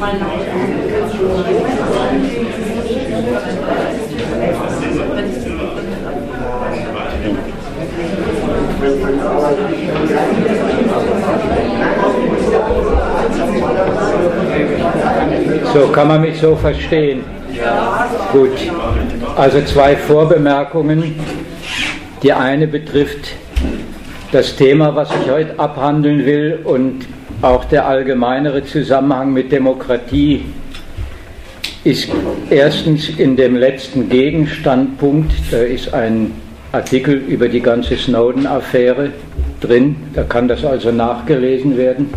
So, kann man mich so verstehen? Ja. Gut. Also zwei Vorbemerkungen. Die eine betrifft das Thema, was ich heute abhandeln will und auch der allgemeinere Zusammenhang mit Demokratie ist erstens in dem letzten Gegenstandpunkt, da ist ein Artikel über die ganze Snowden-Affäre drin, da kann das also nachgelesen werden.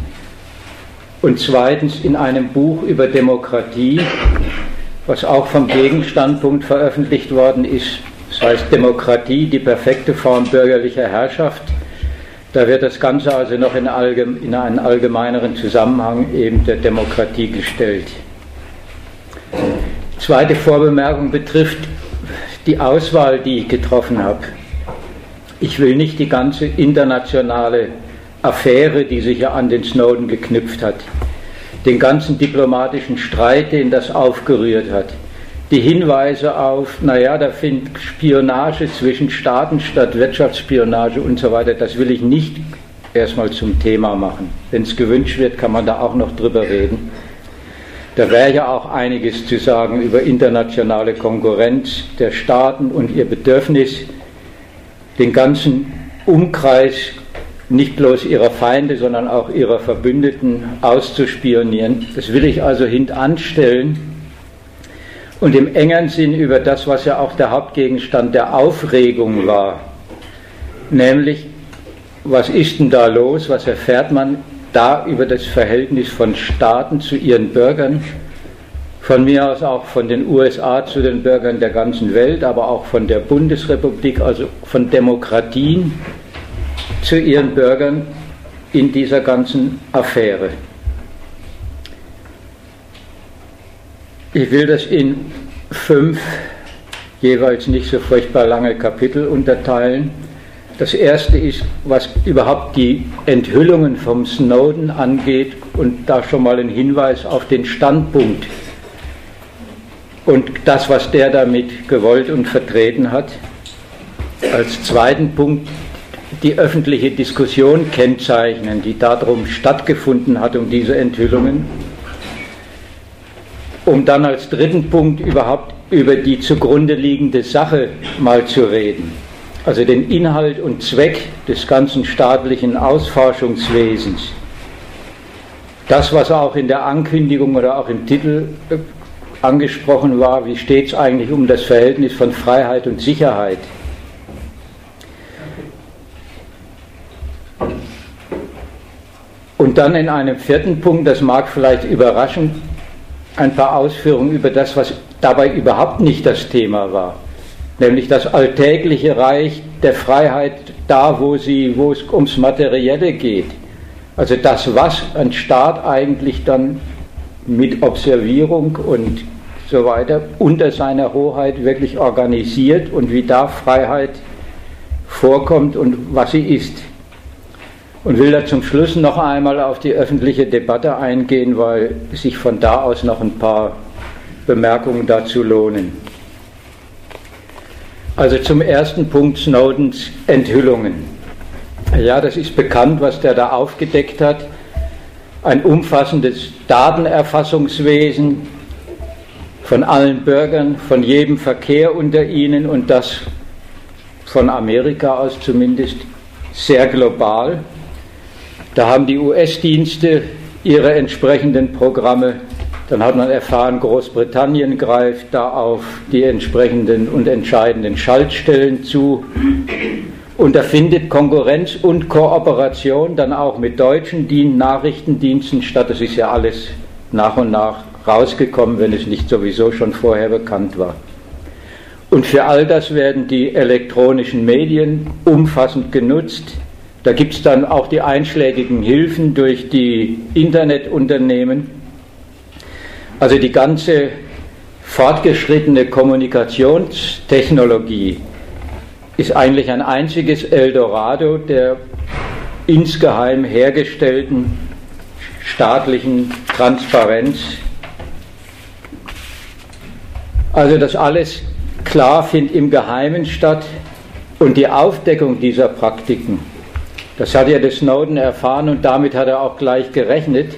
Und zweitens in einem Buch über Demokratie, was auch vom Gegenstandpunkt veröffentlicht worden ist, das heißt Demokratie, die perfekte Form bürgerlicher Herrschaft. Da wird das Ganze also noch in, in einen allgemeineren Zusammenhang eben der Demokratie gestellt. Zweite Vorbemerkung betrifft die Auswahl, die ich getroffen habe. Ich will nicht die ganze internationale Affäre, die sich ja an den Snowden geknüpft hat, den ganzen diplomatischen Streit, den das aufgerührt hat, die Hinweise auf, naja, da findet Spionage zwischen Staaten statt, Wirtschaftsspionage und so weiter, das will ich nicht erstmal zum Thema machen. Wenn es gewünscht wird, kann man da auch noch drüber reden. Da wäre ja auch einiges zu sagen über internationale Konkurrenz der Staaten und ihr Bedürfnis, den ganzen Umkreis nicht bloß ihrer Feinde, sondern auch ihrer Verbündeten auszuspionieren. Das will ich also hintanstellen und im engeren Sinn über das, was ja auch der Hauptgegenstand der Aufregung war, nämlich was ist denn da los, was erfährt man da über das Verhältnis von Staaten zu ihren Bürgern, von mir aus auch von den USA zu den Bürgern der ganzen Welt, aber auch von der Bundesrepublik, also von Demokratien zu ihren Bürgern in dieser ganzen Affäre. Ich will das in fünf jeweils nicht so furchtbar lange Kapitel unterteilen. Das erste ist, was überhaupt die Enthüllungen vom Snowden angeht und da schon mal ein Hinweis auf den Standpunkt und das, was der damit gewollt und vertreten hat. Als zweiten Punkt die öffentliche Diskussion kennzeichnen, die darum stattgefunden hat, um diese Enthüllungen, um dann als dritten Punkt überhaupt über die zugrunde liegende Sache mal zu reden, also den Inhalt und Zweck des ganzen staatlichen Ausforschungswesens. Das, was auch in der Ankündigung oder auch im Titel äh, angesprochen war, wie steht es eigentlich um das Verhältnis von Freiheit und Sicherheit? Und dann in einem vierten Punkt, das mag vielleicht überraschen, ein paar Ausführungen über das, was dabei überhaupt nicht das Thema war, nämlich das alltägliche Reich der Freiheit da, wo, sie, wo es ums Materielle geht. Also das, was ein Staat eigentlich dann mit Observierung und so weiter unter seiner Hoheit wirklich organisiert und wie da Freiheit vorkommt und was sie ist und will da zum Schluss noch einmal auf die öffentliche Debatte eingehen, weil sich von da aus noch ein paar Bemerkungen dazu lohnen. Also zum ersten Punkt Snowdens Enthüllungen. Ja, das ist bekannt, was der da aufgedeckt hat. Ein umfassendes Datenerfassungswesen von allen Bürgern, von jedem Verkehr unter ihnen und das von Amerika aus zumindest sehr global. Da haben die US-Dienste ihre entsprechenden Programme. Dann hat man erfahren, Großbritannien greift da auf die entsprechenden und entscheidenden Schaltstellen zu. Und da findet Konkurrenz und Kooperation dann auch mit deutschen Nachrichtendiensten statt. Das ist ja alles nach und nach rausgekommen, wenn es nicht sowieso schon vorher bekannt war. Und für all das werden die elektronischen Medien umfassend genutzt. Da gibt es dann auch die einschlägigen Hilfen durch die Internetunternehmen. Also die ganze fortgeschrittene Kommunikationstechnologie ist eigentlich ein einziges Eldorado der insgeheim hergestellten staatlichen Transparenz Also das alles klar findet im Geheimen statt und die Aufdeckung dieser Praktiken, das hat ja der Snowden erfahren und damit hat er auch gleich gerechnet,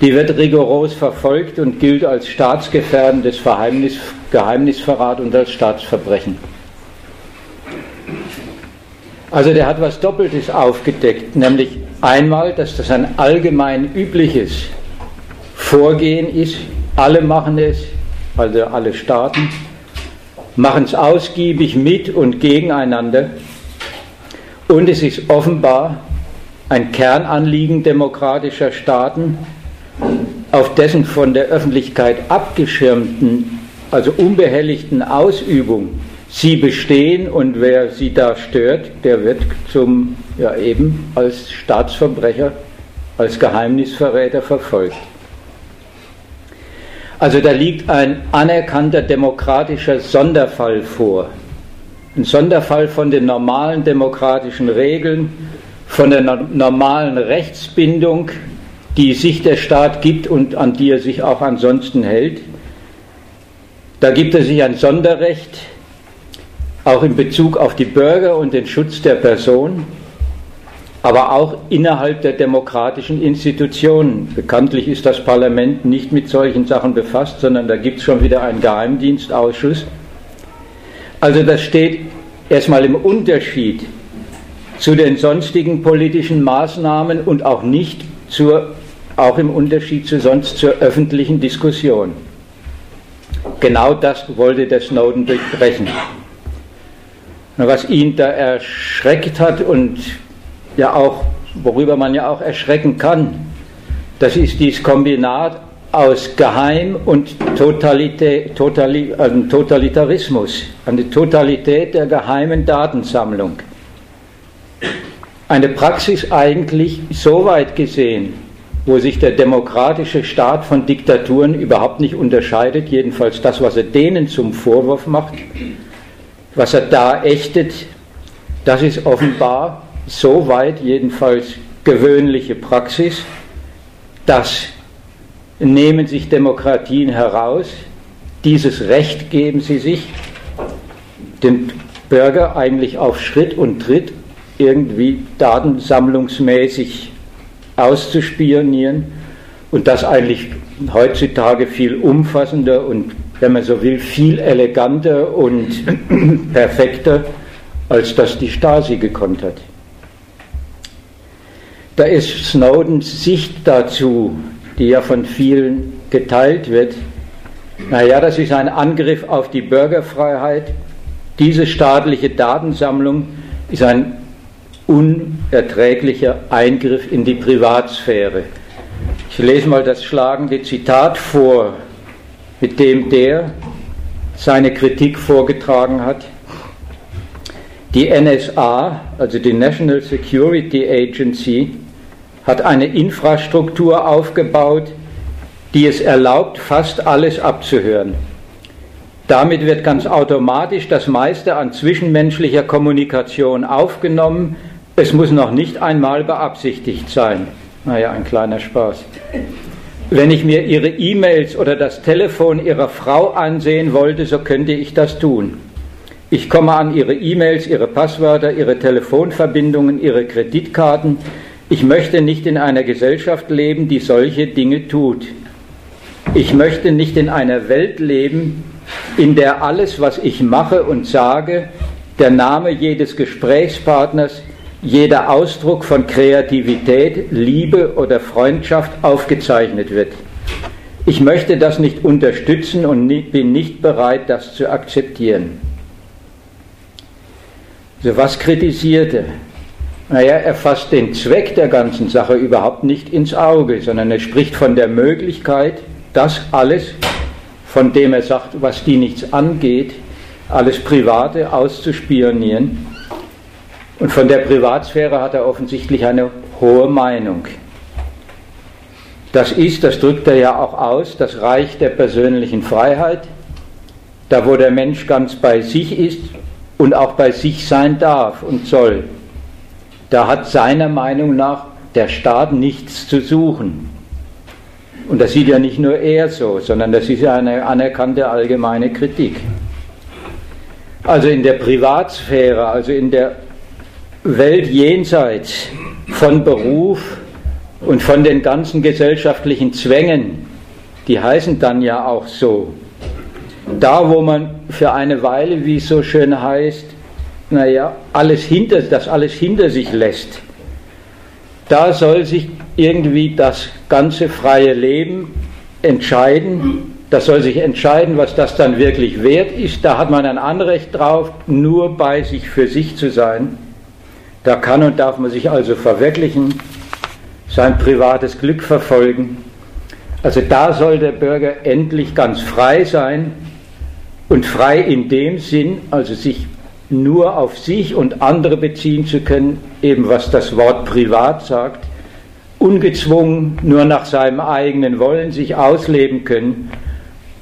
die wird rigoros verfolgt und gilt als staatsgefährdendes Verheimnis, Geheimnisverrat und als Staatsverbrechen. Also der hat was Doppeltes aufgedeckt, nämlich einmal, dass das ein allgemein übliches Vorgehen ist, alle machen es, also alle Staaten, machen es ausgiebig mit und gegeneinander. Und es ist offenbar ein Kernanliegen demokratischer Staaten, auf dessen von der Öffentlichkeit abgeschirmten, also unbehelligten Ausübung sie bestehen und wer sie da stört, der wird zum, ja eben als Staatsverbrecher, als Geheimnisverräter verfolgt. Also da liegt ein anerkannter demokratischer Sonderfall vor. Ein Sonderfall von den normalen demokratischen Regeln, von der normalen Rechtsbindung, die sich der Staat gibt und an die er sich auch ansonsten hält. Da gibt er sich ein Sonderrecht, auch in Bezug auf die Bürger und den Schutz der Person aber auch innerhalb der demokratischen Institutionen. Bekanntlich ist das Parlament nicht mit solchen Sachen befasst, sondern da gibt es schon wieder einen Geheimdienstausschuss. Also das steht erstmal im Unterschied zu den sonstigen politischen Maßnahmen und auch nicht zur, auch im Unterschied zu sonst zur öffentlichen Diskussion. Genau das wollte der Snowden durchbrechen. Was ihn da erschreckt hat und ja auch, worüber man ja auch erschrecken kann. Das ist dieses Kombinat aus Geheim und Totalität, Totali, also Totalitarismus, eine Totalität der geheimen Datensammlung. Eine Praxis eigentlich so weit gesehen, wo sich der demokratische Staat von Diktaturen überhaupt nicht unterscheidet, jedenfalls das, was er denen zum Vorwurf macht, was er da ächtet, das ist offenbar soweit jedenfalls gewöhnliche Praxis, dass nehmen sich Demokratien heraus, dieses Recht geben sie sich, den Bürger eigentlich auf Schritt und Tritt irgendwie datensammlungsmäßig auszuspionieren und das eigentlich heutzutage viel umfassender und, wenn man so will, viel eleganter und perfekter, als das die Stasi gekonnt hat. Da ist Snowdens Sicht dazu, die ja von vielen geteilt wird, naja, das ist ein Angriff auf die Bürgerfreiheit. Diese staatliche Datensammlung ist ein unerträglicher Eingriff in die Privatsphäre. Ich lese mal das schlagende Zitat vor, mit dem der seine Kritik vorgetragen hat. Die NSA, also die National Security Agency, hat eine Infrastruktur aufgebaut, die es erlaubt, fast alles abzuhören. Damit wird ganz automatisch das meiste an zwischenmenschlicher Kommunikation aufgenommen. Es muss noch nicht einmal beabsichtigt sein. Naja, ein kleiner Spaß. Wenn ich mir Ihre E-Mails oder das Telefon Ihrer Frau ansehen wollte, so könnte ich das tun. Ich komme an Ihre E-Mails, Ihre Passwörter, Ihre Telefonverbindungen, Ihre Kreditkarten, ich möchte nicht in einer Gesellschaft leben, die solche Dinge tut. Ich möchte nicht in einer Welt leben, in der alles, was ich mache und sage, der Name jedes Gesprächspartners, jeder Ausdruck von Kreativität, Liebe oder Freundschaft aufgezeichnet wird. Ich möchte das nicht unterstützen und bin nicht bereit, das zu akzeptieren. So was kritisierte naja, er fasst den Zweck der ganzen Sache überhaupt nicht ins Auge, sondern er spricht von der Möglichkeit, das alles, von dem er sagt, was die nichts angeht, alles Private auszuspionieren. Und von der Privatsphäre hat er offensichtlich eine hohe Meinung. Das ist, das drückt er ja auch aus, das Reich der persönlichen Freiheit, da wo der Mensch ganz bei sich ist und auch bei sich sein darf und soll. Da hat seiner Meinung nach der Staat nichts zu suchen. Und das sieht ja nicht nur er so, sondern das ist ja eine anerkannte allgemeine Kritik. Also in der Privatsphäre, also in der Welt jenseits von Beruf und von den ganzen gesellschaftlichen Zwängen, die heißen dann ja auch so, da wo man für eine Weile, wie es so schön heißt, naja, alles hinter, das alles hinter sich lässt, da soll sich irgendwie das ganze freie Leben entscheiden. Das soll sich entscheiden, was das dann wirklich wert ist. Da hat man ein Anrecht drauf, nur bei sich für sich zu sein. Da kann und darf man sich also verwirklichen, sein privates Glück verfolgen. Also da soll der Bürger endlich ganz frei sein und frei in dem Sinn, also sich nur auf sich und andere beziehen zu können, eben was das Wort privat sagt, ungezwungen nur nach seinem eigenen Wollen sich ausleben können.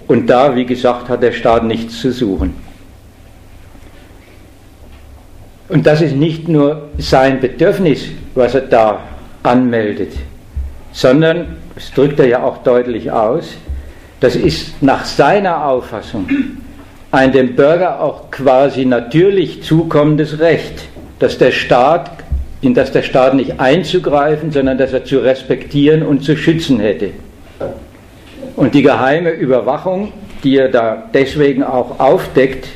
Und da, wie gesagt, hat der Staat nichts zu suchen. Und das ist nicht nur sein Bedürfnis, was er da anmeldet, sondern, das drückt er ja auch deutlich aus, das ist nach seiner Auffassung ein dem Bürger auch quasi natürlich zukommendes Recht, dass der Staat, in das der Staat nicht einzugreifen, sondern dass er zu respektieren und zu schützen hätte. Und die geheime Überwachung, die er da deswegen auch aufdeckt,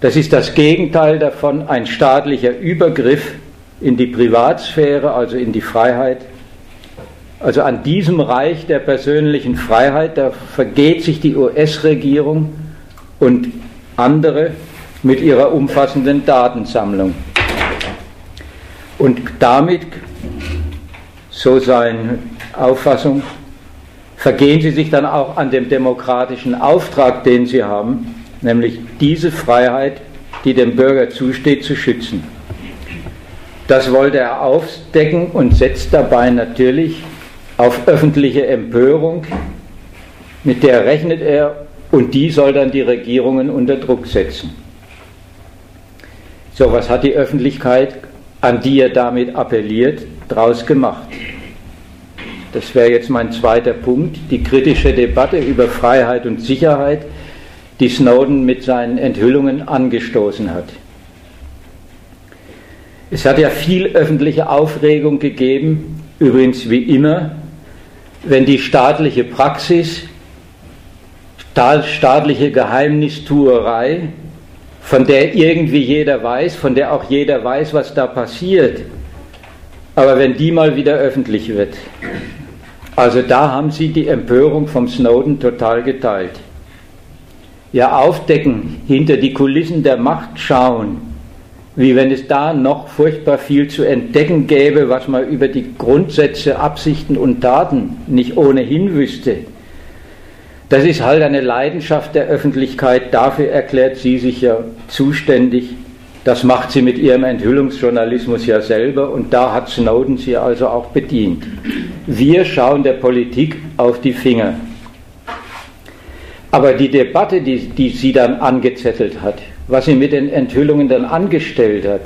das ist das Gegenteil davon, ein staatlicher Übergriff in die Privatsphäre, also in die Freiheit. Also an diesem Reich der persönlichen Freiheit, da vergeht sich die US-Regierung und andere mit ihrer umfassenden Datensammlung. Und damit, so seine Auffassung, vergehen sie sich dann auch an dem demokratischen Auftrag, den sie haben, nämlich diese Freiheit, die dem Bürger zusteht, zu schützen. Das wollte er aufdecken und setzt dabei natürlich auf öffentliche Empörung, mit der rechnet er und die soll dann die Regierungen unter Druck setzen. So, was hat die Öffentlichkeit, an die er damit appelliert, daraus gemacht? Das wäre jetzt mein zweiter Punkt, die kritische Debatte über Freiheit und Sicherheit, die Snowden mit seinen Enthüllungen angestoßen hat. Es hat ja viel öffentliche Aufregung gegeben, übrigens wie immer, wenn die staatliche Praxis staatliche Geheimnistuerei, von der irgendwie jeder weiß, von der auch jeder weiß, was da passiert. Aber wenn die mal wieder öffentlich wird, also da haben sie die Empörung vom Snowden total geteilt. Ja, aufdecken, hinter die Kulissen der Macht schauen, wie wenn es da noch furchtbar viel zu entdecken gäbe, was man über die Grundsätze, Absichten und Taten nicht ohnehin wüsste. Das ist halt eine Leidenschaft der Öffentlichkeit, dafür erklärt sie sich ja zuständig. Das macht sie mit ihrem Enthüllungsjournalismus ja selber und da hat Snowden sie also auch bedient. Wir schauen der Politik auf die Finger. Aber die Debatte, die, die sie dann angezettelt hat, was sie mit den Enthüllungen dann angestellt hat,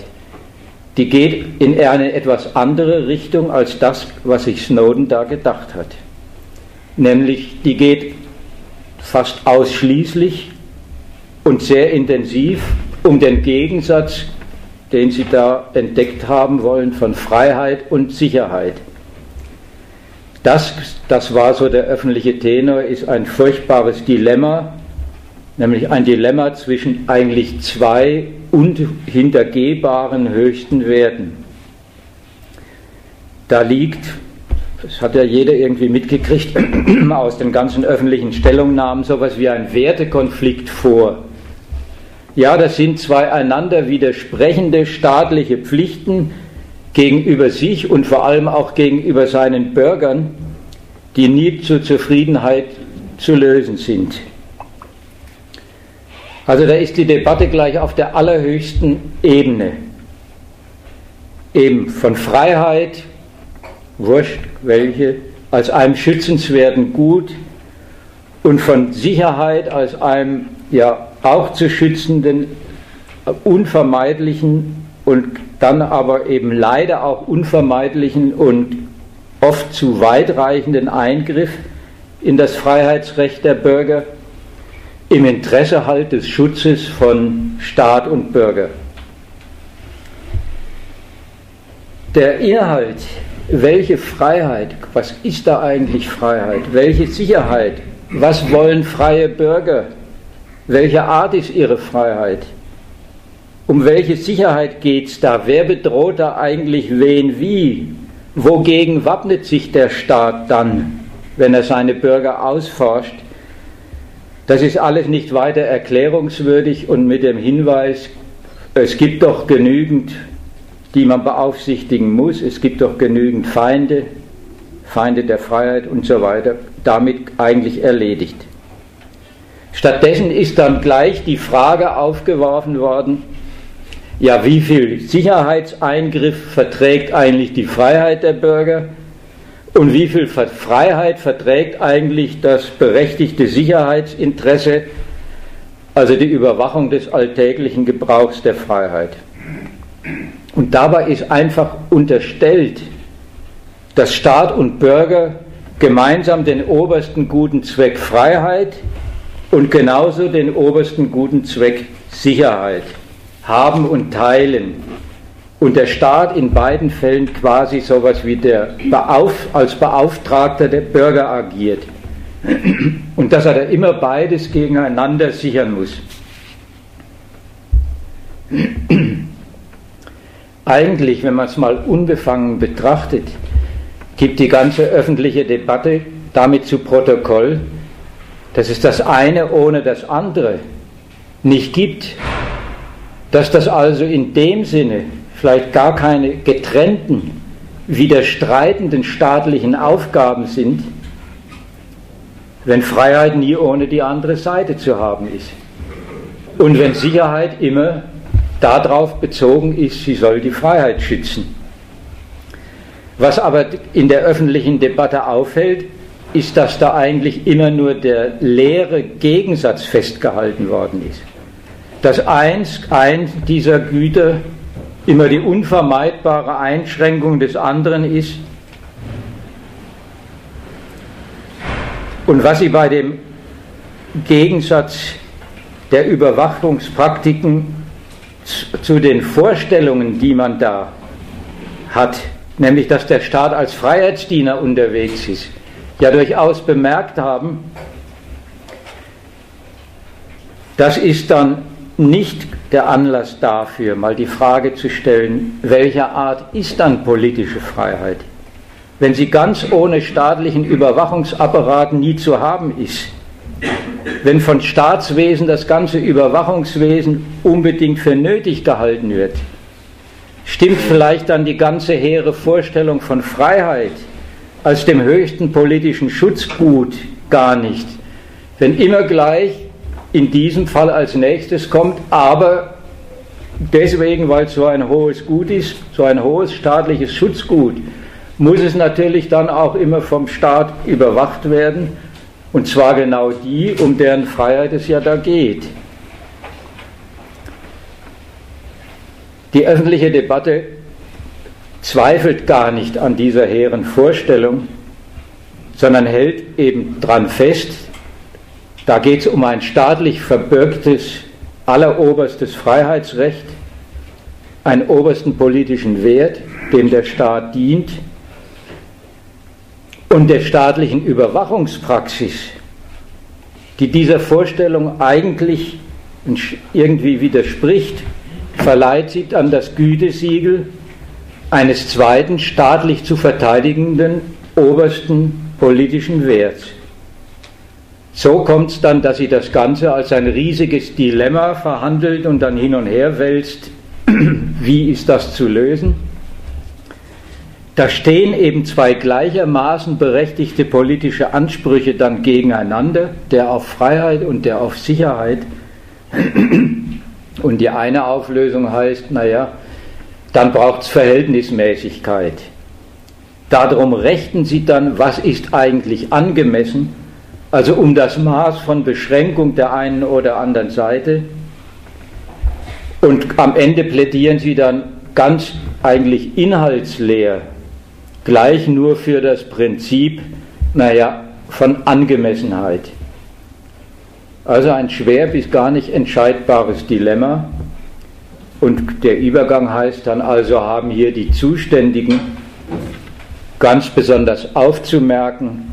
die geht in eine etwas andere Richtung als das, was sich Snowden da gedacht hat. Nämlich, die geht fast ausschließlich und sehr intensiv um den Gegensatz, den Sie da entdeckt haben wollen, von Freiheit und Sicherheit. Das, das war so der öffentliche Tenor, ist ein furchtbares Dilemma, nämlich ein Dilemma zwischen eigentlich zwei unhintergehbaren höchsten Werten. Da liegt das hat ja jeder irgendwie mitgekriegt aus den ganzen öffentlichen Stellungnahmen, sowas wie ein Wertekonflikt vor. Ja, das sind zwei einander widersprechende staatliche Pflichten gegenüber sich und vor allem auch gegenüber seinen Bürgern, die nie zur Zufriedenheit zu lösen sind. Also da ist die Debatte gleich auf der allerhöchsten Ebene. Eben von Freiheit, wurscht welche, als einem schützenswerten Gut und von Sicherheit als einem ja auch zu schützenden, unvermeidlichen und dann aber eben leider auch unvermeidlichen und oft zu weitreichenden Eingriff in das Freiheitsrecht der Bürger im Interesse halt des Schutzes von Staat und Bürger. Der Inhalt, welche Freiheit, was ist da eigentlich Freiheit, welche Sicherheit, was wollen freie Bürger, welche Art ist ihre Freiheit, um welche Sicherheit geht es da, wer bedroht da eigentlich wen wie, wogegen wappnet sich der Staat dann, wenn er seine Bürger ausforscht, das ist alles nicht weiter erklärungswürdig und mit dem Hinweis, es gibt doch genügend, die man beaufsichtigen muss, es gibt doch genügend Feinde, Feinde der Freiheit und so weiter, damit eigentlich erledigt. Stattdessen ist dann gleich die Frage aufgeworfen worden, ja, wie viel Sicherheitseingriff verträgt eigentlich die Freiheit der Bürger und wie viel Freiheit verträgt eigentlich das berechtigte Sicherheitsinteresse, also die Überwachung des alltäglichen Gebrauchs der Freiheit. Und dabei ist einfach unterstellt, dass Staat und Bürger gemeinsam den obersten guten Zweck Freiheit und genauso den obersten guten Zweck Sicherheit haben und teilen und der Staat in beiden Fällen quasi sowas wie der Beauf als Beauftragter der Bürger agiert. Und dass er da immer beides gegeneinander sichern muss. Eigentlich, wenn man es mal unbefangen betrachtet, gibt die ganze öffentliche Debatte damit zu Protokoll, dass es das eine ohne das andere nicht gibt, dass das also in dem Sinne vielleicht gar keine getrennten, widerstreitenden staatlichen Aufgaben sind, wenn Freiheit nie ohne die andere Seite zu haben ist. Und wenn Sicherheit immer darauf bezogen ist, sie soll die Freiheit schützen. Was aber in der öffentlichen Debatte auffällt, ist, dass da eigentlich immer nur der leere Gegensatz festgehalten worden ist. Dass eins, ein dieser Güter immer die unvermeidbare Einschränkung des anderen ist. Und was sie bei dem Gegensatz der Überwachungspraktiken zu den Vorstellungen, die man da hat, nämlich dass der Staat als Freiheitsdiener unterwegs ist, ja durchaus bemerkt haben, das ist dann nicht der Anlass dafür, mal die Frage zu stellen, welcher Art ist dann politische Freiheit? Wenn sie ganz ohne staatlichen Überwachungsapparat nie zu haben ist, wenn von Staatswesen das ganze Überwachungswesen unbedingt für nötig gehalten wird, stimmt vielleicht dann die ganze hehre Vorstellung von Freiheit als dem höchsten politischen Schutzgut gar nicht. Wenn immer gleich in diesem Fall als nächstes kommt, aber deswegen, weil es so ein hohes Gut ist, so ein hohes staatliches Schutzgut, muss es natürlich dann auch immer vom Staat überwacht werden, und zwar genau die, um deren Freiheit es ja da geht. Die öffentliche Debatte zweifelt gar nicht an dieser hehren Vorstellung, sondern hält eben dran fest, da geht es um ein staatlich verbürgtes, alleroberstes Freiheitsrecht, einen obersten politischen Wert, dem der Staat dient, und der staatlichen Überwachungspraxis, die dieser Vorstellung eigentlich irgendwie widerspricht, verleiht sie dann das Gütesiegel eines zweiten staatlich zu verteidigenden obersten politischen Werts. So kommt es dann, dass sie das Ganze als ein riesiges Dilemma verhandelt und dann hin und her wälzt. Wie ist das zu lösen? Da stehen eben zwei gleichermaßen berechtigte politische Ansprüche dann gegeneinander, der auf Freiheit und der auf Sicherheit. Und die eine Auflösung heißt, naja, dann braucht es Verhältnismäßigkeit. Darum rechten sie dann, was ist eigentlich angemessen also um das Maß von Beschränkung der einen oder anderen Seite. Und am Ende plädieren sie dann ganz eigentlich inhaltsleer, gleich nur für das Prinzip, naja, von Angemessenheit. Also ein schwer bis gar nicht entscheidbares Dilemma. Und der Übergang heißt dann also, haben hier die Zuständigen ganz besonders aufzumerken,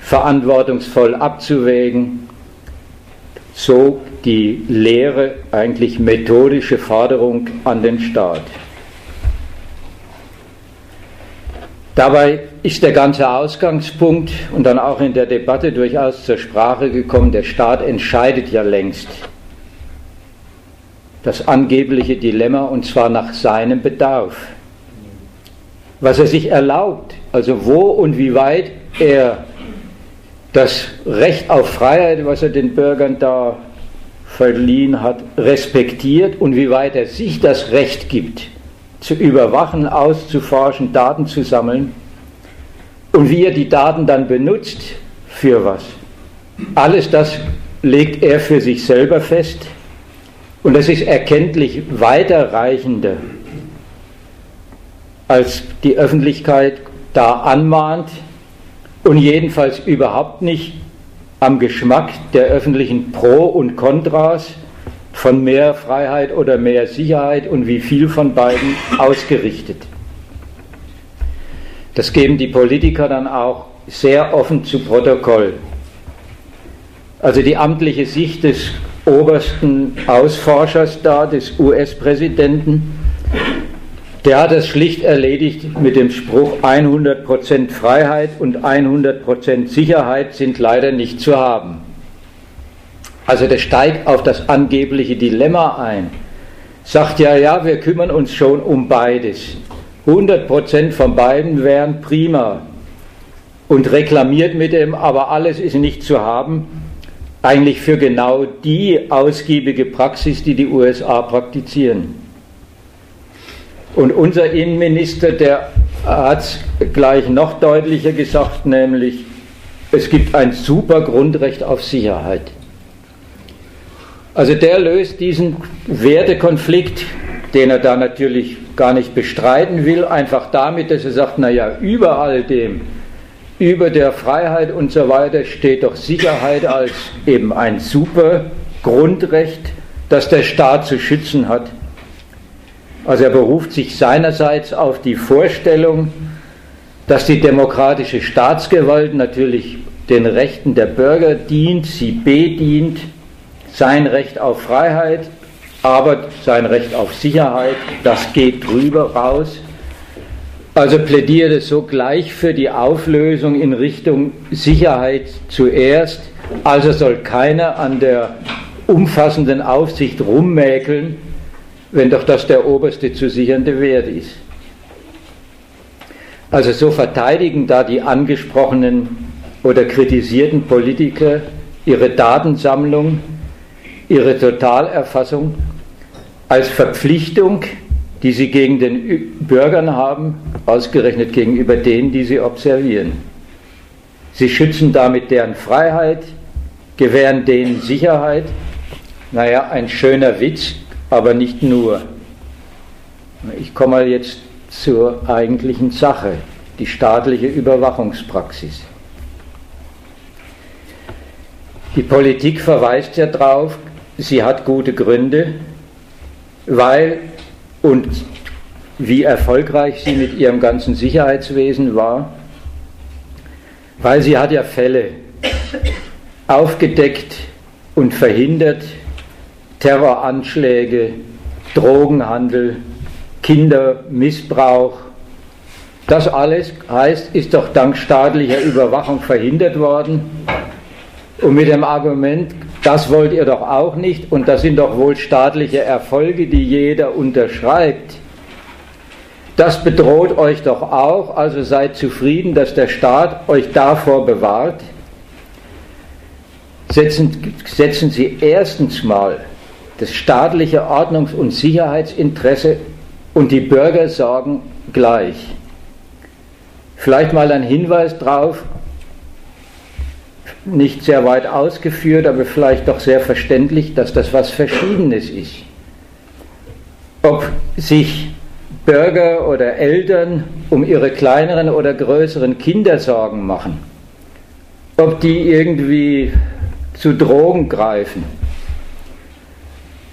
verantwortungsvoll abzuwägen, so die Lehre, eigentlich methodische Forderung an den Staat. Dabei ist der ganze Ausgangspunkt und dann auch in der Debatte durchaus zur Sprache gekommen, der Staat entscheidet ja längst das angebliche Dilemma und zwar nach seinem Bedarf. Was er sich erlaubt, also wo und wie weit er das Recht auf Freiheit, was er den Bürgern da verliehen hat, respektiert und wie weit er sich das Recht gibt, zu überwachen, auszuforschen, Daten zu sammeln und wie er die Daten dann benutzt, für was. Alles das legt er für sich selber fest und das ist erkenntlich weiterreichender, als die Öffentlichkeit da anmahnt und jedenfalls überhaupt nicht am Geschmack der öffentlichen Pro und Kontras von mehr Freiheit oder mehr Sicherheit und wie viel von beiden ausgerichtet. Das geben die Politiker dann auch sehr offen zu Protokoll. Also die amtliche Sicht des obersten Ausforschers da, des US-Präsidenten, der hat es schlicht erledigt mit dem Spruch 100% Freiheit und 100% Sicherheit sind leider nicht zu haben. Also der steigt auf das angebliche Dilemma ein, sagt ja, ja, wir kümmern uns schon um beides. 100% von beiden wären prima und reklamiert mit dem, aber alles ist nicht zu haben, eigentlich für genau die ausgiebige Praxis, die die USA praktizieren. Und unser Innenminister, der hat es gleich noch deutlicher gesagt, nämlich es gibt ein super Grundrecht auf Sicherheit. Also der löst diesen Wertekonflikt, den er da natürlich gar nicht bestreiten will, einfach damit, dass er sagt, naja, über all dem, über der Freiheit und so weiter steht doch Sicherheit als eben ein super Grundrecht, das der Staat zu schützen hat. Also er beruft sich seinerseits auf die Vorstellung, dass die demokratische Staatsgewalt natürlich den Rechten der Bürger dient, sie bedient, sein Recht auf Freiheit, aber sein Recht auf Sicherheit, das geht drüber raus. Also plädiert es sogleich für die Auflösung in Richtung Sicherheit zuerst. Also soll keiner an der umfassenden Aufsicht rummäkeln, wenn doch das der oberste zu sichernde Wert ist. Also so verteidigen da die angesprochenen oder kritisierten Politiker ihre Datensammlung ihre Totalerfassung als Verpflichtung, die sie gegen den Bürgern haben, ausgerechnet gegenüber denen, die sie observieren. Sie schützen damit deren Freiheit, gewähren denen Sicherheit. Naja, ein schöner Witz, aber nicht nur. Ich komme jetzt zur eigentlichen Sache, die staatliche Überwachungspraxis. Die Politik verweist ja darauf, sie hat gute Gründe, weil und wie erfolgreich sie mit ihrem ganzen Sicherheitswesen war, weil sie hat ja Fälle aufgedeckt und verhindert, Terroranschläge, Drogenhandel, Kindermissbrauch. Das alles heißt, ist doch dank staatlicher Überwachung verhindert worden. Und mit dem Argument, das wollt ihr doch auch nicht und das sind doch wohl staatliche Erfolge, die jeder unterschreibt. Das bedroht euch doch auch, also seid zufrieden, dass der Staat euch davor bewahrt. Setzen, setzen Sie erstens mal das staatliche Ordnungs- und Sicherheitsinteresse und die Bürgersorgen gleich. Vielleicht mal ein Hinweis darauf, nicht sehr weit ausgeführt, aber vielleicht doch sehr verständlich, dass das was Verschiedenes ist. Ob sich Bürger oder Eltern um ihre kleineren oder größeren Kinder Sorgen machen ob die irgendwie zu Drogen greifen,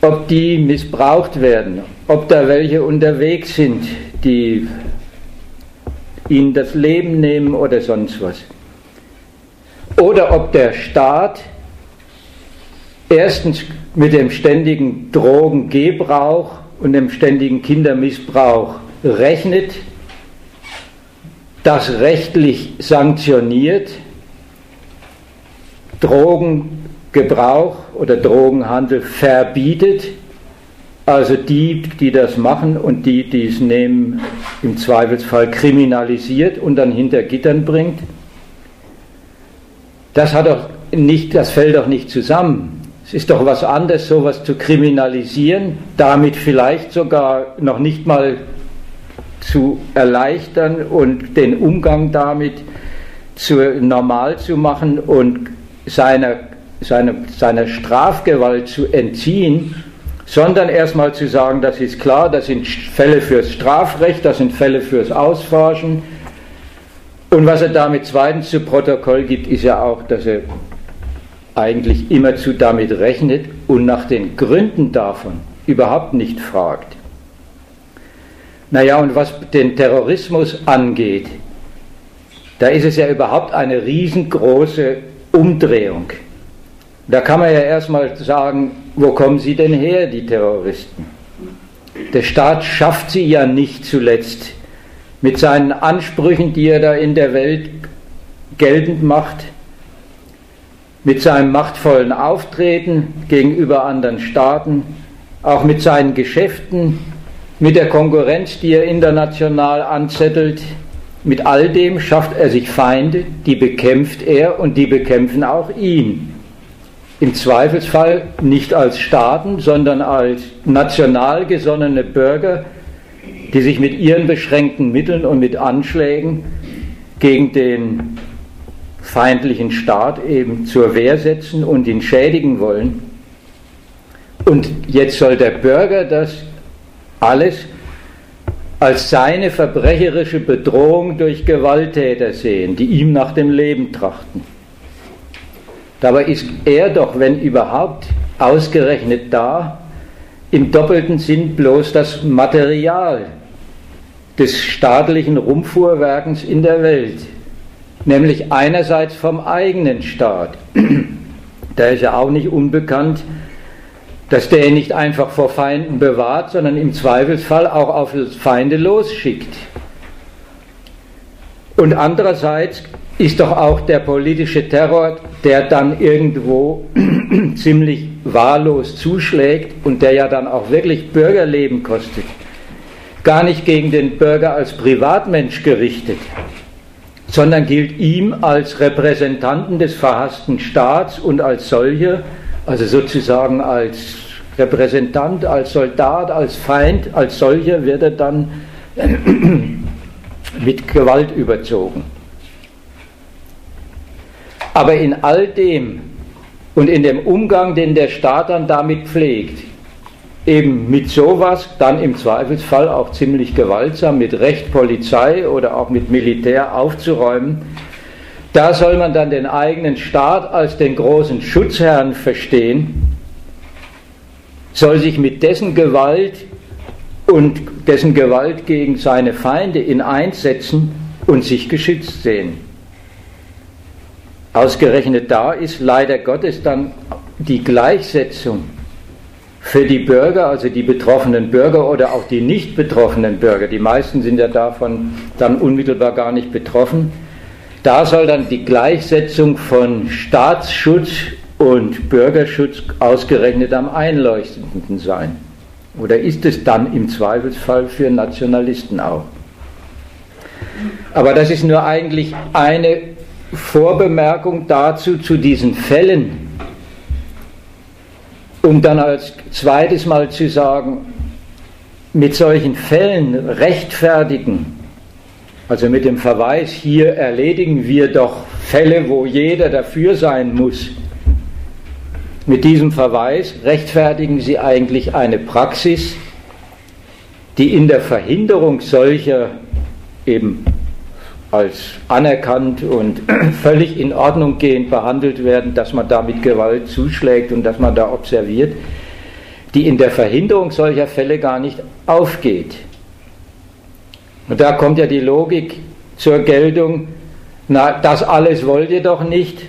ob die missbraucht werden, ob da welche unterwegs sind, die ihnen das Leben nehmen oder sonst was. Oder ob der Staat erstens mit dem ständigen Drogengebrauch und dem ständigen Kindermissbrauch rechnet, das rechtlich sanktioniert, Drogengebrauch oder Drogenhandel verbietet, also die, die das machen und die, die es nehmen, im Zweifelsfall kriminalisiert und dann hinter Gittern bringt. Das hat doch nicht, das fällt doch nicht zusammen. Es ist doch was anderes, sowas zu kriminalisieren, damit vielleicht sogar noch nicht mal zu erleichtern und den Umgang damit zu, normal zu machen und seiner, seiner, seiner Strafgewalt zu entziehen, sondern erstmal zu sagen, das ist klar, das sind Fälle fürs Strafrecht, das sind Fälle fürs Ausforschen. Und was er damit zweitens zu Protokoll gibt, ist ja auch, dass er eigentlich immerzu damit rechnet und nach den Gründen davon überhaupt nicht fragt. Naja, und was den Terrorismus angeht, da ist es ja überhaupt eine riesengroße Umdrehung. Da kann man ja erstmal sagen, wo kommen sie denn her, die Terroristen? Der Staat schafft sie ja nicht zuletzt mit seinen Ansprüchen, die er da in der Welt geltend macht, mit seinem machtvollen Auftreten gegenüber anderen Staaten, auch mit seinen Geschäften, mit der Konkurrenz, die er international anzettelt, mit all dem schafft er sich Feinde, die bekämpft er und die bekämpfen auch ihn. Im Zweifelsfall nicht als Staaten, sondern als national gesonnene Bürger, die sich mit ihren beschränkten Mitteln und mit Anschlägen gegen den feindlichen Staat eben zur Wehr setzen und ihn schädigen wollen. Und jetzt soll der Bürger das alles als seine verbrecherische Bedrohung durch Gewalttäter sehen, die ihm nach dem Leben trachten. Dabei ist er doch, wenn überhaupt, ausgerechnet da, im doppelten Sinn bloß das Material des staatlichen Rumfuhrwerkens in der Welt, nämlich einerseits vom eigenen Staat. Da ist ja auch nicht unbekannt, dass der ihn nicht einfach vor Feinden bewahrt, sondern im Zweifelsfall auch auf Feinde losschickt. Und andererseits ist doch auch der politische Terror, der dann irgendwo ziemlich wahllos zuschlägt und der ja dann auch wirklich Bürgerleben kostet, gar nicht gegen den Bürger als Privatmensch gerichtet, sondern gilt ihm als Repräsentanten des verhassten Staats und als solche, also sozusagen als Repräsentant, als Soldat, als Feind, als solcher wird er dann mit Gewalt überzogen. Aber in all dem und in dem Umgang, den der Staat dann damit pflegt, eben mit sowas, dann im Zweifelsfall auch ziemlich gewaltsam mit Recht, Polizei oder auch mit Militär aufzuräumen, da soll man dann den eigenen Staat als den großen Schutzherrn verstehen, soll sich mit dessen Gewalt und dessen Gewalt gegen seine Feinde in eins setzen und sich geschützt sehen. Ausgerechnet da ist leider Gottes dann die Gleichsetzung für die Bürger, also die betroffenen Bürger oder auch die nicht betroffenen Bürger, die meisten sind ja davon dann unmittelbar gar nicht betroffen, da soll dann die Gleichsetzung von Staatsschutz und Bürgerschutz ausgerechnet am einleuchtendsten sein. Oder ist es dann im Zweifelsfall für Nationalisten auch? Aber das ist nur eigentlich eine Vorbemerkung dazu, zu diesen Fällen, um dann als zweites Mal zu sagen, mit solchen Fällen rechtfertigen also mit dem Verweis, hier erledigen wir doch Fälle, wo jeder dafür sein muss. Mit diesem Verweis rechtfertigen Sie eigentlich eine Praxis, die in der Verhinderung solcher eben als anerkannt und völlig in Ordnung gehend behandelt werden, dass man da mit Gewalt zuschlägt und dass man da observiert, die in der Verhinderung solcher Fälle gar nicht aufgeht. Und da kommt ja die Logik zur Geltung, na, das alles wollt ihr doch nicht,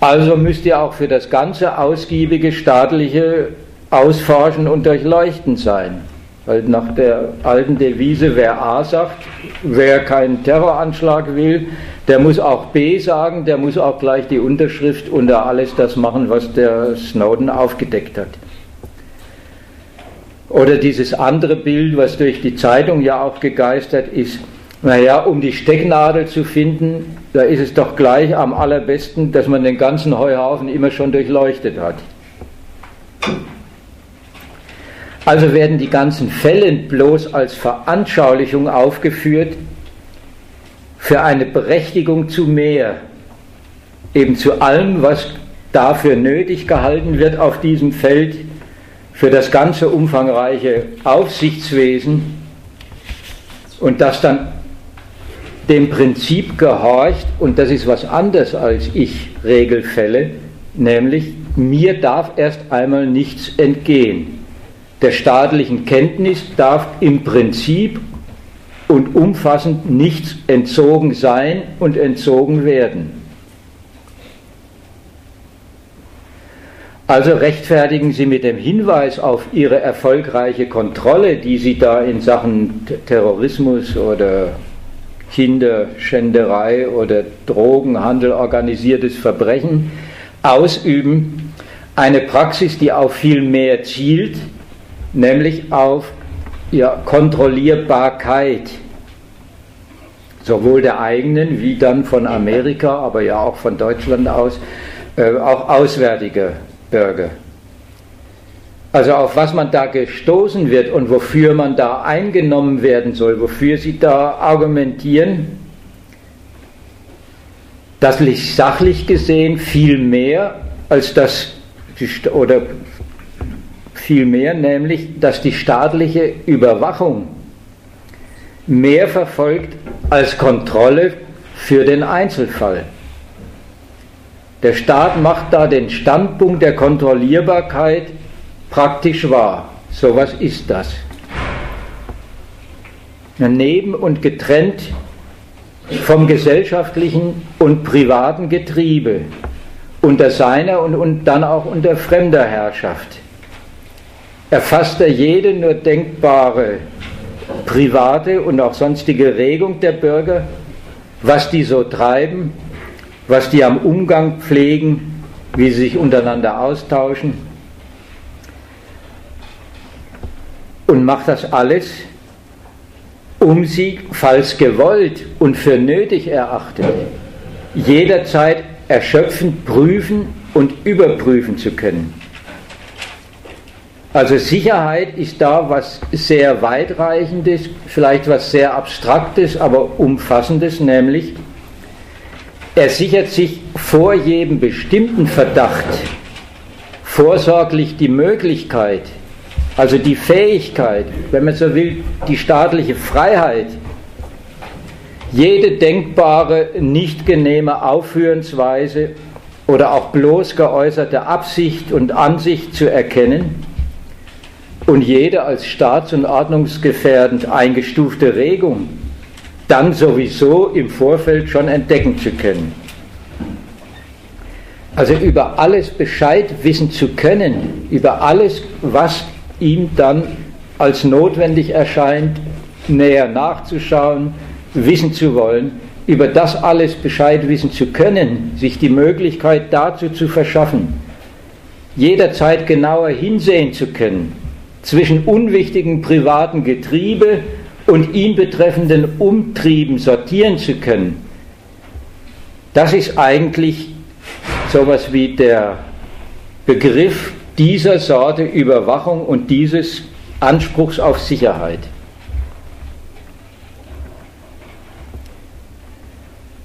also müsst ihr auch für das ganze ausgiebige staatliche Ausforschen und Durchleuchten sein. Weil nach der alten Devise, wer A sagt, wer keinen Terroranschlag will, der muss auch B sagen, der muss auch gleich die Unterschrift unter alles das machen, was der Snowden aufgedeckt hat. Oder dieses andere Bild, was durch die Zeitung ja auch gegeistert ist, naja, um die Stecknadel zu finden, da ist es doch gleich am allerbesten, dass man den ganzen Heuhaufen immer schon durchleuchtet hat. Also werden die ganzen Fälle bloß als Veranschaulichung aufgeführt für eine Berechtigung zu mehr, eben zu allem, was dafür nötig gehalten wird auf diesem Feld, für das ganze umfangreiche Aufsichtswesen. Und das dann dem Prinzip gehorcht, und das ist was anderes als ich Regelfälle, nämlich mir darf erst einmal nichts entgehen der staatlichen Kenntnis darf im Prinzip und umfassend nichts entzogen sein und entzogen werden. Also rechtfertigen Sie mit dem Hinweis auf Ihre erfolgreiche Kontrolle, die Sie da in Sachen Terrorismus oder Kinderschänderei oder Drogenhandel, organisiertes Verbrechen ausüben, eine Praxis, die auf viel mehr zielt, nämlich auf ja, Kontrollierbarkeit sowohl der eigenen wie dann von Amerika, aber ja auch von Deutschland aus, äh, auch auswärtiger Bürger. Also auf was man da gestoßen wird und wofür man da eingenommen werden soll, wofür sie da argumentieren, das liegt sachlich gesehen viel mehr als das, oder vielmehr, nämlich, dass die staatliche Überwachung mehr verfolgt als Kontrolle für den Einzelfall. Der Staat macht da den Standpunkt der Kontrollierbarkeit praktisch wahr. So was ist das. Neben und getrennt vom gesellschaftlichen und privaten Getriebe, unter seiner und, und dann auch unter fremder Herrschaft erfasst er jede nur denkbare private und auch sonstige Regung der Bürger, was die so treiben, was die am Umgang pflegen, wie sie sich untereinander austauschen und macht das alles, um sie, falls gewollt und für nötig erachtet, jederzeit erschöpfend prüfen und überprüfen zu können. Also Sicherheit ist da was sehr weitreichendes, vielleicht was sehr abstraktes, aber umfassendes, nämlich er sichert sich vor jedem bestimmten Verdacht vorsorglich die Möglichkeit, also die Fähigkeit, wenn man so will, die staatliche Freiheit, jede denkbare, nicht genehme Aufführensweise oder auch bloß geäußerte Absicht und Ansicht zu erkennen und jede als staats- und ordnungsgefährdend eingestufte Regung dann sowieso im Vorfeld schon entdecken zu können. Also über alles Bescheid wissen zu können, über alles, was ihm dann als notwendig erscheint, näher nachzuschauen, wissen zu wollen, über das alles Bescheid wissen zu können, sich die Möglichkeit dazu zu verschaffen, jederzeit genauer hinsehen zu können, zwischen unwichtigen privaten Getriebe und ihn betreffenden Umtrieben sortieren zu können, das ist eigentlich sowas wie der Begriff dieser Sorte Überwachung und dieses Anspruchs auf Sicherheit.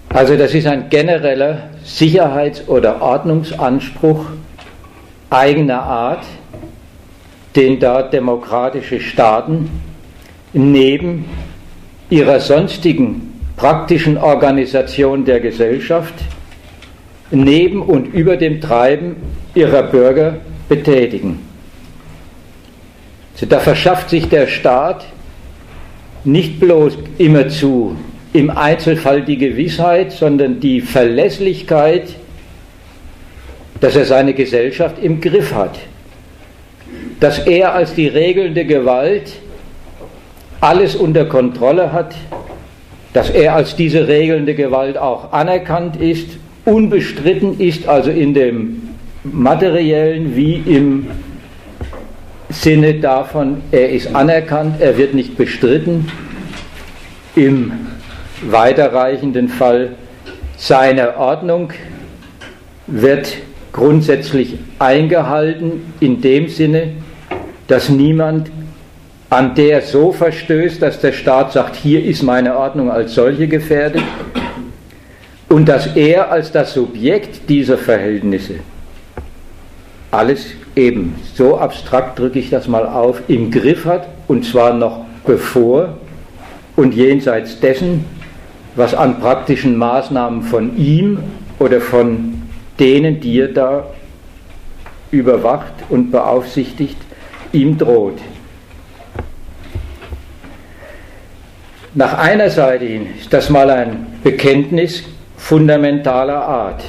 Also das ist ein genereller Sicherheits- oder Ordnungsanspruch eigener Art, den da demokratische Staaten neben ihrer sonstigen praktischen Organisation der Gesellschaft neben und über dem Treiben ihrer Bürger betätigen. Da verschafft sich der Staat nicht bloß immerzu im Einzelfall die Gewissheit, sondern die Verlässlichkeit, dass er seine Gesellschaft im Griff hat, dass er als die regelnde Gewalt alles unter Kontrolle hat, dass er als diese regelnde Gewalt auch anerkannt ist, unbestritten ist, also in dem materiellen wie im Sinne davon, er ist anerkannt, er wird nicht bestritten, im weiterreichenden Fall seine Ordnung wird grundsätzlich eingehalten in dem Sinne, dass niemand an der so verstößt, dass der Staat sagt, hier ist meine Ordnung als solche gefährdet. Und dass er als das Subjekt dieser Verhältnisse alles eben, so abstrakt drücke ich das mal auf, im Griff hat und zwar noch bevor und jenseits dessen, was an praktischen Maßnahmen von ihm oder von denen, die er da überwacht und beaufsichtigt, ihm droht. Nach einer Seite hin ist das mal ein Bekenntnis fundamentaler Art,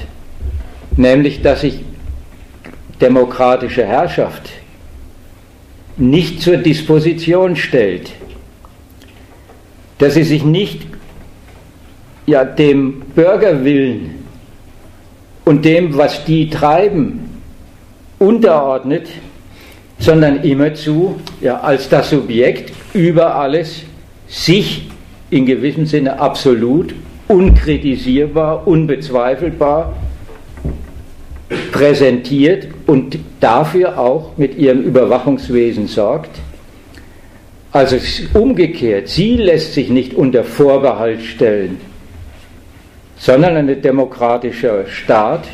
nämlich dass sich demokratische Herrschaft nicht zur Disposition stellt, dass sie sich nicht ja, dem Bürgerwillen und dem, was die treiben, unterordnet, sondern immerzu ja, als das Subjekt über alles sich in gewissem Sinne absolut, unkritisierbar, unbezweifelbar präsentiert und dafür auch mit ihrem Überwachungswesen sorgt. Also umgekehrt, sie lässt sich nicht unter Vorbehalt stellen, sondern ein demokratischer Staat,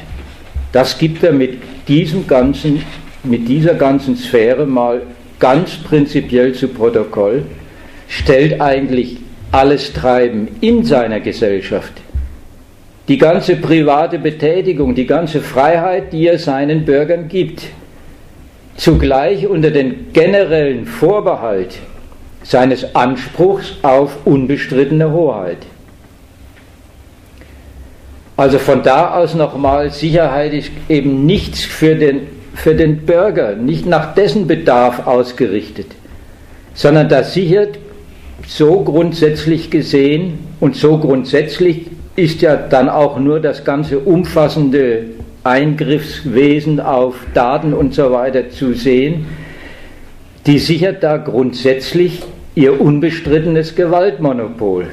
das gibt er mit diesem ganzen, mit dieser ganzen Sphäre mal ganz prinzipiell zu Protokoll, stellt eigentlich alles Treiben in seiner Gesellschaft die ganze private Betätigung, die ganze Freiheit, die er seinen Bürgern gibt, zugleich unter den generellen Vorbehalt seines Anspruchs auf unbestrittene Hoheit. Also von da aus nochmal, Sicherheit ist eben nichts für den, für den Bürger, nicht nach dessen Bedarf ausgerichtet, sondern das sichert so grundsätzlich gesehen und so grundsätzlich ist ja dann auch nur das ganze umfassende Eingriffswesen auf Daten und so weiter zu sehen, die sichert da grundsätzlich ihr unbestrittenes Gewaltmonopol.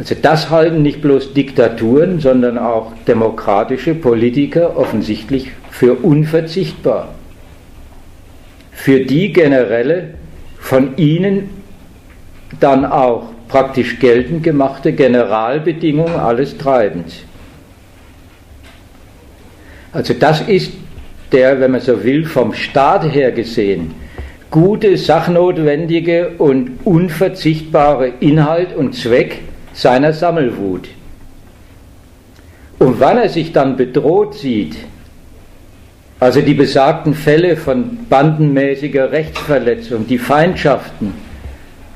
Also das halten nicht bloß Diktaturen, sondern auch demokratische Politiker offensichtlich für unverzichtbar. Für die generelle, von ihnen dann auch praktisch geltend gemachte Generalbedingung alles Treibens. Also das ist der, wenn man so will, vom Staat her gesehen, gute, sachnotwendige und unverzichtbare Inhalt und Zweck seiner Sammelwut. Und wann er sich dann bedroht sieht, also die besagten Fälle von bandenmäßiger Rechtsverletzung, die Feindschaften,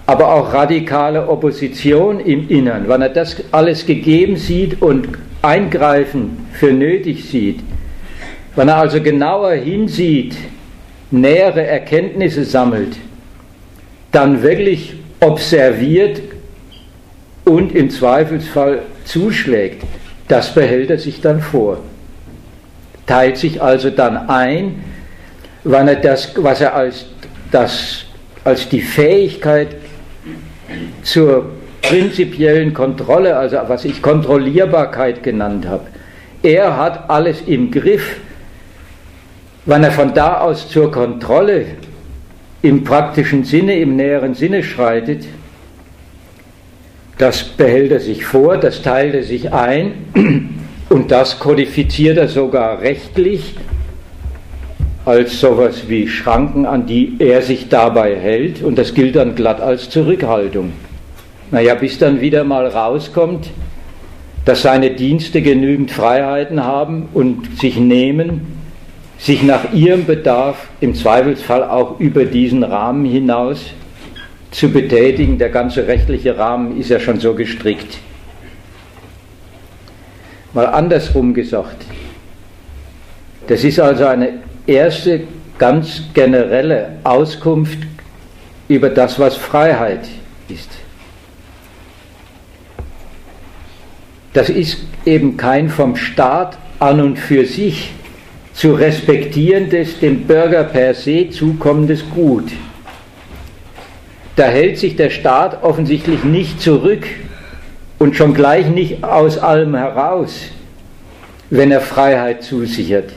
aber auch radikale Opposition im Innern, wenn er das alles gegeben sieht und Eingreifen für nötig sieht, wenn er also genauer hinsieht, nähere Erkenntnisse sammelt, dann wirklich observiert und im Zweifelsfall zuschlägt, das behält er sich dann vor. Teilt sich also dann ein, wann er das, was er als, das, als die Fähigkeit zur prinzipiellen Kontrolle, also was ich Kontrollierbarkeit genannt habe. Er hat alles im Griff. Wenn er von da aus zur Kontrolle im praktischen Sinne, im näheren Sinne schreitet, das behält er sich vor, das teilt er sich ein und das kodifiziert er sogar rechtlich als sowas wie Schranken, an die er sich dabei hält und das gilt dann glatt als Zurückhaltung. Naja, bis dann wieder mal rauskommt, dass seine Dienste genügend Freiheiten haben und sich nehmen, sich nach ihrem Bedarf im Zweifelsfall auch über diesen Rahmen hinaus zu betätigen. Der ganze rechtliche Rahmen ist ja schon so gestrickt. Mal andersrum gesagt. Das ist also eine erste ganz generelle Auskunft über das, was Freiheit ist. Das ist eben kein vom Staat an und für sich zu respektierendes, dem Bürger per se zukommendes Gut. Da hält sich der Staat offensichtlich nicht zurück und schon gleich nicht aus allem heraus, wenn er Freiheit zusichert.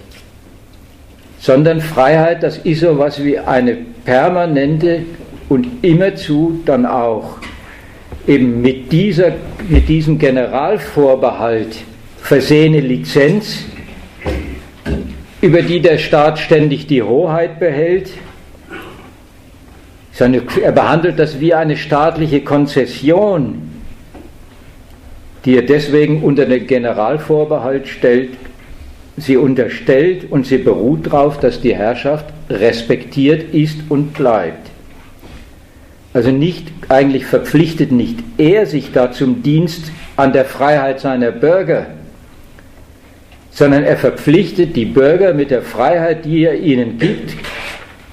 Sondern Freiheit, das ist so was wie eine permanente und immerzu dann auch eben mit, dieser, mit diesem Generalvorbehalt versehene Lizenz, über die der Staat ständig die Hoheit behält. Er behandelt das wie eine staatliche Konzession, die er deswegen unter den Generalvorbehalt stellt. Sie unterstellt und sie beruht darauf, dass die Herrschaft respektiert ist und bleibt. Also nicht eigentlich verpflichtet nicht er sich da zum Dienst an der Freiheit seiner Bürger, sondern er verpflichtet die Bürger mit der Freiheit, die er ihnen gibt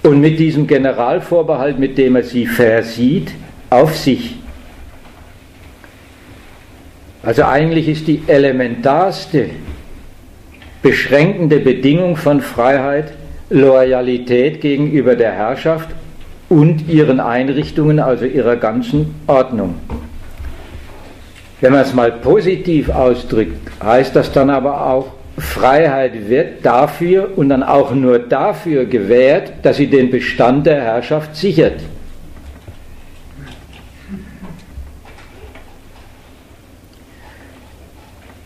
und mit diesem Generalvorbehalt, mit dem er sie versieht, auf sich. Also eigentlich ist die elementarste beschränkende Bedingung von Freiheit Loyalität gegenüber der Herrschaft und ihren Einrichtungen, also ihrer ganzen Ordnung. Wenn man es mal positiv ausdrückt, heißt das dann aber auch, Freiheit wird dafür und dann auch nur dafür gewährt, dass sie den Bestand der Herrschaft sichert.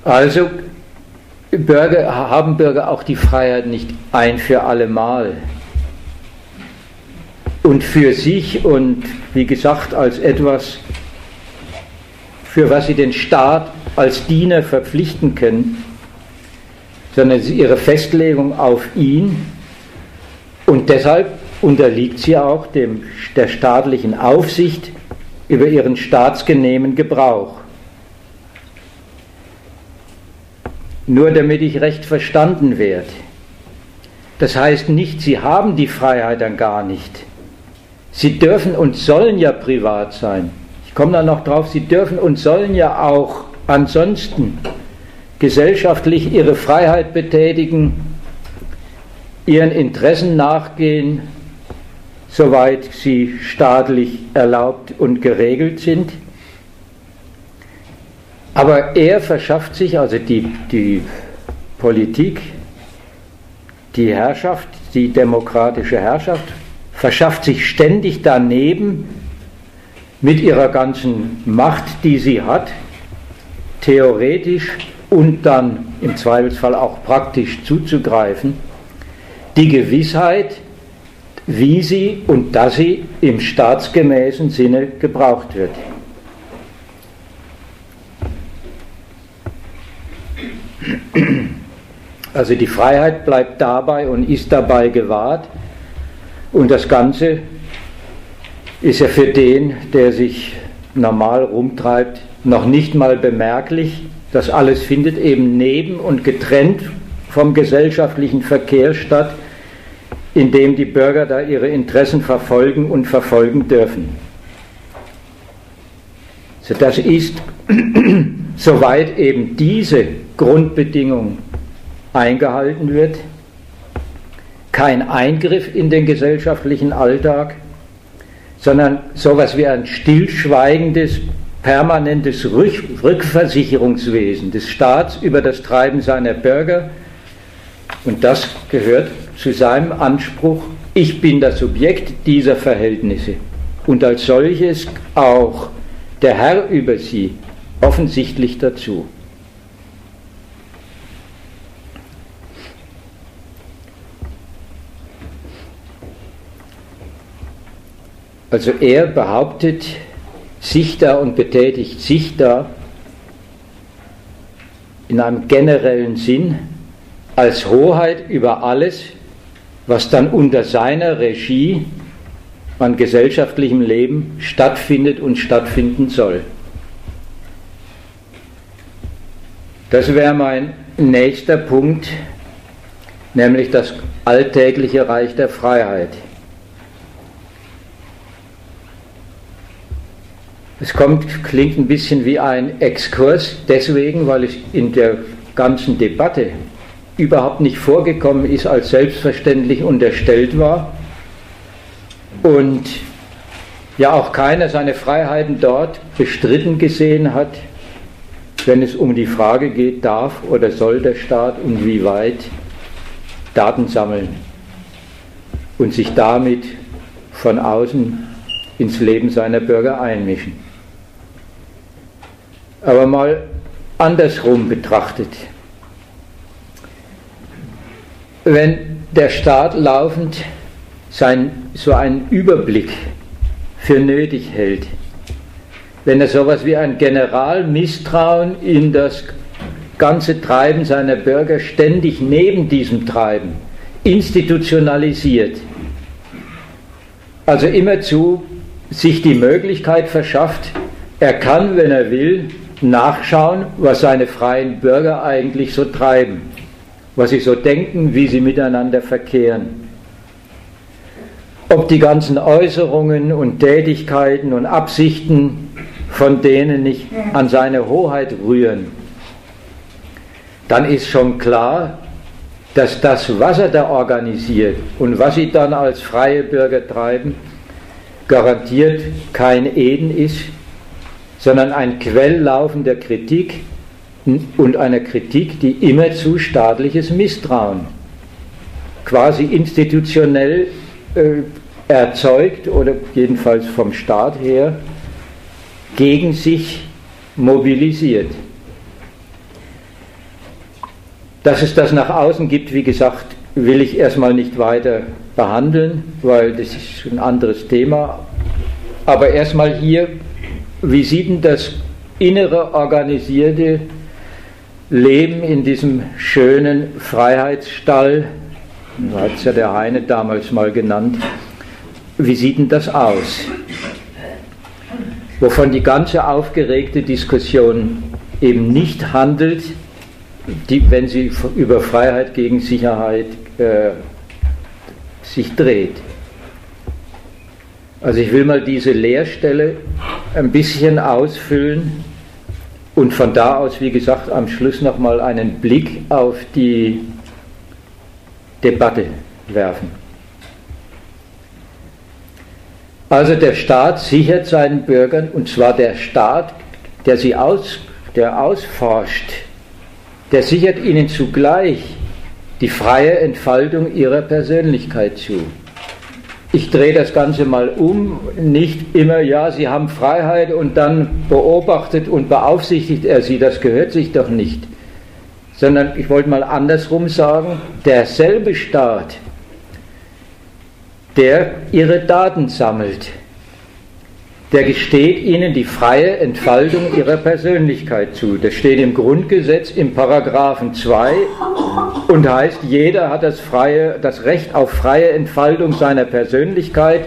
Also Bürger, haben Bürger auch die Freiheit nicht ein für alle Mal und für sich und wie gesagt als etwas, für was sie den Staat als Diener verpflichten können, sondern ihre Festlegung auf ihn und deshalb unterliegt sie auch dem, der staatlichen Aufsicht über ihren staatsgenehmen Gebrauch. Nur damit ich recht verstanden werde. Das heißt nicht, sie haben die Freiheit dann gar nicht. Sie dürfen und sollen ja privat sein. Ich komme da noch drauf, sie dürfen und sollen ja auch ansonsten gesellschaftlich ihre Freiheit betätigen, ihren Interessen nachgehen, soweit sie staatlich erlaubt und geregelt sind. Aber er verschafft sich, also die, die Politik, die Herrschaft, die demokratische Herrschaft, verschafft sich ständig daneben mit ihrer ganzen Macht, die sie hat, theoretisch und dann im Zweifelsfall auch praktisch zuzugreifen, die Gewissheit, wie sie und dass sie im staatsgemäßen Sinne gebraucht wird. Also die Freiheit bleibt dabei und ist dabei gewahrt, und das Ganze ist ja für den, der sich normal rumtreibt, noch nicht mal bemerklich. Das alles findet eben neben und getrennt vom gesellschaftlichen Verkehr statt, in dem die Bürger da ihre Interessen verfolgen und verfolgen dürfen. So, das ist, soweit eben diese Grundbedingung eingehalten wird, kein Eingriff in den gesellschaftlichen Alltag, sondern sowas wie ein stillschweigendes, permanentes Rückversicherungswesen des Staats über das Treiben seiner Bürger. Und das gehört zu seinem Anspruch, ich bin das Subjekt dieser Verhältnisse und als solches auch der Herr über sie offensichtlich dazu. Also er behauptet sich da und betätigt sich da in einem generellen Sinn als Hoheit über alles, was dann unter seiner Regie an gesellschaftlichem Leben stattfindet und stattfinden soll. Das wäre mein nächster Punkt, nämlich das alltägliche Reich der Freiheit. Es kommt, klingt ein bisschen wie ein Exkurs, deswegen, weil es in der ganzen Debatte überhaupt nicht vorgekommen ist, als selbstverständlich unterstellt war. Und ja auch keiner seine Freiheiten dort bestritten gesehen hat, wenn es um die Frage geht, darf oder soll der Staat und wie weit Daten sammeln und sich damit von außen ins Leben seiner Bürger einmischen. Aber mal andersrum betrachtet. Wenn der Staat laufend sein, so einen Überblick für nötig hält, wenn er sowas wie ein Generalmisstrauen in das ganze Treiben seiner Bürger ständig neben diesem Treiben institutionalisiert, also immerzu sich die Möglichkeit verschafft, er kann, wenn er will, nachschauen, was seine freien Bürger eigentlich so treiben, was sie so denken, wie sie miteinander verkehren. Ob die ganzen Äußerungen und Tätigkeiten und Absichten von denen nicht an seine Hoheit rühren, dann ist schon klar, dass das, was er da organisiert und was sie dann als freie Bürger treiben, garantiert kein Eden ist, sondern ein Quelllaufen der Kritik und einer Kritik, die immerzu staatliches Misstrauen quasi institutionell äh, erzeugt oder jedenfalls vom Staat her gegen sich mobilisiert. Dass es das nach außen gibt, wie gesagt, will ich erstmal nicht weiter behandeln, weil das ist ein anderes Thema. Aber erstmal hier wie sieht denn das innere organisierte Leben in diesem schönen Freiheitsstall, so hat es ja der Heine damals mal genannt, wie sieht denn das aus? Wovon die ganze aufgeregte Diskussion eben nicht handelt, die, wenn sie über Freiheit gegen Sicherheit äh, sich dreht. Also ich will mal diese Leerstelle ein bisschen ausfüllen und von da aus, wie gesagt, am Schluss nochmal einen Blick auf die Debatte werfen. Also der Staat sichert seinen Bürgern, und zwar der Staat, der sie aus, der ausforscht, der sichert ihnen zugleich die freie Entfaltung ihrer Persönlichkeit zu ich drehe das Ganze mal um, nicht immer, ja, Sie haben Freiheit und dann beobachtet und beaufsichtigt er Sie, das gehört sich doch nicht. Sondern ich wollte mal andersrum sagen, derselbe Staat, der Ihre Daten sammelt, der gesteht ihnen die freie Entfaltung ihrer Persönlichkeit zu. Das steht im Grundgesetz im Paragraphen 2 und heißt, jeder hat das, freie, das Recht auf freie Entfaltung seiner Persönlichkeit.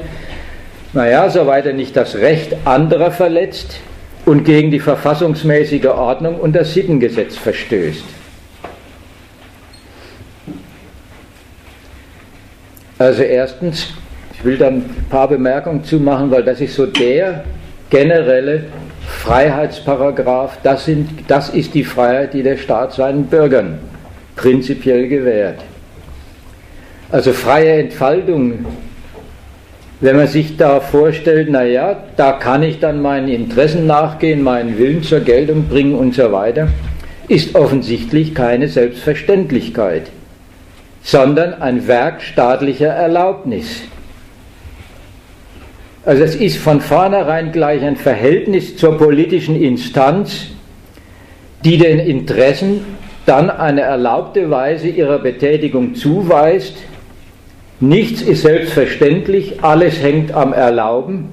Naja, soweit er nicht das Recht anderer verletzt und gegen die verfassungsmäßige Ordnung und das Sittengesetz verstößt. Also erstens, ich will dann ein paar Bemerkungen zu machen, weil das ist so der generelle Freiheitsparagraph, das, sind, das ist die Freiheit, die der Staat seinen Bürgern prinzipiell gewährt. Also freie Entfaltung, wenn man sich da vorstellt, naja, da kann ich dann meinen Interessen nachgehen, meinen Willen zur Geltung bringen und so weiter, ist offensichtlich keine Selbstverständlichkeit, sondern ein Werk staatlicher Erlaubnis. Also es ist von vornherein gleich ein Verhältnis zur politischen Instanz, die den Interessen dann eine erlaubte Weise ihrer Betätigung zuweist. Nichts ist selbstverständlich, alles hängt am Erlauben.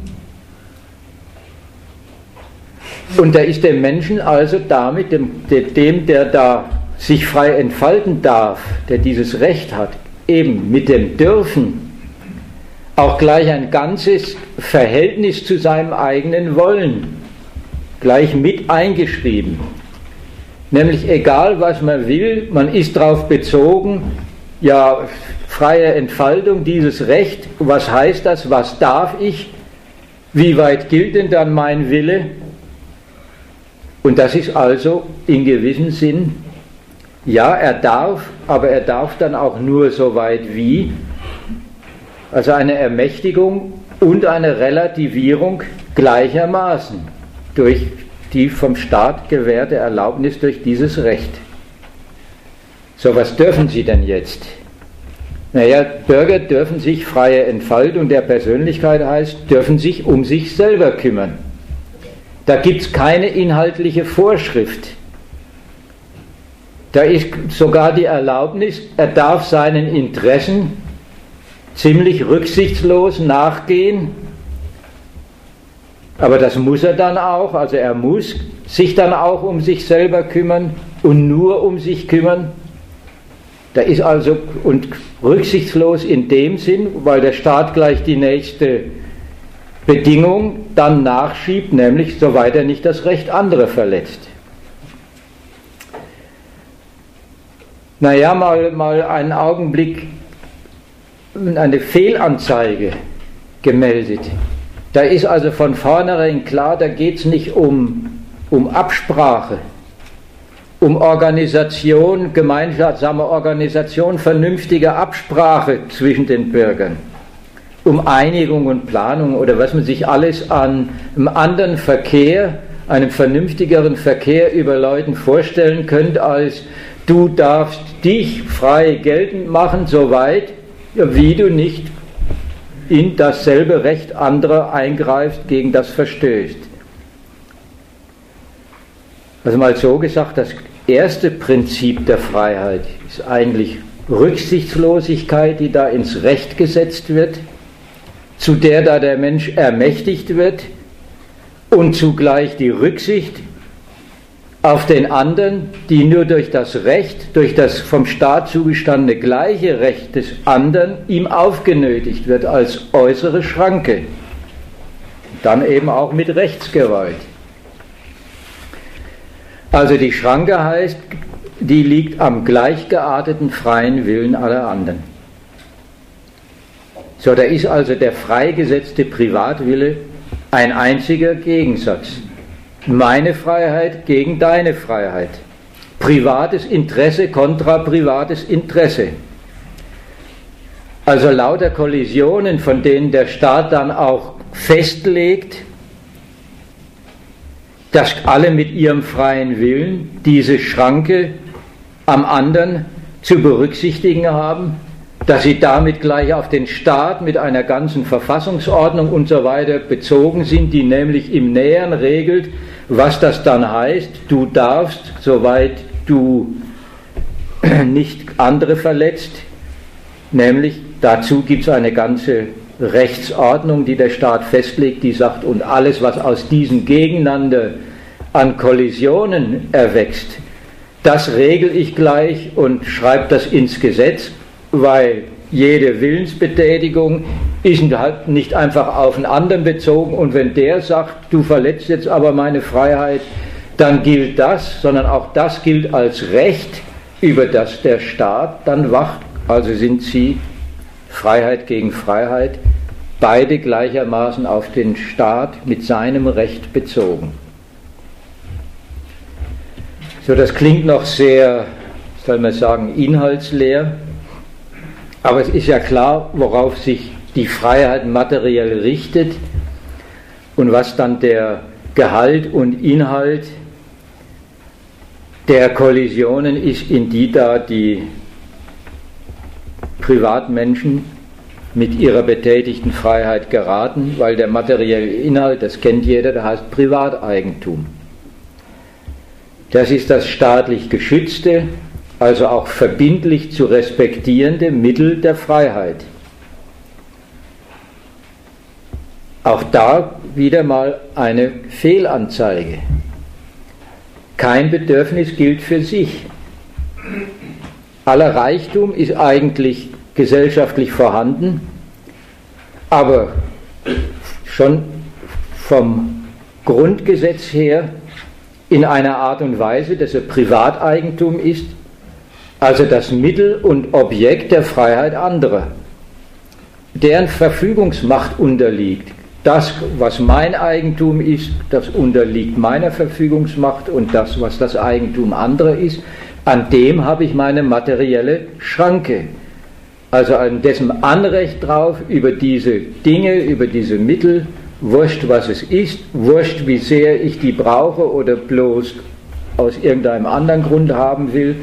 Und da ist dem Menschen also damit, dem, dem, der da sich frei entfalten darf, der dieses Recht hat, eben mit dem Dürfen, auch gleich ein ganzes Verhältnis zu seinem eigenen Wollen, gleich mit eingeschrieben. Nämlich egal, was man will, man ist darauf bezogen, ja, freie Entfaltung, dieses Recht, was heißt das, was darf ich, wie weit gilt denn dann mein Wille? Und das ist also in gewissem Sinn, ja, er darf, aber er darf dann auch nur so weit wie, also eine Ermächtigung und eine Relativierung gleichermaßen durch die vom Staat gewährte Erlaubnis durch dieses Recht. So, was dürfen Sie denn jetzt? Naja, Bürger dürfen sich freie Entfaltung der Persönlichkeit heißt, dürfen sich um sich selber kümmern. Da gibt es keine inhaltliche Vorschrift. Da ist sogar die Erlaubnis, er darf seinen Interessen ziemlich rücksichtslos nachgehen. Aber das muss er dann auch, also er muss sich dann auch um sich selber kümmern und nur um sich kümmern. Da ist also und rücksichtslos in dem Sinn, weil der Staat gleich die nächste Bedingung dann nachschiebt, nämlich soweit er nicht das Recht anderer verletzt. Naja, mal, mal einen Augenblick eine Fehlanzeige gemeldet. Da ist also von vornherein klar, da geht es nicht um, um Absprache, um Organisation, gemeinsame Organisation, vernünftige Absprache zwischen den Bürgern, um Einigung und Planung oder was man sich alles an einem anderen Verkehr, einem vernünftigeren Verkehr über Leuten vorstellen könnte, als du darfst dich frei geltend machen, soweit wie du nicht in dasselbe Recht anderer eingreifst, gegen das verstößt. Also mal so gesagt, das erste Prinzip der Freiheit ist eigentlich Rücksichtslosigkeit, die da ins Recht gesetzt wird, zu der da der Mensch ermächtigt wird und zugleich die Rücksicht auf den anderen, die nur durch das Recht, durch das vom Staat zugestandene gleiche Recht des anderen ihm aufgenötigt wird als äußere Schranke. Dann eben auch mit Rechtsgewalt. Also die Schranke heißt, die liegt am gleichgearteten freien Willen aller anderen. So, da ist also der freigesetzte Privatwille ein einziger Gegensatz. Meine Freiheit gegen deine Freiheit. Privates Interesse kontra privates Interesse. Also lauter Kollisionen, von denen der Staat dann auch festlegt, dass alle mit ihrem freien Willen diese Schranke am anderen zu berücksichtigen haben, dass sie damit gleich auf den Staat mit einer ganzen Verfassungsordnung und so weiter bezogen sind, die nämlich im Näheren regelt, was das dann heißt. Du darfst, soweit du nicht andere verletzt, nämlich dazu gibt es eine ganze Rechtsordnung, die der Staat festlegt, die sagt, und alles, was aus diesem Gegeneinander an Kollisionen erwächst, das regel ich gleich und schreibe das ins Gesetz weil jede Willensbetätigung ist nicht einfach auf einen anderen bezogen und wenn der sagt, du verletzt jetzt aber meine Freiheit, dann gilt das, sondern auch das gilt als Recht, über das der Staat dann wacht. Also sind sie Freiheit gegen Freiheit, beide gleichermaßen auf den Staat mit seinem Recht bezogen. So, das klingt noch sehr, soll man sagen, inhaltsleer. Aber es ist ja klar, worauf sich die Freiheit materiell richtet und was dann der Gehalt und Inhalt der Kollisionen ist, in die da die Privatmenschen mit ihrer betätigten Freiheit geraten, weil der materielle Inhalt, das kennt jeder, der heißt Privateigentum. Das ist das staatlich geschützte, also auch verbindlich zu respektierende Mittel der Freiheit. Auch da wieder mal eine Fehlanzeige. Kein Bedürfnis gilt für sich. Aller Reichtum ist eigentlich gesellschaftlich vorhanden, aber schon vom Grundgesetz her in einer Art und Weise, dass er Privateigentum ist, also das Mittel und Objekt der Freiheit anderer, deren Verfügungsmacht unterliegt. Das, was mein Eigentum ist, das unterliegt meiner Verfügungsmacht und das, was das Eigentum anderer ist, an dem habe ich meine materielle Schranke. Also an dessen Anrecht drauf über diese Dinge, über diese Mittel, wurscht was es ist, wurscht wie sehr ich die brauche oder bloß aus irgendeinem anderen Grund haben will,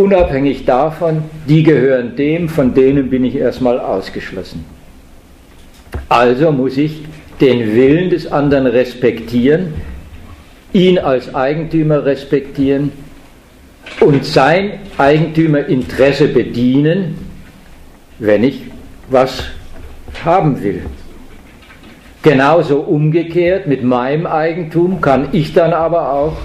unabhängig davon, die gehören dem, von denen bin ich erstmal ausgeschlossen. Also muss ich den Willen des anderen respektieren, ihn als Eigentümer respektieren und sein Eigentümerinteresse bedienen, wenn ich was haben will. Genauso umgekehrt mit meinem Eigentum kann ich dann aber auch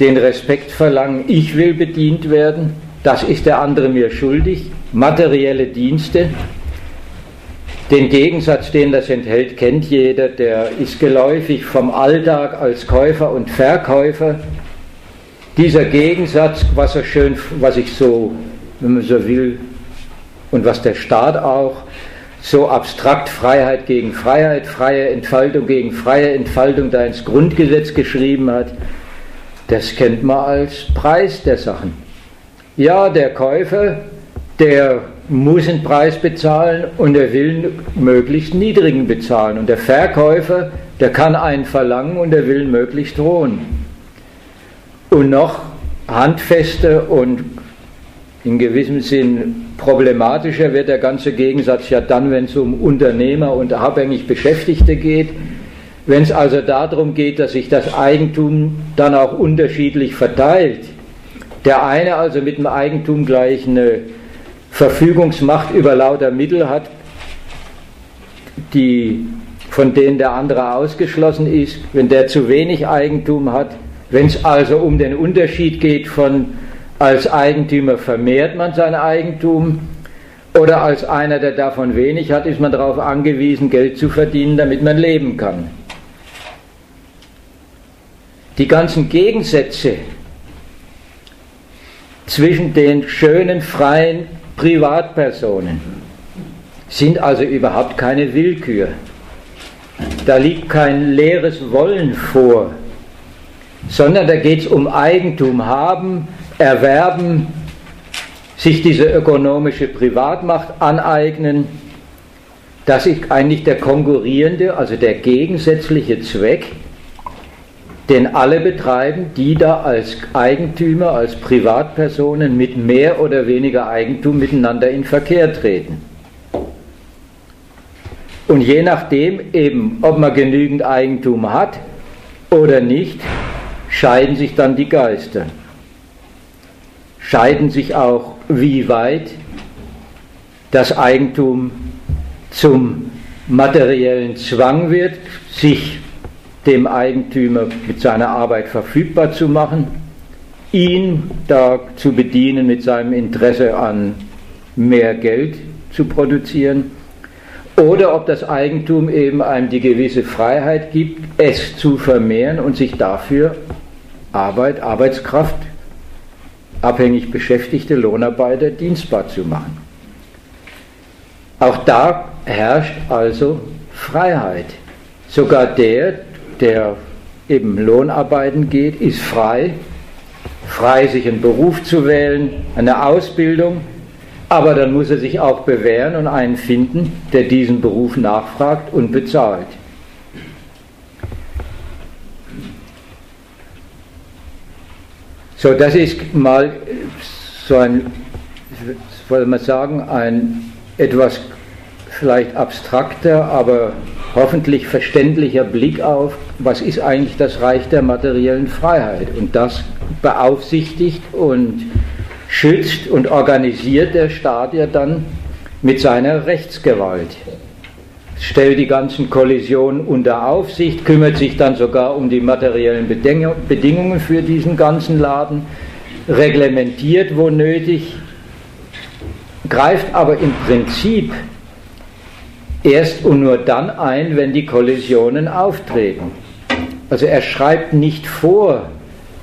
den Respekt verlangen, ich will bedient werden, das ist der andere mir schuldig, materielle Dienste. Den Gegensatz, den das enthält, kennt jeder, der ist geläufig vom Alltag als Käufer und Verkäufer. Dieser Gegensatz, was er schön, was ich so, wenn man so will, und was der Staat auch so abstrakt Freiheit gegen Freiheit, freie Entfaltung gegen freie Entfaltung da ins Grundgesetz geschrieben hat, das kennt man als Preis der Sachen. Ja, der Käufer, der muss einen Preis bezahlen und er will einen möglichst niedrigen bezahlen. Und der Verkäufer, der kann einen verlangen und er will möglichst hohen. Und noch handfester und in gewissem Sinn problematischer wird der ganze Gegensatz ja dann, wenn es um Unternehmer und abhängig Beschäftigte geht. Wenn es also darum geht, dass sich das Eigentum dann auch unterschiedlich verteilt, der eine also mit dem Eigentum gleich eine Verfügungsmacht über lauter Mittel hat, die, von denen der andere ausgeschlossen ist, wenn der zu wenig Eigentum hat, wenn es also um den Unterschied geht von als Eigentümer vermehrt man sein Eigentum oder als einer, der davon wenig hat, ist man darauf angewiesen, Geld zu verdienen, damit man leben kann. Die ganzen Gegensätze zwischen den schönen, freien Privatpersonen sind also überhaupt keine Willkür. Da liegt kein leeres Wollen vor, sondern da geht es um Eigentum haben, erwerben, sich diese ökonomische Privatmacht aneignen. Das ist eigentlich der konkurrierende, also der gegensätzliche Zweck, den alle betreiben, die da als Eigentümer, als Privatpersonen mit mehr oder weniger Eigentum miteinander in Verkehr treten. Und je nachdem eben, ob man genügend Eigentum hat oder nicht, scheiden sich dann die Geister scheiden sich auch, wie weit das Eigentum zum materiellen Zwang wird, sich dem Eigentümer mit seiner Arbeit verfügbar zu machen, ihn da zu bedienen mit seinem Interesse an mehr Geld zu produzieren, oder ob das Eigentum eben einem die gewisse Freiheit gibt, es zu vermehren und sich dafür Arbeit, Arbeitskraft abhängig Beschäftigte, Lohnarbeiter dienstbar zu machen. Auch da herrscht also Freiheit. Sogar der, der eben Lohnarbeiten geht, ist frei, frei sich einen Beruf zu wählen, eine Ausbildung, aber dann muss er sich auch bewähren und einen finden, der diesen Beruf nachfragt und bezahlt. So, das ist mal so ein, soll man sagen, ein etwas vielleicht abstrakter, aber hoffentlich verständlicher Blick auf, was ist eigentlich das Reich der materiellen Freiheit. Und das beaufsichtigt und schützt und organisiert der Staat ja dann mit seiner Rechtsgewalt. stellt die ganzen Kollisionen unter Aufsicht, kümmert sich dann sogar um die materiellen Bedingungen für diesen ganzen Laden, reglementiert wo nötig, greift aber im Prinzip erst und nur dann ein, wenn die Kollisionen auftreten. Also er schreibt nicht vor,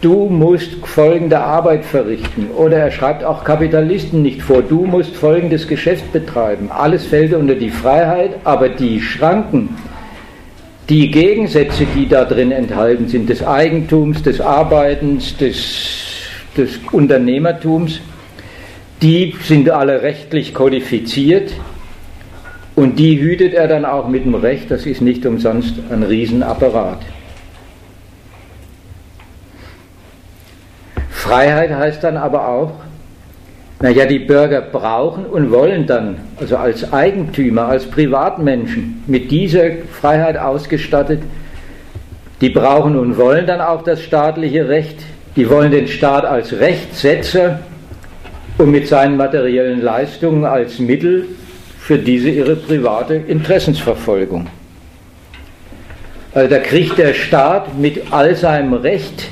du musst folgende Arbeit verrichten. Oder er schreibt auch Kapitalisten nicht vor, du musst folgendes Geschäft betreiben. Alles fällt unter die Freiheit, aber die Schranken, die Gegensätze, die da drin enthalten sind, des Eigentums, des Arbeitens, des, des Unternehmertums, die sind alle rechtlich kodifiziert und die hütet er dann auch mit dem Recht, das ist nicht umsonst ein Riesenapparat. Freiheit heißt dann aber auch, naja, die Bürger brauchen und wollen dann, also als Eigentümer, als Privatmenschen, mit dieser Freiheit ausgestattet, die brauchen und wollen dann auch das staatliche Recht, die wollen den Staat als Rechtsetzer und mit seinen materiellen Leistungen als Mittel für diese ihre private Interessensverfolgung. Also da kriegt der Staat mit all seinem Recht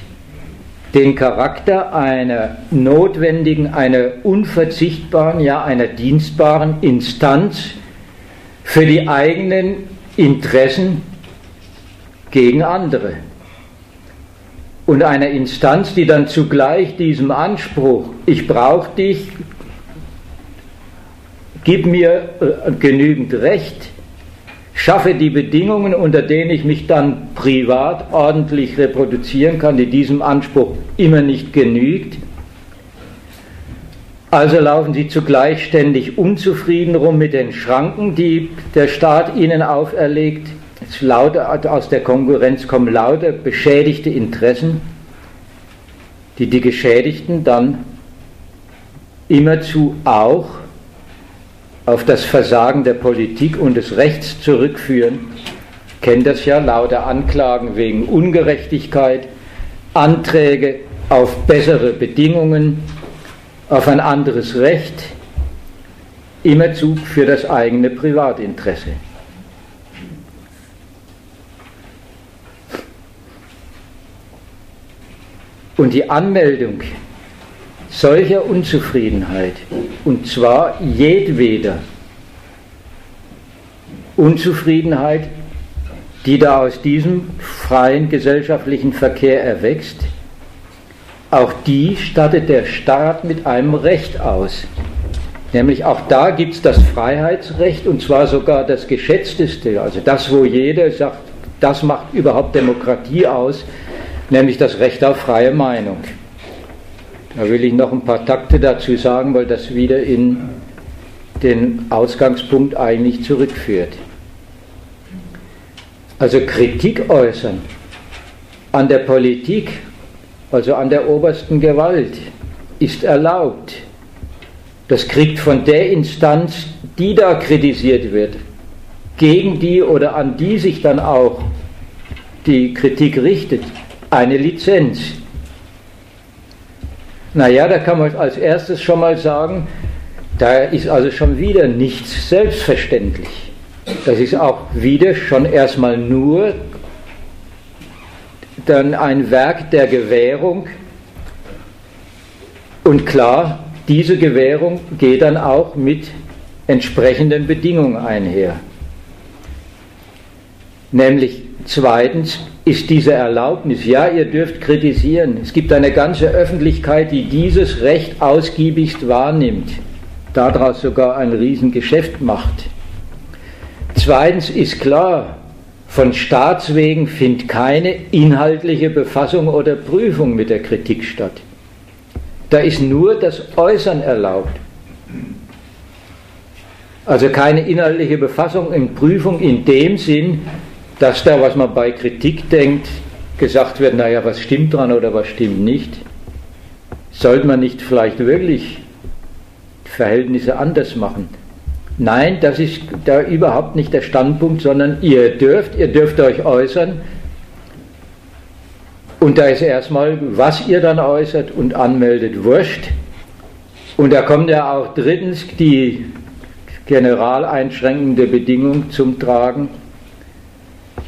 den Charakter einer notwendigen, einer unverzichtbaren, ja einer dienstbaren Instanz für die eigenen Interessen gegen andere. Und einer Instanz, die dann zugleich diesem Anspruch, ich brauche dich, gib mir äh, genügend Recht, schaffe die Bedingungen, unter denen ich mich dann privat ordentlich reproduzieren kann, die diesem Anspruch immer nicht genügt. Also laufen sie zugleich ständig unzufrieden rum mit den Schranken, die der Staat ihnen auferlegt. Lauter, aus der Konkurrenz kommen lauter beschädigte Interessen, die die Geschädigten dann immerzu auch auf das Versagen der Politik und des Rechts zurückführen, kennt das ja, lauter Anklagen wegen Ungerechtigkeit, Anträge auf bessere Bedingungen, auf ein anderes Recht, immerzu für das eigene Privatinteresse. Und die Anmeldung solcher Unzufriedenheit, und zwar jedweder Unzufriedenheit, die da aus diesem freien gesellschaftlichen Verkehr erwächst, auch die stattet der Staat mit einem Recht aus. Nämlich auch da gibt es das Freiheitsrecht und zwar sogar das geschätzteste, also das, wo jeder sagt, das macht überhaupt Demokratie aus, nämlich das Recht auf freie Meinung. Da will ich noch ein paar Takte dazu sagen, weil das wieder in den Ausgangspunkt eigentlich zurückführt. Also Kritik äußern an der Politik, also an der obersten Gewalt, ist erlaubt. Das kriegt von der Instanz, die da kritisiert wird, gegen die oder an die sich dann auch die Kritik richtet, eine Lizenz. Naja, da kann man als erstes schon mal sagen, da ist also schon wieder nichts selbstverständlich. Das ist auch wieder schon erstmal nur dann ein Werk der Gewährung. Und klar, diese Gewährung geht dann auch mit entsprechenden Bedingungen einher. Nämlich zweitens, ist diese Erlaubnis, ja, ihr dürft kritisieren. Es gibt eine ganze Öffentlichkeit, die dieses Recht ausgiebigst wahrnimmt, daraus sogar ein Riesengeschäft macht. Zweitens ist klar, von Staatswegen findet keine inhaltliche Befassung oder Prüfung mit der Kritik statt. Da ist nur das Äußern erlaubt. Also keine inhaltliche Befassung und Prüfung in dem Sinn, dass da, was man bei Kritik denkt, gesagt wird, naja, was stimmt dran oder was stimmt nicht, sollte man nicht vielleicht wirklich Verhältnisse anders machen? Nein, das ist da überhaupt nicht der Standpunkt, sondern ihr dürft, ihr dürft euch äußern. Und da ist erstmal, was ihr dann äußert und anmeldet, wurscht. Und da kommt ja auch drittens die generaleinschränkende Bedingung zum Tragen.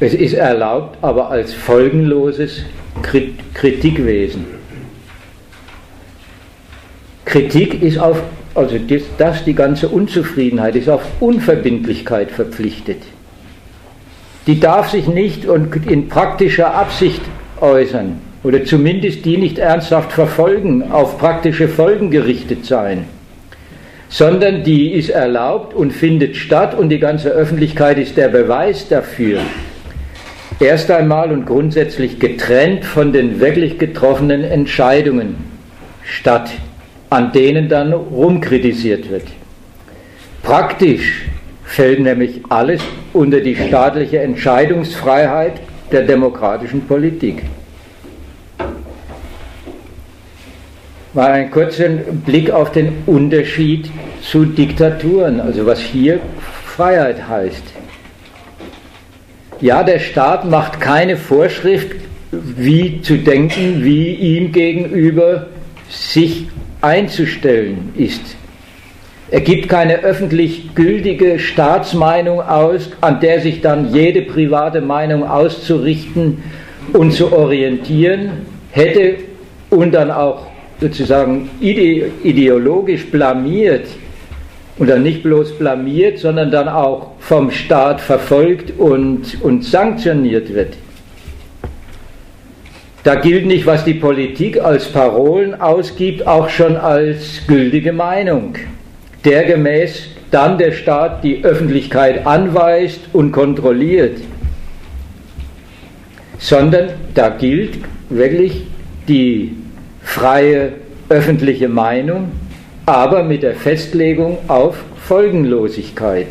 Es ist erlaubt, aber als folgenloses Kritikwesen. Kritik ist auf, also das, das die ganze Unzufriedenheit ist auf Unverbindlichkeit verpflichtet. Die darf sich nicht und in praktischer Absicht äußern oder zumindest die nicht ernsthaft verfolgen, auf praktische Folgen gerichtet sein, sondern die ist erlaubt und findet statt und die ganze Öffentlichkeit ist der Beweis dafür. Erst einmal und grundsätzlich getrennt von den wirklich getroffenen Entscheidungen statt, an denen dann rumkritisiert wird. Praktisch fällt nämlich alles unter die staatliche Entscheidungsfreiheit der demokratischen Politik. Mal einen kurzen Blick auf den Unterschied zu Diktaturen, also was hier Freiheit heißt. Ja, der Staat macht keine Vorschrift, wie zu denken, wie ihm gegenüber sich einzustellen ist. Er gibt keine öffentlich gültige Staatsmeinung aus, an der sich dann jede private Meinung auszurichten und zu orientieren hätte und dann auch sozusagen ide ideologisch blamiert und dann nicht bloß blamiert, sondern dann auch vom Staat verfolgt und, und sanktioniert wird. Da gilt nicht, was die Politik als Parolen ausgibt, auch schon als gültige Meinung, der gemäß dann der Staat die Öffentlichkeit anweist und kontrolliert, sondern da gilt wirklich die freie öffentliche Meinung, aber mit der Festlegung auf Folgenlosigkeit.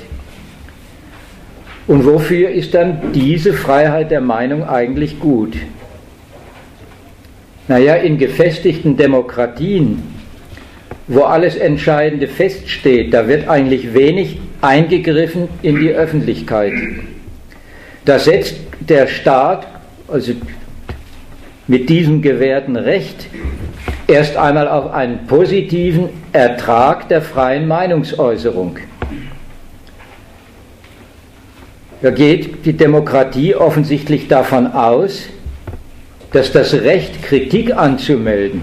Und wofür ist dann diese Freiheit der Meinung eigentlich gut? Naja, in gefestigten Demokratien, wo alles Entscheidende feststeht, da wird eigentlich wenig eingegriffen in die Öffentlichkeit. Da setzt der Staat, also mit diesem gewährten Recht, erst einmal auf einen positiven Ertrag der freien Meinungsäußerung. Da geht die Demokratie offensichtlich davon aus, dass das Recht, Kritik anzumelden,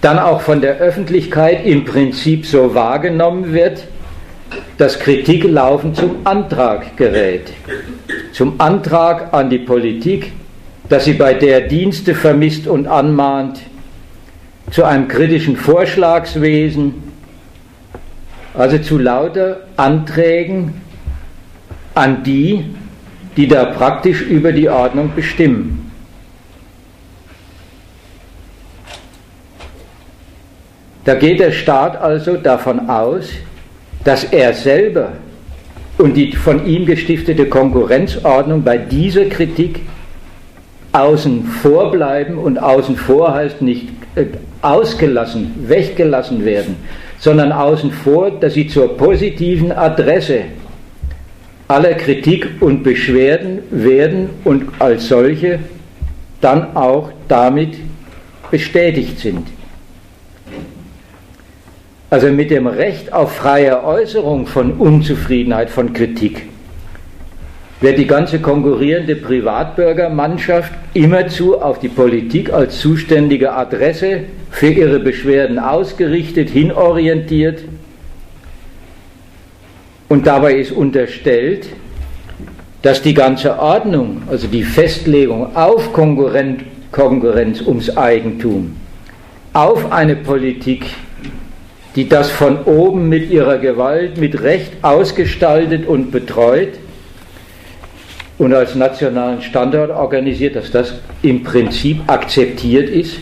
dann auch von der Öffentlichkeit im Prinzip so wahrgenommen wird, dass Kritik laufend zum Antrag gerät. Zum Antrag an die Politik, dass sie bei der Dienste vermisst und anmahnt, zu einem kritischen Vorschlagswesen, also zu lauter Anträgen an die, die da praktisch über die Ordnung bestimmen. Da geht der Staat also davon aus, dass er selber und die von ihm gestiftete Konkurrenzordnung bei dieser Kritik außen vor bleiben und außen vor heißt nicht äh, ausgelassen, weggelassen werden, sondern außen vor, dass sie zur positiven Adresse aller Kritik und Beschwerden werden und als solche dann auch damit bestätigt sind. Also mit dem Recht auf freie Äußerung von Unzufriedenheit, von Kritik wird die ganze konkurrierende Privatbürgermannschaft immerzu auf die Politik als zuständige Adresse für ihre Beschwerden ausgerichtet, hinorientiert. Und dabei ist unterstellt, dass die ganze Ordnung, also die Festlegung auf Konkurrenz, Konkurrenz ums Eigentum, auf eine Politik, die das von oben mit ihrer Gewalt, mit Recht ausgestaltet und betreut, und als nationalen Standard organisiert, dass das im Prinzip akzeptiert ist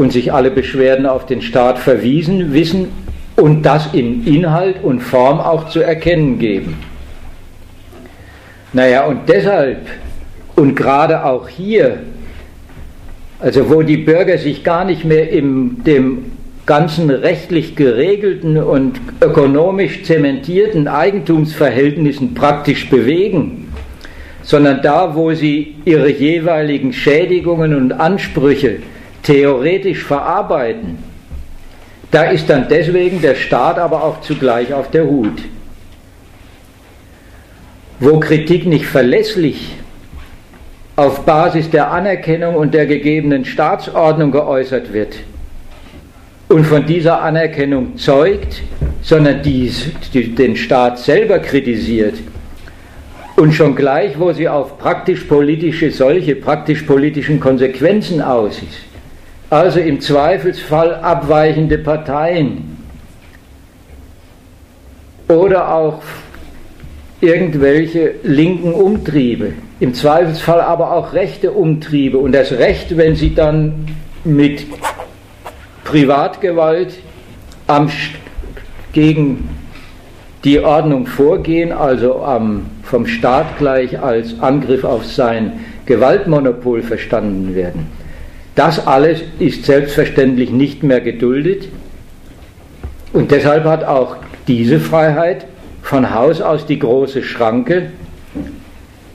und sich alle Beschwerden auf den Staat verwiesen wissen und das in Inhalt und Form auch zu erkennen geben. Naja, und deshalb und gerade auch hier, also wo die Bürger sich gar nicht mehr in dem ganzen rechtlich geregelten und ökonomisch zementierten Eigentumsverhältnissen praktisch bewegen, sondern da, wo sie ihre jeweiligen Schädigungen und Ansprüche theoretisch verarbeiten, Da ist dann deswegen der Staat aber auch zugleich auf der Hut. Wo Kritik nicht verlässlich auf Basis der Anerkennung und der gegebenen Staatsordnung geäußert wird und von dieser Anerkennung zeugt, sondern die, den Staat selber kritisiert und schon gleich, wo sie auf praktisch-politische, solche praktisch-politischen Konsequenzen aus ist, also im Zweifelsfall abweichende Parteien. Oder auch irgendwelche linken Umtriebe, im Zweifelsfall aber auch rechte Umtriebe. Und das Recht, wenn sie dann mit Privatgewalt am, gegen die Ordnung vorgehen, also am, vom Staat gleich als Angriff auf sein Gewaltmonopol verstanden werden. Das alles ist selbstverständlich nicht mehr geduldet. Und deshalb hat auch diese Freiheit von Haus aus die große Schranke.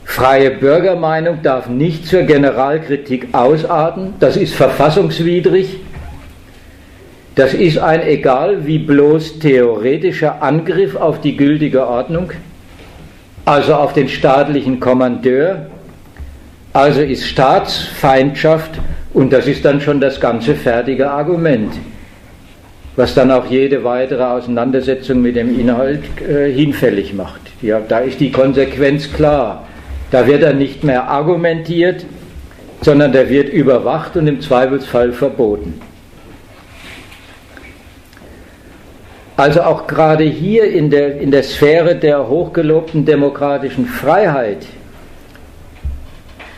Freie Bürgermeinung darf nicht zur Generalkritik ausarten, das ist verfassungswidrig, das ist ein egal wie bloß theoretischer Angriff auf die gültige Ordnung, also auf den staatlichen Kommandeur, also ist Staatsfeindschaft und das ist dann schon das ganze fertige Argument, was dann auch jede weitere Auseinandersetzung mit dem Inhalt äh, hinfällig macht. Ja, da ist die Konsequenz klar. Da wird dann nicht mehr argumentiert, sondern der wird überwacht und im Zweifelsfall verboten. Also auch gerade hier in der, in der Sphäre der hochgelobten demokratischen Freiheit,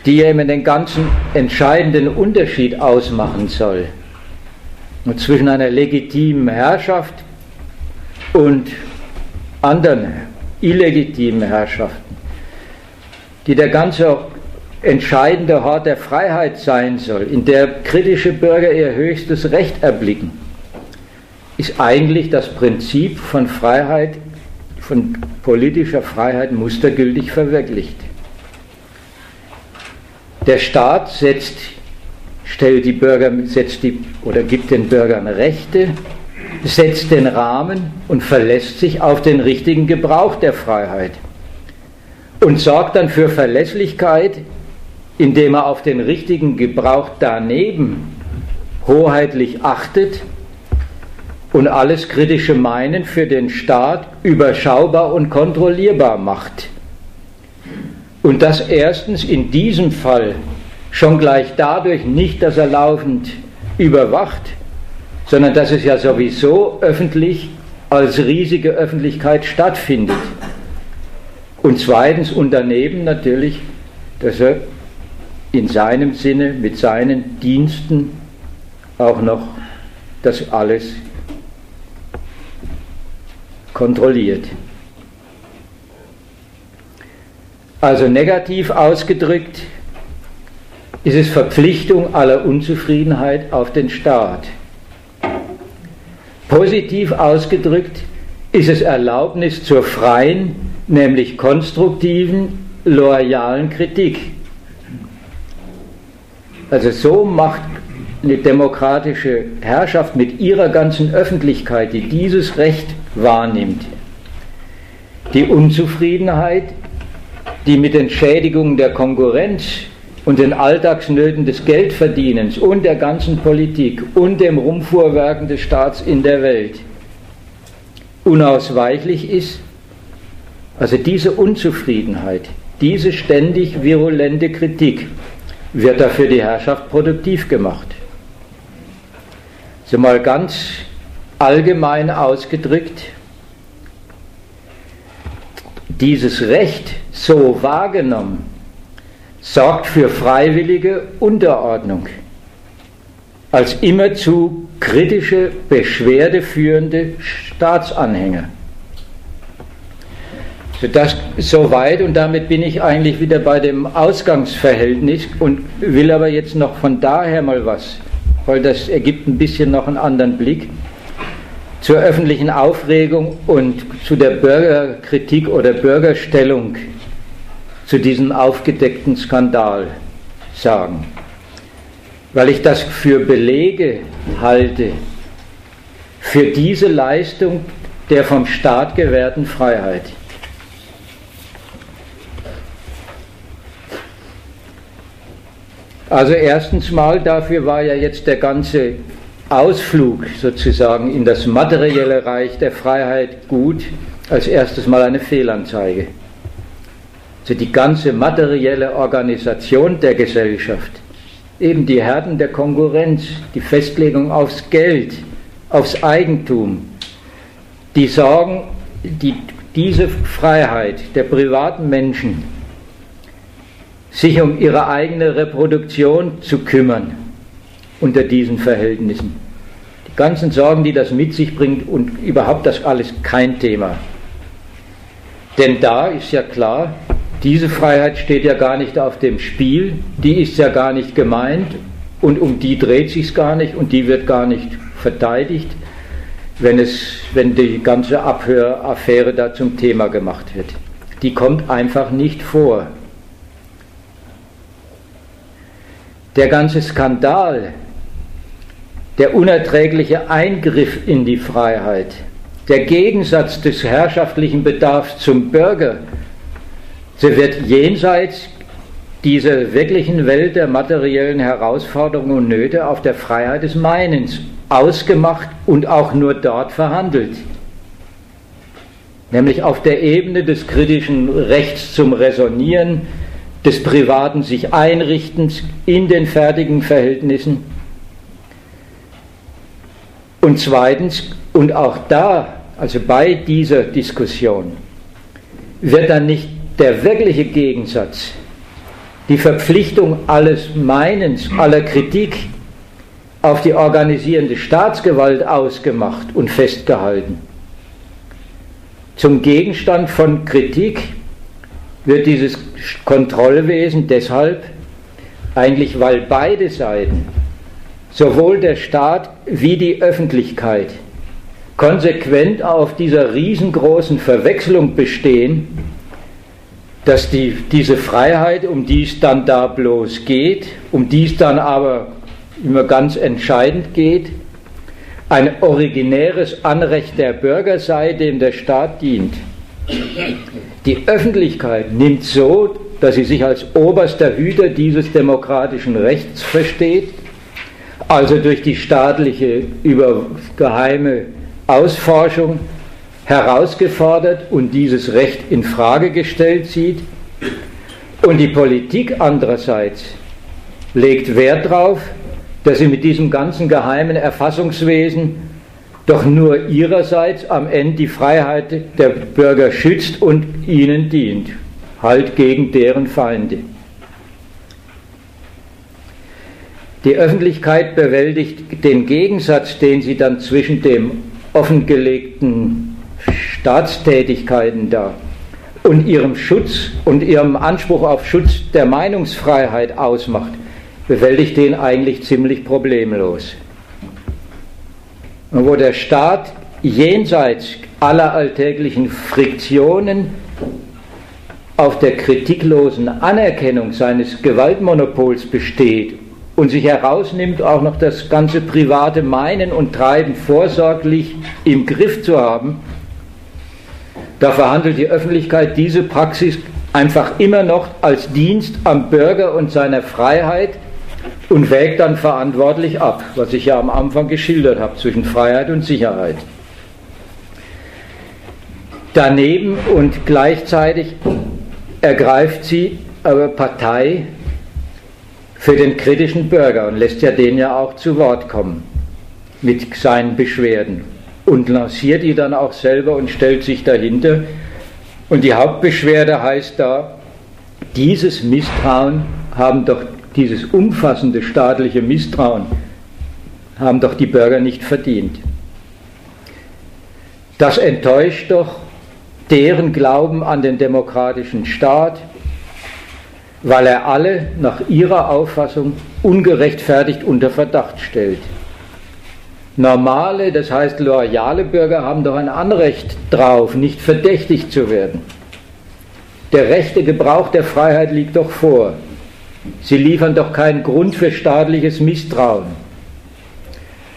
die eben den ganzen entscheidenden Unterschied ausmachen soll zwischen einer legitimen Herrschaft und anderen illegitimen Herrschaften, die der ganze entscheidende Hort der Freiheit sein soll, in der kritische Bürger ihr höchstes Recht erblicken ist eigentlich das Prinzip von Freiheit, von politischer Freiheit mustergültig verwirklicht. Der Staat setzt, stellt die Bürger, setzt die, oder gibt den Bürgern Rechte, setzt den Rahmen und verlässt sich auf den richtigen Gebrauch der Freiheit und sorgt dann für Verlässlichkeit, indem er auf den richtigen Gebrauch daneben hoheitlich achtet und alles kritische Meinen für den Staat überschaubar und kontrollierbar macht. Und das erstens in diesem Fall schon gleich dadurch nicht, dass er laufend überwacht, sondern dass es ja sowieso öffentlich als riesige Öffentlichkeit stattfindet. Und zweitens und daneben natürlich, dass er in seinem Sinne mit seinen Diensten auch noch das alles kontrolliert. Also negativ ausgedrückt ist es Verpflichtung aller Unzufriedenheit auf den Staat. Positiv ausgedrückt ist es Erlaubnis zur freien, nämlich konstruktiven, loyalen Kritik. Also so macht eine demokratische Herrschaft mit ihrer ganzen Öffentlichkeit, die dieses Recht wahrnimmt. Die Unzufriedenheit, die mit den Schädigungen der Konkurrenz und den Alltagsnöten des Geldverdienens und der ganzen Politik und dem Rumfuhrwerken des Staats in der Welt unausweichlich ist, also diese Unzufriedenheit, diese ständig virulente Kritik wird dafür die Herrschaft produktiv gemacht. So mal ganz allgemein ausgedrückt, dieses Recht so wahrgenommen sorgt für freiwillige Unterordnung als immerzu kritische, beschwerdeführende Staatsanhänger. Das soweit und damit bin ich eigentlich wieder bei dem Ausgangsverhältnis und will aber jetzt noch von daher mal was, weil das ergibt ein bisschen noch einen anderen Blick zur öffentlichen Aufregung und zu der Bürgerkritik oder Bürgerstellung zu diesem aufgedeckten Skandal sagen. Weil ich das für Belege halte für diese Leistung der vom Staat gewährten Freiheit. Also erstens mal, dafür war ja jetzt der ganze Ausflug sozusagen in das materielle Reich der Freiheit gut, als erstes mal eine Fehlanzeige. Also die ganze materielle Organisation der Gesellschaft, eben die Herden der Konkurrenz, die Festlegung aufs Geld, aufs Eigentum, die sorgen, die, diese Freiheit der privaten Menschen, sich um ihre eigene Reproduktion zu kümmern unter diesen Verhältnissen. Die ganzen Sorgen, die das mit sich bringt und überhaupt das alles kein Thema. Denn da ist ja klar, diese Freiheit steht ja gar nicht auf dem Spiel, die ist ja gar nicht gemeint und um die dreht sich gar nicht und die wird gar nicht verteidigt, wenn, es, wenn die ganze Abhöraffäre da zum Thema gemacht wird. Die kommt einfach nicht vor. Der ganze Skandal, der unerträgliche Eingriff in die Freiheit, der Gegensatz des herrschaftlichen Bedarfs zum Bürger, so wird jenseits dieser wirklichen Welt der materiellen Herausforderungen und Nöte auf der Freiheit des Meinens ausgemacht und auch nur dort verhandelt. Nämlich auf der Ebene des kritischen Rechts zum Resonieren, des privaten sich Einrichtens in den fertigen Verhältnissen. Und zweitens, und auch da, also bei dieser Diskussion, wird dann nicht der wirkliche Gegensatz, die Verpflichtung alles Meinens, aller Kritik auf die organisierende Staatsgewalt ausgemacht und festgehalten. Zum Gegenstand von Kritik wird dieses Kontrollwesen deshalb eigentlich, weil beide Seiten, sowohl der Staat wie die Öffentlichkeit, konsequent auf dieser riesengroßen Verwechslung bestehen, dass die, diese Freiheit, um die es dann da bloß geht, um die es dann aber immer ganz entscheidend geht, ein originäres Anrecht der Bürger sei, dem der Staat dient. Die Öffentlichkeit nimmt so, dass sie sich als oberster Hüter dieses demokratischen Rechts versteht, also durch die staatliche über geheime Ausforschung herausgefordert und dieses Recht in Frage gestellt sieht. Und die Politik andererseits legt Wert darauf, dass sie mit diesem ganzen geheimen Erfassungswesen doch nur ihrerseits am Ende die Freiheit der Bürger schützt und ihnen dient, halt gegen deren Feinde. Die Öffentlichkeit bewältigt den Gegensatz, den sie dann zwischen dem offengelegten Staatstätigkeiten da und ihrem Schutz und ihrem Anspruch auf Schutz der Meinungsfreiheit ausmacht, bewältigt den eigentlich ziemlich problemlos. Wo der Staat jenseits aller alltäglichen Friktionen auf der kritiklosen Anerkennung seines Gewaltmonopols besteht und sich herausnimmt, auch noch das ganze private Meinen und Treiben vorsorglich im Griff zu haben, da verhandelt die Öffentlichkeit diese Praxis einfach immer noch als Dienst am Bürger und seiner Freiheit und wägt dann verantwortlich ab, was ich ja am Anfang geschildert habe, zwischen Freiheit und Sicherheit. Daneben und gleichzeitig ergreift sie aber Partei für den kritischen Bürger und lässt ja den ja auch zu Wort kommen mit seinen Beschwerden und lanciert die dann auch selber und stellt sich dahinter. Und die Hauptbeschwerde heißt da, dieses Misstrauen haben doch dieses umfassende staatliche Misstrauen haben doch die Bürger nicht verdient. Das enttäuscht doch deren Glauben an den demokratischen Staat, weil er alle nach ihrer Auffassung ungerechtfertigt unter Verdacht stellt. Normale, das heißt loyale Bürger haben doch ein Anrecht drauf, nicht verdächtigt zu werden. Der rechte Gebrauch der Freiheit liegt doch vor. Sie liefern doch keinen Grund für staatliches Misstrauen.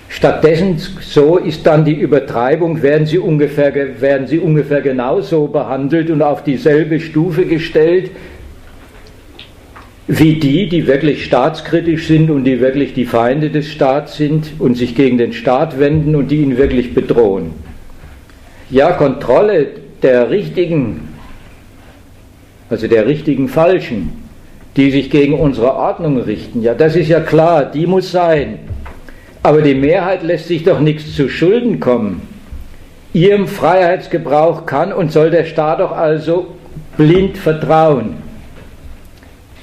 Stattdessen, so ist dann die Übertreibung, werden sie, ungefähr, werden sie ungefähr genauso behandelt und auf dieselbe Stufe gestellt wie die, die wirklich staatskritisch sind und die wirklich die Feinde des Staats sind und sich gegen den Staat wenden und die ihn wirklich bedrohen. Ja, Kontrolle der richtigen, also der richtigen Falschen, die sich gegen unsere Ordnung richten, ja, das ist ja klar, die muss sein. Aber die Mehrheit lässt sich doch nichts zu Schulden kommen. Ihrem Freiheitsgebrauch kann und soll der Staat doch also blind vertrauen.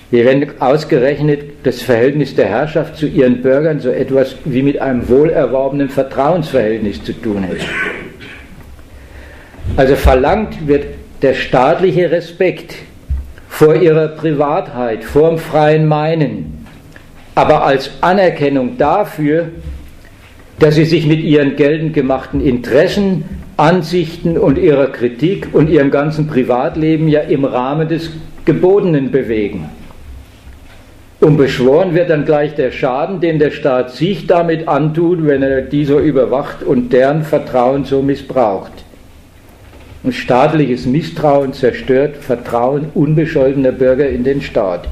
Wenn ausgerechnet das Verhältnis der Herrschaft zu ihren Bürgern so etwas wie mit einem wohlerworbenen Vertrauensverhältnis zu tun hätte. Also verlangt wird der staatliche Respekt vor ihrer Privatheit, vor dem freien Meinen, aber als Anerkennung dafür, dass sie sich mit ihren geltend gemachten Interessen, Ansichten und ihrer Kritik und ihrem ganzen Privatleben ja im Rahmen des Gebotenen bewegen. Und beschworen wird dann gleich der Schaden, den der Staat sich damit antut, wenn er die so überwacht und deren Vertrauen so missbraucht. Und staatliches Misstrauen zerstört Vertrauen unbescholtener Bürger in den Staat.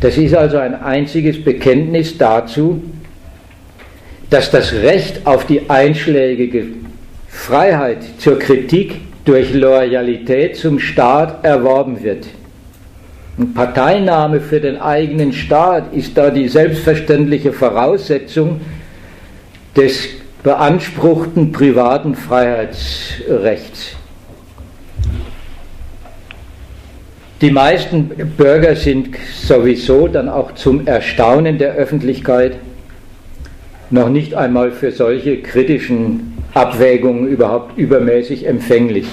Das ist also ein einziges Bekenntnis dazu, dass das Recht auf die einschlägige Freiheit zur Kritik durch Loyalität zum Staat erworben wird. Und Parteinahme für den eigenen Staat ist da die selbstverständliche Voraussetzung des beanspruchten privaten Freiheitsrechts. Die meisten Bürger sind sowieso dann auch zum Erstaunen der Öffentlichkeit noch nicht einmal für solche kritischen Abwägungen überhaupt übermäßig empfänglich.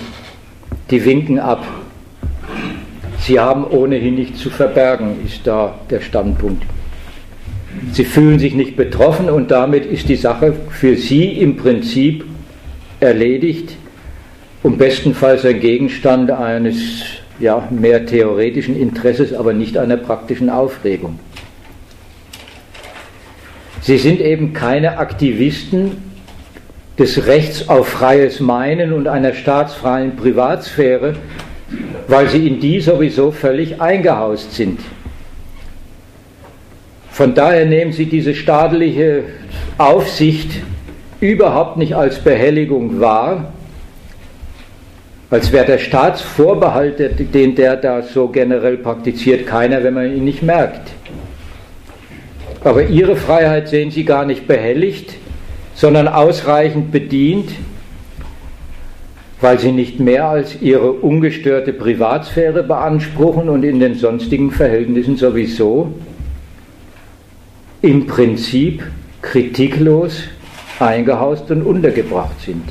Die winken ab. Sie haben ohnehin nichts zu verbergen, ist da der Standpunkt. Sie fühlen sich nicht betroffen und damit ist die Sache für Sie im Prinzip erledigt und bestenfalls ein Gegenstand eines ja, mehr theoretischen Interesses, aber nicht einer praktischen Aufregung. Sie sind eben keine Aktivisten des Rechts auf freies Meinen und einer staatsfreien Privatsphäre, weil sie in die sowieso völlig eingehaust sind. Von daher nehmen sie diese staatliche Aufsicht überhaupt nicht als Behelligung wahr, als wäre der Staatsvorbehalt, den der da so generell praktiziert, keiner, wenn man ihn nicht merkt. Aber ihre Freiheit sehen sie gar nicht behelligt, sondern ausreichend bedient weil sie nicht mehr als ihre ungestörte Privatsphäre beanspruchen und in den sonstigen Verhältnissen sowieso im Prinzip kritiklos eingehaust und untergebracht sind.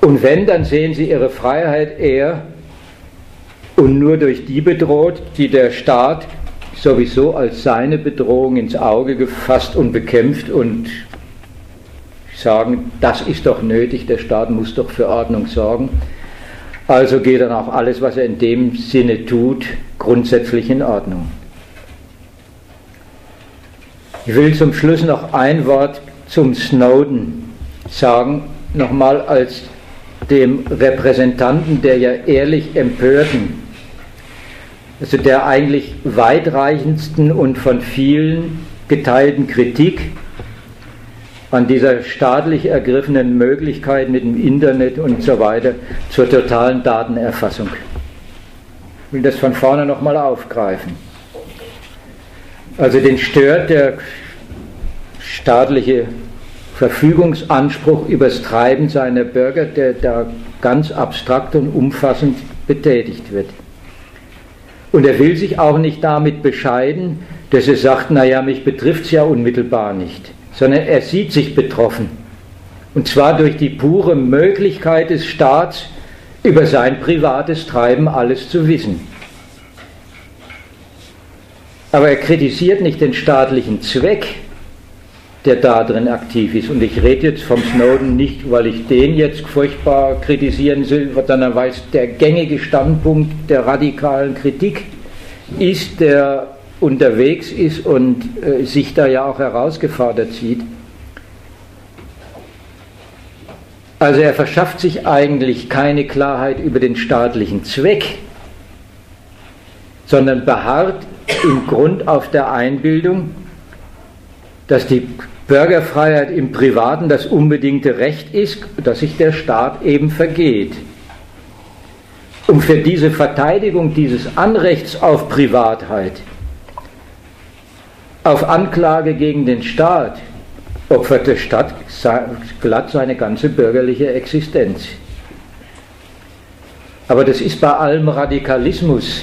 Und wenn, dann sehen sie ihre Freiheit eher und nur durch die bedroht, die der Staat sowieso als seine Bedrohung ins Auge gefasst und bekämpft und sagen, das ist doch nötig, der Staat muss doch für Ordnung sorgen. Also geht dann auch alles, was er in dem Sinne tut, grundsätzlich in Ordnung. Ich will zum Schluss noch ein Wort zum Snowden sagen, nochmal als dem Repräsentanten der ja ehrlich Empörten, also der eigentlich weitreichendsten und von vielen geteilten Kritik an dieser staatlich ergriffenen Möglichkeit mit dem Internet und so weiter zur totalen Datenerfassung. Ich will das von vorne nochmal aufgreifen. Also den stört der staatliche Verfügungsanspruch über das Treiben seiner Bürger, der da ganz abstrakt und umfassend betätigt wird. Und er will sich auch nicht damit bescheiden, dass er sagt, naja, mich betrifft es ja unmittelbar nicht sondern er sieht sich betroffen. Und zwar durch die pure Möglichkeit des Staats, über sein privates Treiben alles zu wissen. Aber er kritisiert nicht den staatlichen Zweck, der da drin aktiv ist. Und ich rede jetzt vom Snowden nicht, weil ich den jetzt furchtbar kritisieren will, sondern weil es der gängige Standpunkt der radikalen Kritik ist, der unterwegs ist und äh, sich da ja auch herausgefordert sieht. Also er verschafft sich eigentlich keine Klarheit über den staatlichen Zweck, sondern beharrt im Grund auf der Einbildung, dass die Bürgerfreiheit im Privaten das unbedingte Recht ist, dass sich der Staat eben vergeht. Um für diese Verteidigung dieses Anrechts auf Privatheit, auf Anklage gegen den Staat, opfert der Staat glatt seine ganze bürgerliche Existenz. Aber das ist bei allem Radikalismus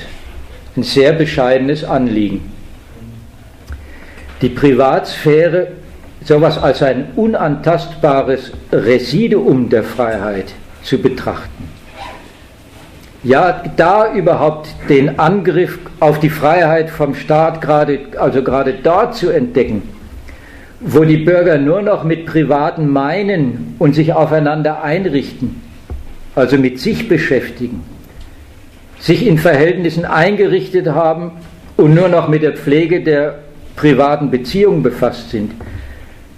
ein sehr bescheidenes Anliegen. Die Privatsphäre, sowas als ein unantastbares Residuum der Freiheit zu betrachten. Ja, da überhaupt den Angriff auf die Freiheit vom Staat gerade, also gerade dort zu entdecken, wo die Bürger nur noch mit privaten Meinen und sich aufeinander einrichten, also mit sich beschäftigen, sich in Verhältnissen eingerichtet haben und nur noch mit der Pflege der privaten Beziehungen befasst sind,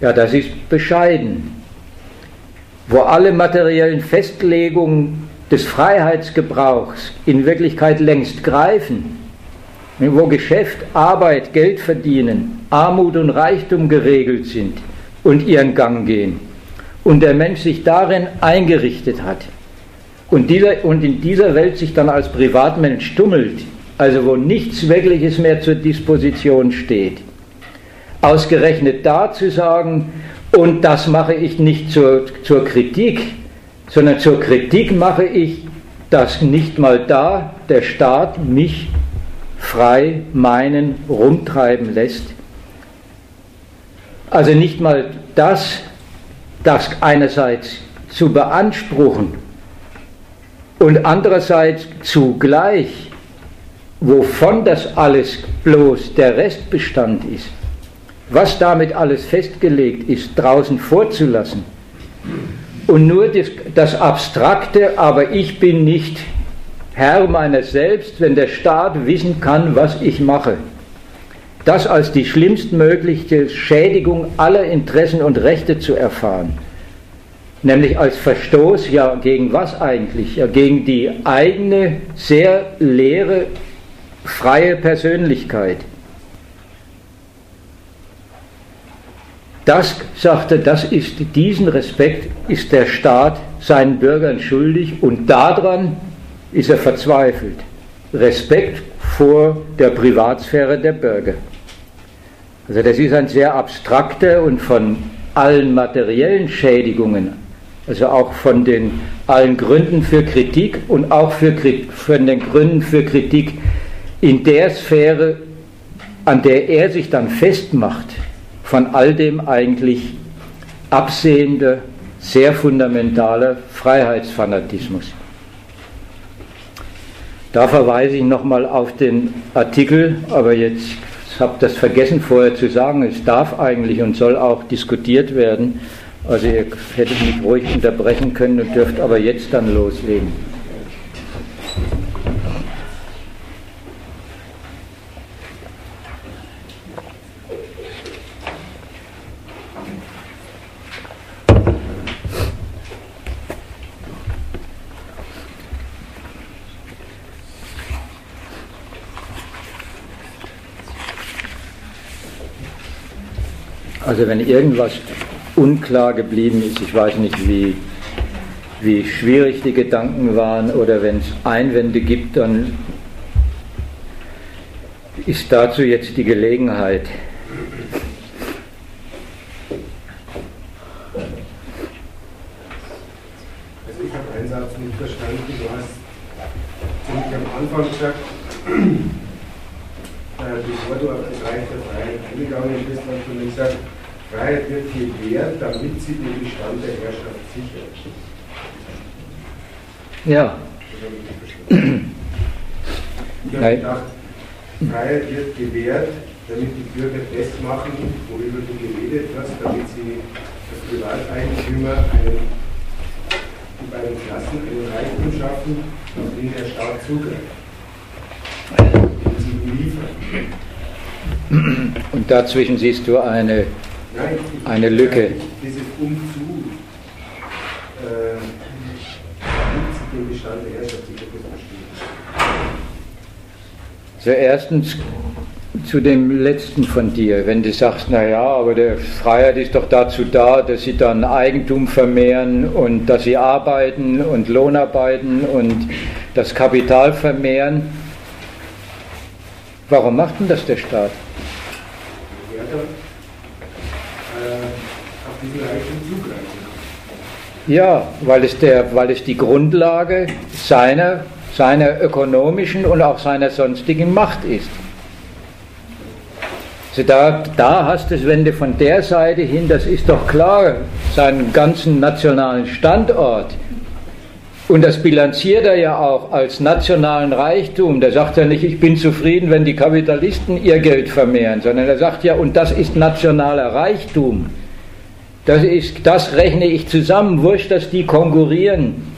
ja, das ist bescheiden. Wo alle materiellen Festlegungen des Freiheitsgebrauchs in Wirklichkeit längst greifen, wo Geschäft, Arbeit, Geld verdienen, Armut und Reichtum geregelt sind und ihren Gang gehen. Und der Mensch sich darin eingerichtet hat und, dieser, und in dieser Welt sich dann als Privatmensch stummelt, also wo nichts Wirkliches mehr zur Disposition steht, ausgerechnet da zu sagen, und das mache ich nicht zur, zur Kritik, sondern zur Kritik mache ich, dass nicht mal da der Staat mich frei meinen rumtreiben lässt. Also nicht mal das, das einerseits zu beanspruchen und andererseits zugleich, wovon das alles bloß der Restbestand ist, was damit alles festgelegt ist, draußen vorzulassen und nur das, das Abstrakte, aber ich bin nicht Herr meiner selbst, wenn der Staat wissen kann, was ich mache. Das als die schlimmstmögliche Schädigung aller Interessen und Rechte zu erfahren. Nämlich als Verstoß, ja gegen was eigentlich? Ja gegen die eigene, sehr leere, freie Persönlichkeit. Das, sagte, das ist, diesen Respekt ist der Staat seinen Bürgern schuldig und daran ist er verzweifelt. Respekt vor der Privatsphäre der Bürger. Also das ist ein sehr abstrakter und von allen materiellen Schädigungen, also auch von den allen Gründen für Kritik und auch für, von den Gründen für Kritik in der Sphäre, an der er sich dann festmacht, von all dem eigentlich absehende, sehr fundamentale Freiheitsfanatismus. Da verweise ich nochmal auf den Artikel, aber jetzt habe ich das vergessen vorher zu sagen, es darf eigentlich und soll auch diskutiert werden. Also ihr hättet mich ruhig unterbrechen können und dürft aber jetzt dann loslegen. Also wenn irgendwas unklar geblieben ist, ich weiß nicht, wie, wie schwierig die Gedanken waren oder wenn es Einwände gibt, dann ist dazu jetzt die Gelegenheit. Also ich habe einen Satz nicht verstanden. Du hast ziemlich am Anfang gesagt, äh, bevor du auf das Reich der Freiheit eingegangen bist, hast du gesagt, Freiheit wird gewährt, damit sie den Bestand der Herrschaft sichert. Ja. Ich habe gedacht, Freiheit wird gewährt, damit die Bürger das machen, worüber du geredet hast, damit sie als Privateigentümer einen, bei den Klassen einen Reichtum schaffen, auf den der Staat zugreift. Den sie liefern. Und dazwischen siehst du eine, Nein, eine Lücke. Dieses Umzu äh, Bestand der Herrschaft, verstehe. So erstens zu dem letzten von dir, wenn du sagst, naja, aber der Freiheit ist doch dazu da, dass sie dann Eigentum vermehren und dass sie arbeiten und Lohnarbeiten und das Kapital vermehren. Warum macht denn das der Staat? Ja, dann, äh, auf diesen Reichtum. Ja, weil es, der, weil es die Grundlage seiner, seiner ökonomischen und auch seiner sonstigen Macht ist. Also da, da hast du es, wenn du von der Seite hin, das ist doch klar, seinen ganzen nationalen Standort. Und das bilanziert er ja auch als nationalen Reichtum. Der sagt ja nicht, ich bin zufrieden, wenn die Kapitalisten ihr Geld vermehren, sondern er sagt ja, und das ist nationaler Reichtum. Das, ist, das rechne ich zusammen, wurscht, dass die konkurrieren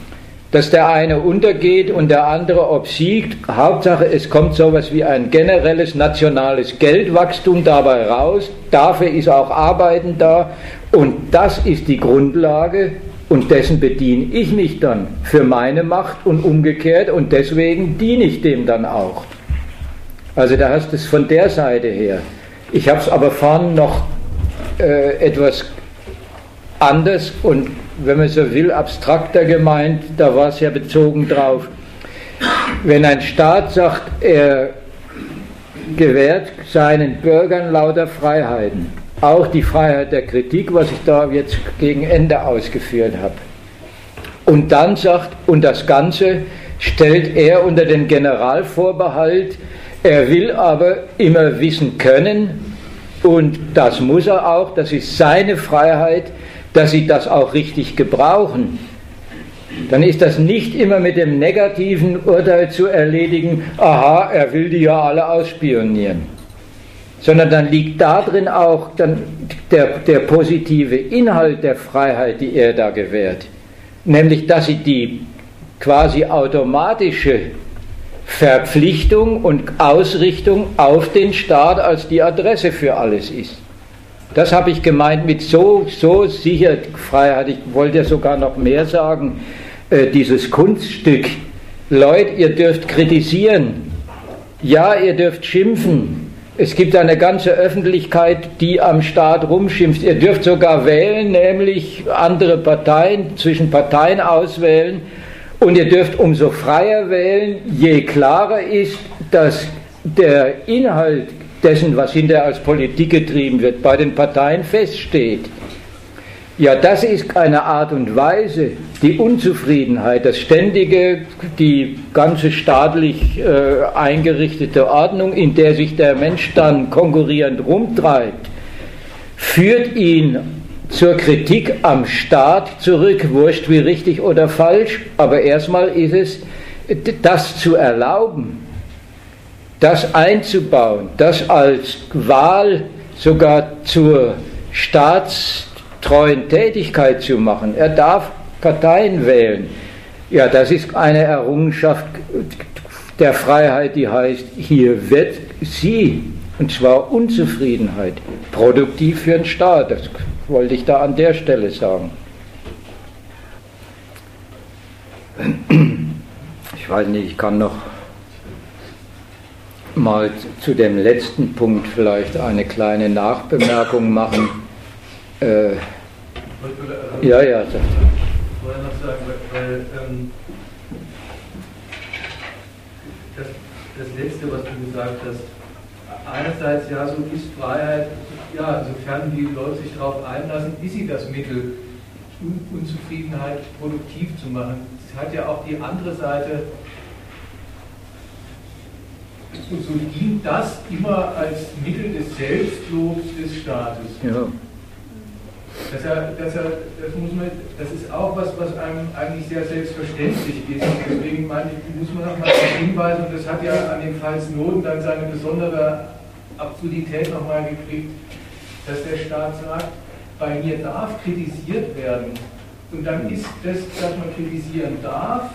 dass der eine untergeht und der andere obsiegt. Hauptsache, es kommt sowas wie ein generelles nationales Geldwachstum dabei raus. Dafür ist auch Arbeiten da. Und das ist die Grundlage und dessen bediene ich mich dann für meine Macht und umgekehrt und deswegen diene ich dem dann auch. Also da hast du es von der Seite her. Ich habe es aber vorhin noch äh, etwas anders und wenn man so will, abstrakter gemeint, da war es ja bezogen drauf. Wenn ein Staat sagt, er gewährt seinen Bürgern lauter Freiheiten, auch die Freiheit der Kritik, was ich da jetzt gegen Ende ausgeführt habe, und dann sagt, und das Ganze stellt er unter den Generalvorbehalt, er will aber immer wissen können, und das muss er auch, das ist seine Freiheit, dass sie das auch richtig gebrauchen, dann ist das nicht immer mit dem negativen Urteil zu erledigen, aha, er will die ja alle ausspionieren, sondern dann liegt darin auch dann der, der positive Inhalt der Freiheit, die er da gewährt, nämlich dass sie die quasi automatische Verpflichtung und Ausrichtung auf den Staat als die Adresse für alles ist. Das habe ich gemeint mit so, so sicher Freiheit. Ich wollte sogar noch mehr sagen. Äh, dieses Kunststück. Leute, ihr dürft kritisieren. Ja, ihr dürft schimpfen. Es gibt eine ganze Öffentlichkeit, die am Staat rumschimpft. Ihr dürft sogar wählen, nämlich andere Parteien, zwischen Parteien auswählen. Und ihr dürft umso freier wählen, je klarer ist, dass der Inhalt dessen, was hinterher als Politik getrieben wird, bei den Parteien feststeht. Ja, das ist eine Art und Weise, die Unzufriedenheit, das ständige, die ganze staatlich äh, eingerichtete Ordnung, in der sich der Mensch dann konkurrierend rumtreibt, führt ihn zur Kritik am Staat zurück, wurscht wie richtig oder falsch, aber erstmal ist es, das zu erlauben, das einzubauen, das als Wahl sogar zur staatstreuen Tätigkeit zu machen. Er darf Parteien wählen. Ja, das ist eine Errungenschaft der Freiheit, die heißt, hier wird sie, und zwar Unzufriedenheit, produktiv für den Staat. Das wollte ich da an der Stelle sagen. Ich weiß nicht, ich kann noch mal zu dem letzten Punkt vielleicht eine kleine Nachbemerkung machen. Äh, ja, ja, Ich wollte noch sagen, weil, ähm, das, das Letzte, was du gesagt hast, einerseits ja, so ist Freiheit, ja, sofern die Leute sich darauf einlassen, ist sie das Mittel, Unzufriedenheit produktiv zu machen. Es hat ja auch die andere Seite, und so dient das immer als Mittel des Selbstlobs des Staates. Ja. Dass er, dass er, das, muss man, das ist auch was, was einem eigentlich sehr selbstverständlich ist. Deswegen meine ich, muss man nochmal hinweisen, und das hat ja an dem Fall Snowden dann seine besondere Absurdität nochmal gekriegt, dass der Staat sagt, bei mir darf kritisiert werden. Und dann ist das, dass man kritisieren darf,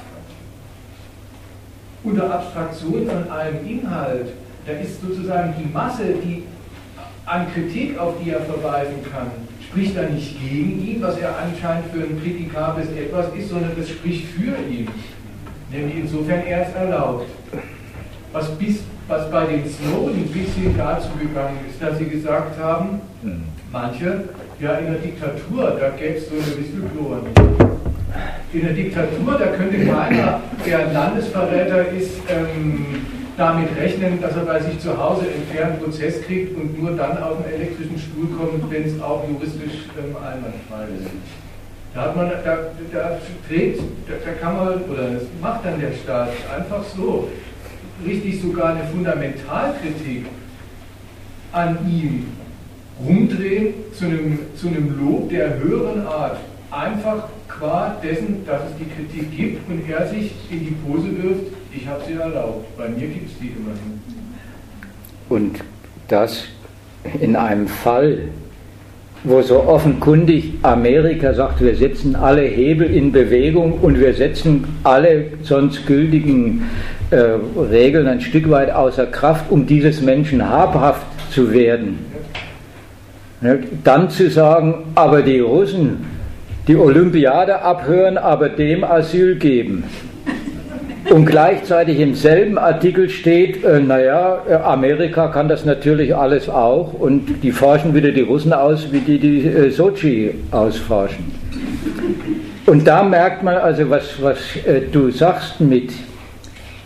unter Abstraktion von einem Inhalt da ist sozusagen die Masse, die an Kritik, auf die er verweisen kann, spricht da nicht gegen ihn, was er anscheinend für ein kritikables Etwas ist, sondern das spricht für ihn. Nämlich insofern er es erlaubt. Was, bis, was bei den Snowden ein bisschen dazu gegangen ist, dass sie gesagt haben, hm. manche, ja in der Diktatur, da gäbe es so eine Whistleblower nicht. In der Diktatur, da könnte keiner, der ein Landesverräter ist, ähm, damit rechnen, dass er bei sich zu Hause entfernt Prozess kriegt und nur dann auf den elektrischen Stuhl kommt, wenn es auch juristisch ähm, einwandfrei ist. Da, hat man, da, da, trägt, da, da kann man, oder das macht dann der Staat einfach so, richtig sogar eine Fundamentalkritik an ihm rumdrehen zu einem, zu einem Lob der höheren Art. Einfach qua dessen, dass es die Kritik gibt und er sich in die Pose wirft, ich habe sie erlaubt. Bei mir gibt es die immerhin. Und das in einem Fall, wo so offenkundig Amerika sagt, wir setzen alle Hebel in Bewegung und wir setzen alle sonst gültigen äh, Regeln ein Stück weit außer Kraft, um dieses Menschen habhaft zu werden. Dann zu sagen, aber die Russen die Olympiade abhören, aber dem Asyl geben und gleichzeitig im selben Artikel steht, äh, naja, äh, Amerika kann das natürlich alles auch und die forschen wieder die Russen aus, wie die die äh, Sochi ausforschen. Und da merkt man also, was, was äh, du sagst mit,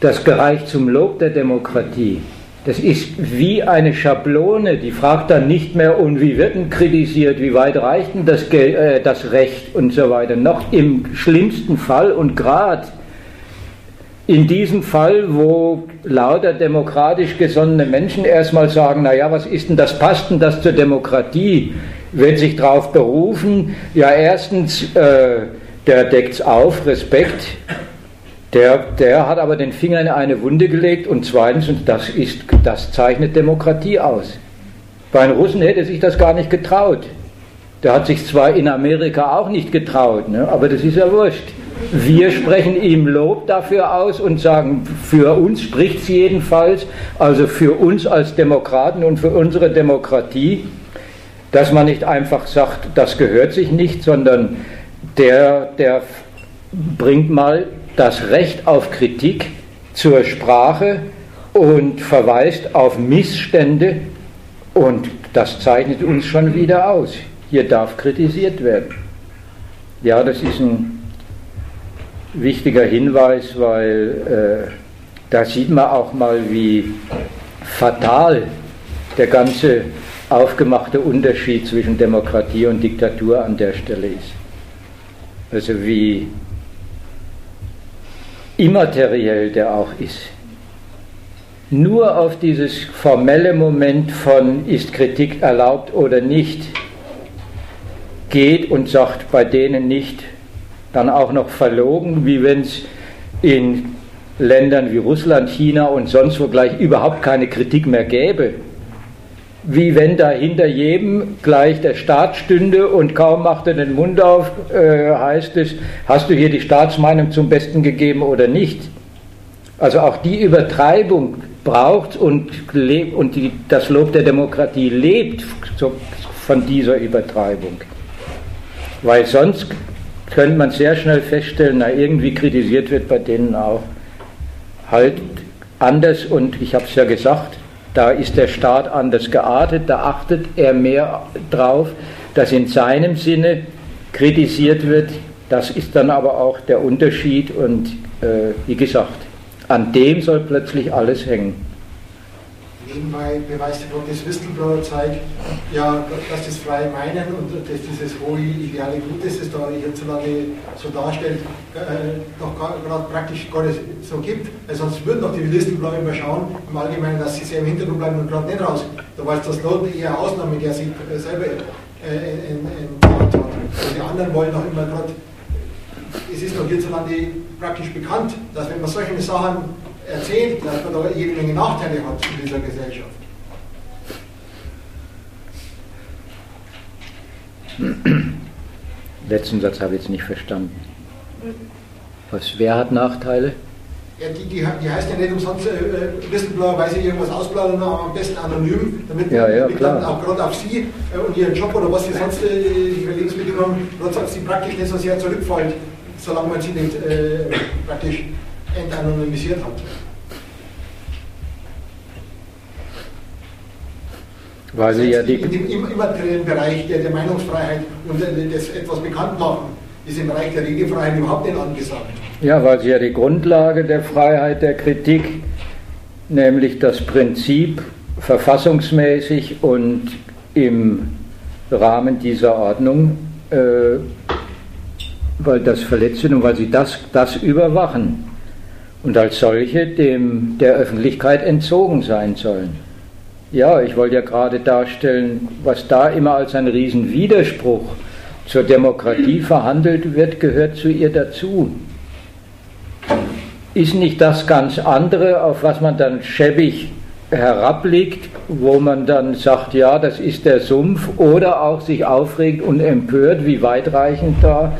das gereicht zum Lob der Demokratie. Das ist wie eine Schablone, die fragt dann nicht mehr, und wie wird denn kritisiert, wie weit reicht denn das, äh, das Recht und so weiter. Noch im schlimmsten Fall und gerade in diesem Fall, wo lauter demokratisch gesonnene Menschen erstmal sagen, naja, was ist denn das, passt denn das zur Demokratie, wird sich darauf berufen, ja erstens, äh, der deckt's auf, Respekt, der, der hat aber den Finger in eine Wunde gelegt und zweitens, und das, ist, das zeichnet Demokratie aus. Bei einem Russen hätte sich das gar nicht getraut. Der hat sich zwar in Amerika auch nicht getraut, ne, aber das ist ja wurscht. Wir sprechen ihm Lob dafür aus und sagen, für uns spricht es jedenfalls, also für uns als Demokraten und für unsere Demokratie, dass man nicht einfach sagt, das gehört sich nicht, sondern der, der bringt mal das Recht auf Kritik zur Sprache und verweist auf Missstände und das zeichnet uns schon wieder aus. Hier darf kritisiert werden. Ja, das ist ein wichtiger Hinweis, weil äh, da sieht man auch mal, wie fatal der ganze aufgemachte Unterschied zwischen Demokratie und Diktatur an der Stelle ist. Also wie immateriell der auch ist. Nur auf dieses formelle Moment von ist Kritik erlaubt oder nicht geht und sagt bei denen nicht, dann auch noch verlogen, wie wenn es in Ländern wie Russland, China und sonst wo gleich überhaupt keine Kritik mehr gäbe. Wie wenn da hinter jedem gleich der Staat stünde und kaum macht er den Mund auf, äh, heißt es, hast du hier die Staatsmeinung zum Besten gegeben oder nicht? Also auch die Übertreibung braucht und, und die, das Lob der Demokratie lebt von dieser Übertreibung. Weil sonst könnte man sehr schnell feststellen, na irgendwie kritisiert wird bei denen auch halt anders und ich habe es ja gesagt, da ist der Staat anders geartet, da achtet er mehr drauf, dass in seinem Sinne kritisiert wird. Das ist dann aber auch der Unterschied und äh, wie gesagt, an dem soll plötzlich alles hängen nebenbei beweist ja das Whistleblower-Zeug, ja, dass das freie Meinen und dass dieses hohe ideale Gut, das es da hierzulande so darstellt, äh, doch gerade praktisch gar nicht so gibt. Weil sonst würden doch die Whistleblower immer schauen, im Allgemeinen, dass sie sehr im Hintergrund bleiben und gerade nicht raus. Da war das Not eher Ausnahme, der sich äh, selber äh, hat. Und die anderen wollen doch immer gerade, es ist doch hierzulande praktisch bekannt, dass wenn man solche Sachen erzählt, dass man da jede Menge Nachteile hat in dieser Gesellschaft. Letzten Satz habe ich jetzt nicht verstanden. Was, wer hat Nachteile? ja, die, die, die, heißt ja nicht umsonst äh, Whistleblower, weil sie irgendwas ausplaudern, am besten anonym, damit, ja, ja, dann auch gerade auf sie äh, und ihren Job oder was sie sonst äh, ihre Lebensbedingungen, trotz sie praktisch nicht so sehr zurückfällt, solange man sie nicht äh, praktisch entanonymisiert hat. Weil sie ja die in dem immateriellen Bereich der, der Meinungsfreiheit und des etwas bekannt machen, ist im Bereich der Redefreiheit überhaupt nicht angesagt. Ja, weil sie ja die Grundlage der Freiheit der Kritik, nämlich das Prinzip verfassungsmäßig und im Rahmen dieser Ordnung, äh, weil das verletzt wird und weil sie das, das überwachen und als solche dem, der Öffentlichkeit entzogen sein sollen. Ja, ich wollte ja gerade darstellen, was da immer als ein Riesenwiderspruch zur Demokratie verhandelt wird, gehört zu ihr dazu. Ist nicht das ganz andere, auf was man dann schäbig herabblickt, wo man dann sagt, ja, das ist der Sumpf, oder auch sich aufregt und empört, wie weitreichend da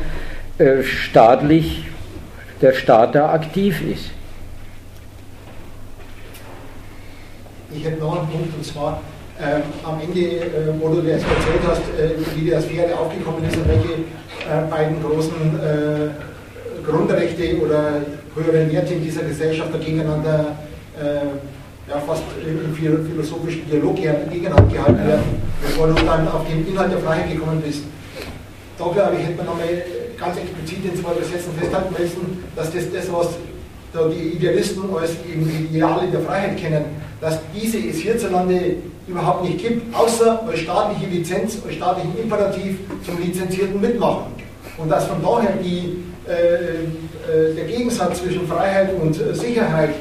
äh, staatlich der Staat da aktiv ist. Ich hätte noch einen Punkt, und zwar ähm, am Ende, äh, wo du dir jetzt erzählt hast, äh, wie die Affäre aufgekommen ist und welche äh, beiden großen äh, Grundrechte oder höheren Werte in dieser Gesellschaft da gegeneinander äh, ja, fast im philosophischen Dialog gegeneinander gehalten werden, bevor du dann auf den Inhalt der Freiheit gekommen bist. Da glaube ich, hätte man nochmal ganz explizit in zwei Gesetzen festhalten müssen, dass das, das was da die Idealisten als Ideale der Freiheit kennen, dass diese es hierzulande überhaupt nicht gibt, außer als staatliche Lizenz, als staatlichen Imperativ zum lizenzierten Mitmachen. Und dass von daher die, äh, äh, der Gegensatz zwischen Freiheit und äh, Sicherheit,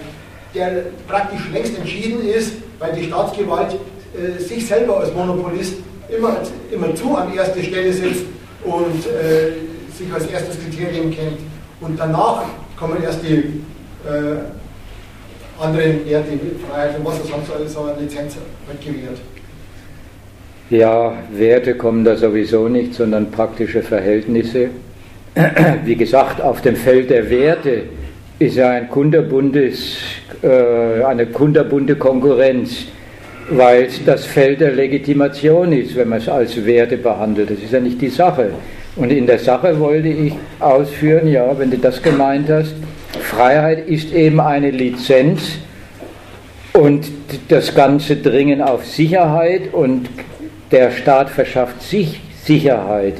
der praktisch längst entschieden ist, weil die Staatsgewalt äh, sich selber als Monopolist immer, immer zu an erste Stelle setzt und sich als erstes Kriterium kennt. Und danach kommen erst die äh, andere Werte Freiheit und was er sonst alles eine Lizenz gewährt. Ja, Werte kommen da sowieso nicht, sondern praktische Verhältnisse. Wie gesagt, auf dem Feld der Werte ist ja ein kunderbundes, äh, eine kunderbunde Konkurrenz, weil es das Feld der Legitimation ist, wenn man es als Werte behandelt. Das ist ja nicht die Sache. Und in der Sache wollte ich ausführen, ja, wenn du das gemeint hast, Freiheit ist eben eine Lizenz und das ganze Dringen auf Sicherheit und der Staat verschafft sich Sicherheit,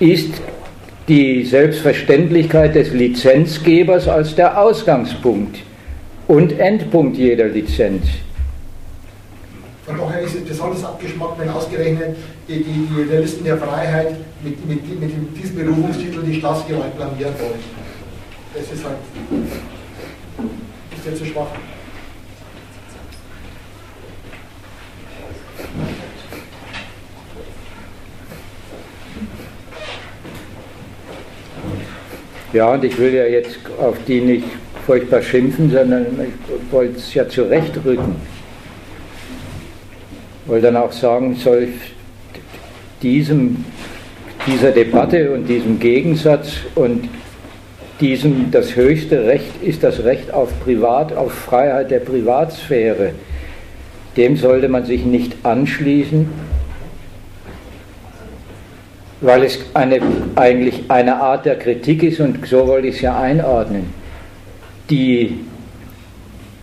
ist die Selbstverständlichkeit des Lizenzgebers als der Ausgangspunkt und Endpunkt jeder Lizenz. Von daher ist es besonders abgeschmackt, wenn ausgerechnet die, die, die Realisten der Freiheit mit, mit, mit diesem Berufungstitel die Staatsgewalt blamieren wollen es ist halt ist jetzt zu schwach. Ja, und ich will ja jetzt auf die nicht furchtbar schimpfen, sondern ich wollte es ja zurechtrücken. Ich wollte dann auch sagen, soll diesem, dieser Debatte und diesem Gegensatz und diesem das höchste Recht ist das Recht auf Privat, auf Freiheit der Privatsphäre. Dem sollte man sich nicht anschließen, weil es eine, eigentlich eine Art der Kritik ist, und so wollte ich es ja einordnen, die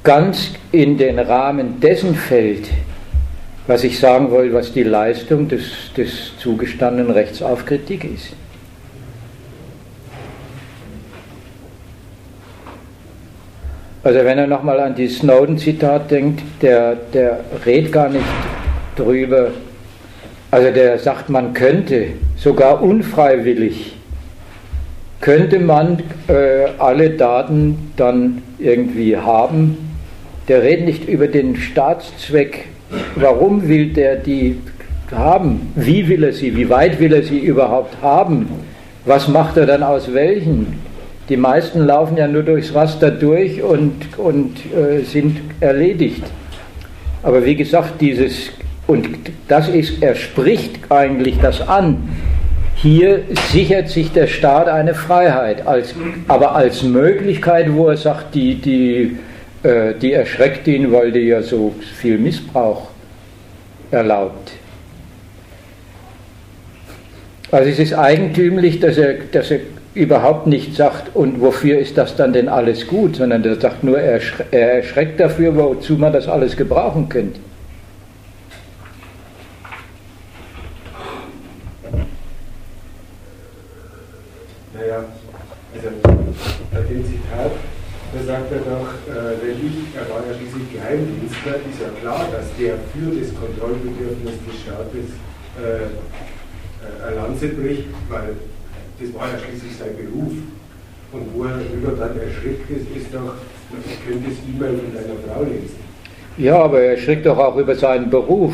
ganz in den Rahmen dessen fällt, was ich sagen wollte, was die Leistung des, des zugestandenen Rechts auf Kritik ist. Also wenn er nochmal an die Snowden-Zitat denkt, der, der redet gar nicht drüber. Also der sagt, man könnte, sogar unfreiwillig, könnte man äh, alle Daten dann irgendwie haben. Der redet nicht über den Staatszweck. Warum will der die haben? Wie will er sie? Wie weit will er sie überhaupt haben? Was macht er dann aus welchen? Die meisten laufen ja nur durchs Raster durch und, und äh, sind erledigt. Aber wie gesagt, dieses, und das ist, er spricht eigentlich das an, Hier sichert sich der Staat eine Freiheit, als, aber als Möglichkeit, wo er sagt, die, die, äh, die erschreckt ihn, weil die ja so viel Missbrauch erlaubt. Also es ist eigentümlich, dass er, dass er überhaupt nicht sagt, und wofür ist das dann denn alles gut, sondern er sagt nur, er, erschreckt dafür, wozu man das alles gebrauchen könnte. Naja, also bei dem Zitat, da sagt er doch, äh, wenn ich, er war ja schließlich Geheimdienstler, ist ja klar, dass der für das Kontrollbedürfnis des Staates äh, äh, Lanze bricht, weil das war ja schließlich sein Beruf. Und wo er darüber dann erschrickt ist, ist doch, ich könnte das E-Mail von deiner Frau lesen. Ja, aber er erschrickt doch auch über seinen Beruf.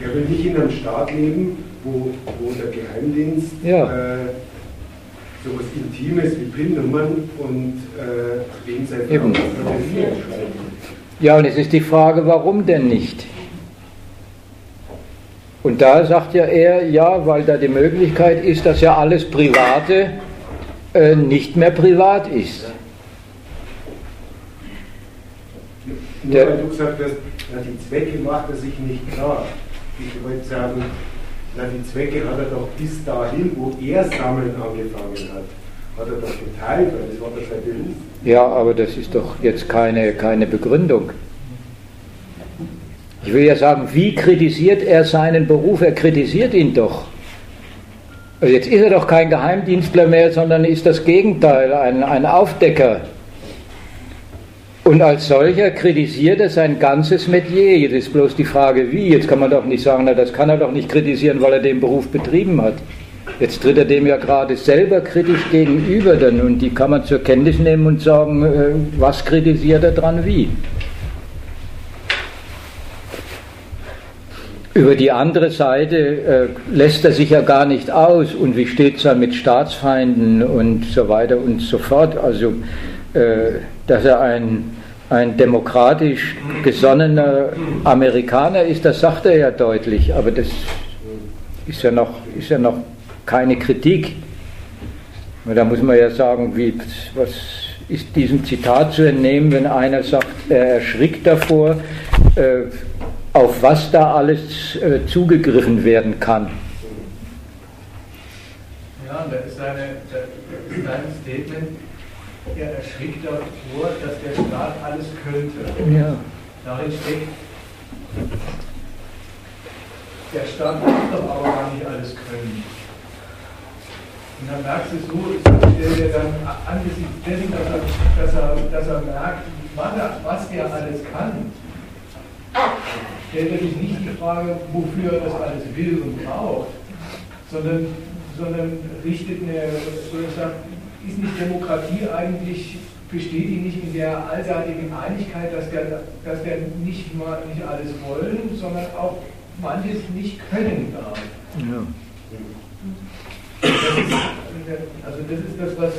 Er will nicht in einem Staat leben, wo, wo der Geheimdienst ja. äh, so etwas Intimes wie PIN-Nummern und äh, wegen seiner Frau Ja, und es ist die Frage, warum denn nicht? Und da sagt ja er, ja, weil da die Möglichkeit ist, dass ja alles Private äh, nicht mehr privat ist. Nur weil du gesagt hast, na, die Zwecke macht er sich nicht klar. Ich wollte sagen, na, die Zwecke hat er doch bis dahin, wo er Sammeln angefangen hat, hat er doch geteilt, weil das war doch sein Beruf. Ja, aber das ist doch jetzt keine, keine Begründung. Ich will ja sagen, wie kritisiert er seinen Beruf? Er kritisiert ihn doch. Also jetzt ist er doch kein Geheimdienstler mehr, sondern ist das Gegenteil, ein, ein Aufdecker. Und als solcher kritisiert er sein ganzes Metier. Jetzt ist bloß die Frage, wie. Jetzt kann man doch nicht sagen, na, das kann er doch nicht kritisieren, weil er den Beruf betrieben hat. Jetzt tritt er dem ja gerade selber kritisch gegenüber, dann, und die kann man zur Kenntnis nehmen und sagen, äh, was kritisiert er dran wie. Über die andere Seite äh, lässt er sich ja gar nicht aus und wie steht es da mit Staatsfeinden und so weiter und so fort. Also, äh, dass er ein, ein demokratisch gesonnener Amerikaner ist, das sagt er ja deutlich, aber das ist ja noch, ist ja noch keine Kritik. Und da muss man ja sagen, wie, was ist diesem Zitat zu entnehmen, wenn einer sagt, er erschrickt davor. Äh, auf was da alles äh, zugegriffen werden kann. Ja, da ist seine, sein Statement, er erschrickt davor, dass der Staat alles könnte. Ja. Darin steckt, der Staat darf doch aber gar nicht alles können. Und dann merkst du so, stellt er dann angesichts dessen, dass er, dass er, dass er merkt, was er alles kann, stellt sich nicht die Frage, wofür er das alles will und braucht, sondern, sondern richtet eine, sagt, ist nicht Demokratie eigentlich, besteht die nicht in der allseitigen Einigkeit, dass der, dass der nicht mal nicht alles wollen, sondern auch manches nicht können darf. Ja. Das ist, also das ist das, was,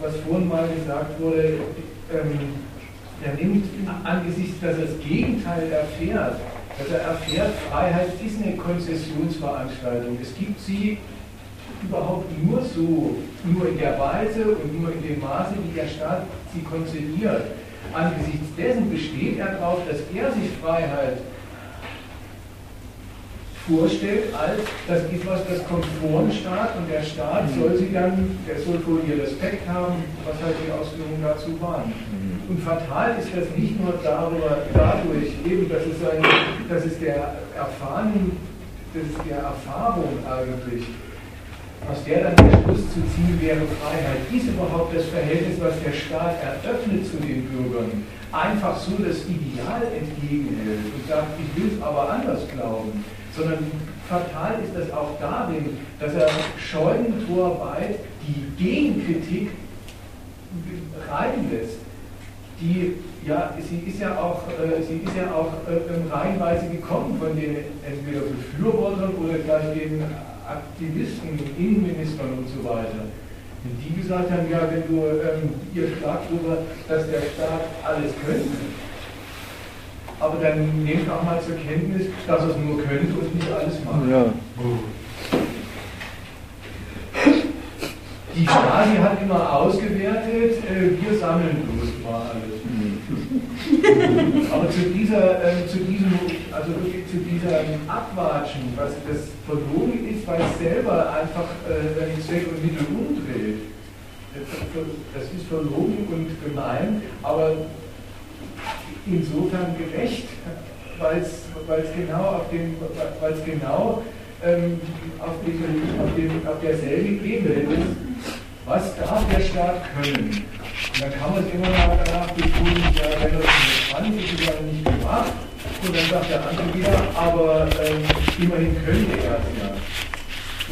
was vorhin mal gesagt wurde, ähm, er nimmt angesichts, dass er das Gegenteil erfährt, er erfährt, Freiheit ist eine Konzessionsveranstaltung. Es gibt sie überhaupt nur so, nur in der Weise und nur in dem Maße, wie der Staat sie konzediert. Angesichts dessen besteht er darauf, dass er sich Freiheit vorstellt, als das ist was, das dem Staat und der Staat mhm. soll sie dann, der soll vor ihr Respekt haben, was halt die Ausführungen dazu waren. Und fatal ist das nicht nur darüber, dadurch, eben, dass es, ein, dass es der Erfahrung, das ist der Erfahrung eigentlich, aus der dann der Schluss zu ziehen wäre, Freiheit ist überhaupt das Verhältnis, was der Staat eröffnet zu den Bürgern, einfach so das Ideal entgegenhält und sagt, ich will es aber anders glauben sondern fatal ist das auch darin, dass er scheunentorweit die Gegenkritik reinlässt. Die, ja, sie ist ja auch, äh, sie ist ja auch äh, reihenweise gekommen von den entweder Befürwortern oder gleich den Aktivisten, Innenministern und so weiter. Die gesagt haben, ja, wenn du, ähm, ihr klagt darüber, dass der Staat alles könnte, aber dann nehmt auch mal zur Kenntnis, dass es nur könnte und nicht alles macht. Ja. die Stasi hat immer ausgewertet, äh, wir sammeln bloß mal alles. Aber zu dieser, äh, zu diesem, also zu diesem Abwatschen, was das verlogen ist, weil es selber einfach äh, seinen Zweck und Mittel umdreht. Das ist verlogen und gemein, aber insofern gerecht, weil es genau auf dem, weil es genau ähm, auf, diesem, auf, dem, auf derselben Ebene ist. Was darf der Staat können? Und dann kann man es immer mal danach betonen, ja, wenn es nicht kann, ist es ja nicht gemacht. Und dann sagt der andere wieder, aber ähm, immerhin könnte er es ja.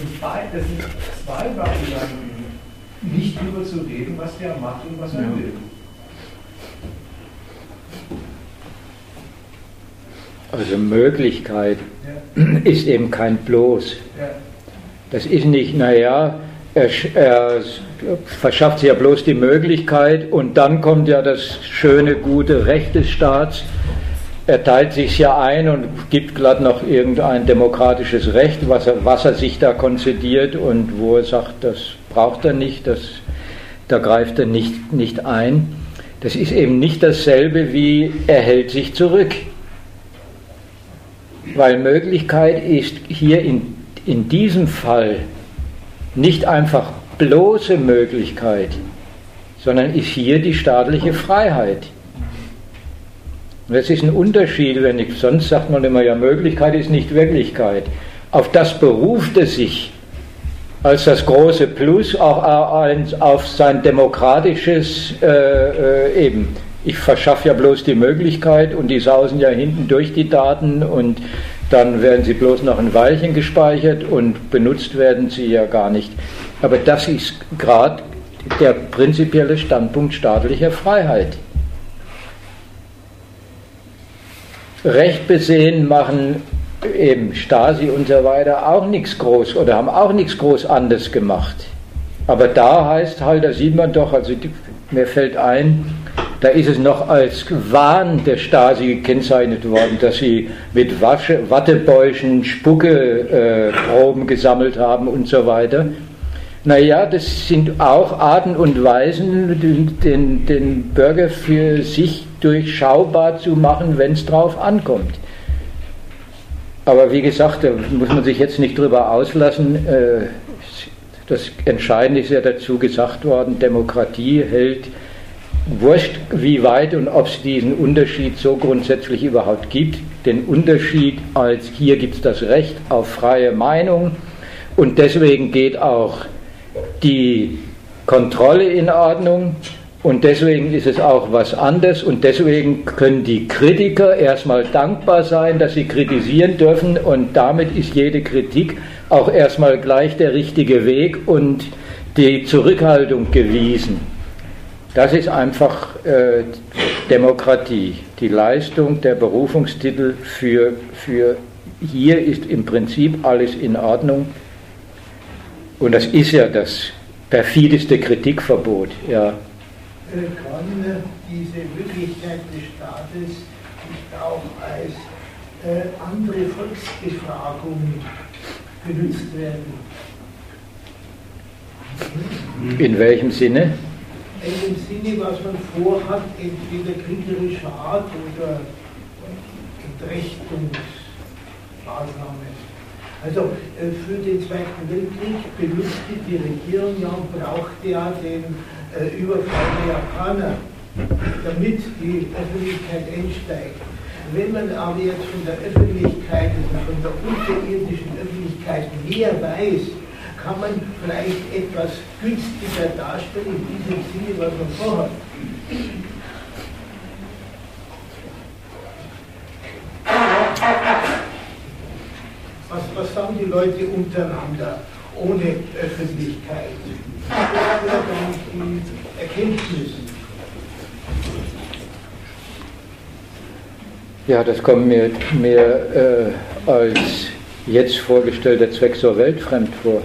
Und das sind zwei Varianten, nicht darüber zu reden, was der macht und was er ja. will. Also Möglichkeit ja. ist eben kein Bloß. Ja. Das ist nicht, naja, er, er verschafft sich ja bloß die Möglichkeit und dann kommt ja das schöne, gute Recht des Staats. Er teilt sich ja ein und gibt glatt noch irgendein demokratisches Recht, was er, was er sich da konzidiert und wo er sagt, das braucht er nicht, das, da greift er nicht, nicht ein. Das ist eben nicht dasselbe wie er hält sich zurück. Weil Möglichkeit ist hier in, in diesem Fall nicht einfach bloße Möglichkeit, sondern ist hier die staatliche Freiheit. Und das ist ein Unterschied, wenn ich, sonst sagt man immer, ja, Möglichkeit ist nicht Wirklichkeit. Auf das beruft es sich als das große Plus auch auf sein demokratisches äh, äh, eben. Ich verschaffe ja bloß die Möglichkeit und die sausen ja hinten durch die Daten und dann werden sie bloß noch ein Weilchen gespeichert und benutzt werden sie ja gar nicht. Aber das ist gerade der prinzipielle Standpunkt staatlicher Freiheit. Recht besehen machen eben Stasi und so weiter auch nichts groß oder haben auch nichts groß anders gemacht. Aber da heißt halt, da sieht man doch, also mir fällt ein, da ist es noch als Wahn der Stasi gekennzeichnet worden, dass sie mit Wasche, Wattebäuschen Spuckeproben äh, gesammelt haben und so weiter. Naja, das sind auch Arten und Weisen, den, den, Bürger für sich durchschaubar zu machen, wenn es drauf ankommt. Aber wie gesagt, da muss man sich jetzt nicht drüber auslassen. Äh, das Entscheidende ist ja dazu gesagt worden, Demokratie hält wurscht, wie weit und ob es diesen Unterschied so grundsätzlich überhaupt gibt. Den Unterschied als hier gibt es das Recht auf freie Meinung und deswegen geht auch die Kontrolle in Ordnung und deswegen ist es auch was anderes und deswegen können die Kritiker erstmal dankbar sein, dass sie kritisieren dürfen und damit ist jede Kritik auch erstmal gleich der richtige Weg und die Zurückhaltung gewiesen. Das ist einfach äh, Demokratie. Die Leistung der Berufungstitel für, für hier ist im Prinzip alles in Ordnung. Und das ist ja das perfideste Kritikverbot. Ja. Kann diese Möglichkeit des Staates nicht auch als äh, andere Volksbefragung genutzt werden? In welchem Sinne? In dem Sinne, was man vorhat, entweder kriegerischer Art oder Entrechtungsmaßnahmen. Also äh, für den Zweiten Weltkrieg benutzte die Regierung ja und brauchte ja den äh, Überfall der Japaner, damit die Öffentlichkeit einsteigt. Wenn man aber jetzt von der Öffentlichkeit, von der unterirdischen Öffentlichkeit mehr weiß, kann man vielleicht etwas günstiger darstellen in diesem Sinne, was man vorhat. Was, was sagen die Leute untereinander ohne Öffentlichkeit? Das wäre dann die Erkenntnis. Ja, das kommt mir, mir äh, als jetzt vorgestellter Zweck zur Welt fremd vor.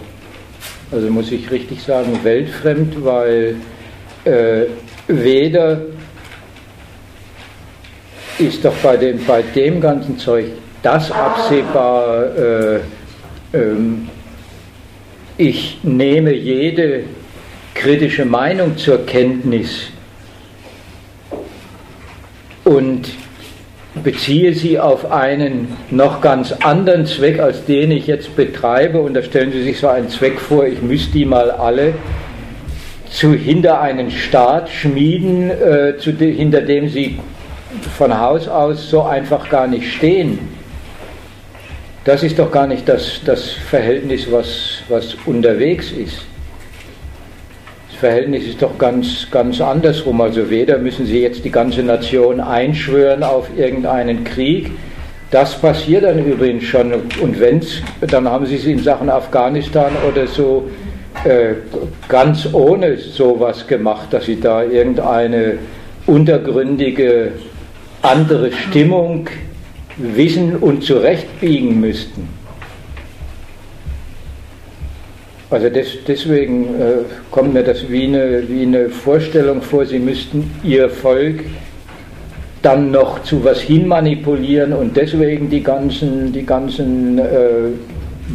Also muss ich richtig sagen, weltfremd, weil äh, weder ist doch bei dem, bei dem ganzen Zeug das absehbar, äh, ähm, ich nehme jede kritische Meinung zur Kenntnis und beziehe sie auf einen noch ganz anderen Zweck, als den ich jetzt betreibe, und da stellen Sie sich so einen Zweck vor, ich müsste die mal alle zu hinter einen Staat schmieden, äh, de, hinter dem sie von Haus aus so einfach gar nicht stehen. Das ist doch gar nicht das, das Verhältnis, was, was unterwegs ist. Verhältnis ist doch ganz, ganz andersrum. Also weder müssen Sie jetzt die ganze Nation einschwören auf irgendeinen Krieg. Das passiert dann übrigens schon. Und wenn es, dann haben Sie es in Sachen Afghanistan oder so äh, ganz ohne sowas gemacht, dass Sie da irgendeine untergründige andere Stimmung wissen und zurechtbiegen müssten. Also des, deswegen äh, kommt mir das wie eine, wie eine Vorstellung vor, sie müssten ihr Volk dann noch zu was hinmanipulieren und deswegen die ganzen, die ganzen äh,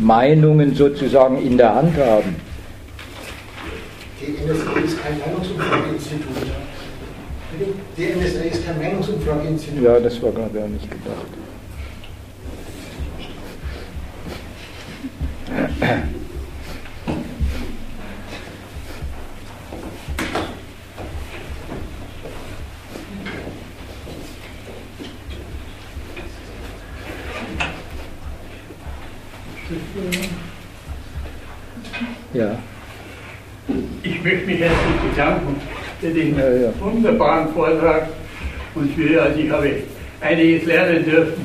Meinungen sozusagen in der Hand haben. Die NSA ist kein Meinungsumfrageinstitut. Die NSA ist kein Meinungsumfrageinstitut. Ja, das war glaube ich auch nicht gedacht. Ja. Ich möchte mich herzlich bedanken für den ja, ja. wunderbaren Vortrag und für, also ich habe einiges lernen dürfen.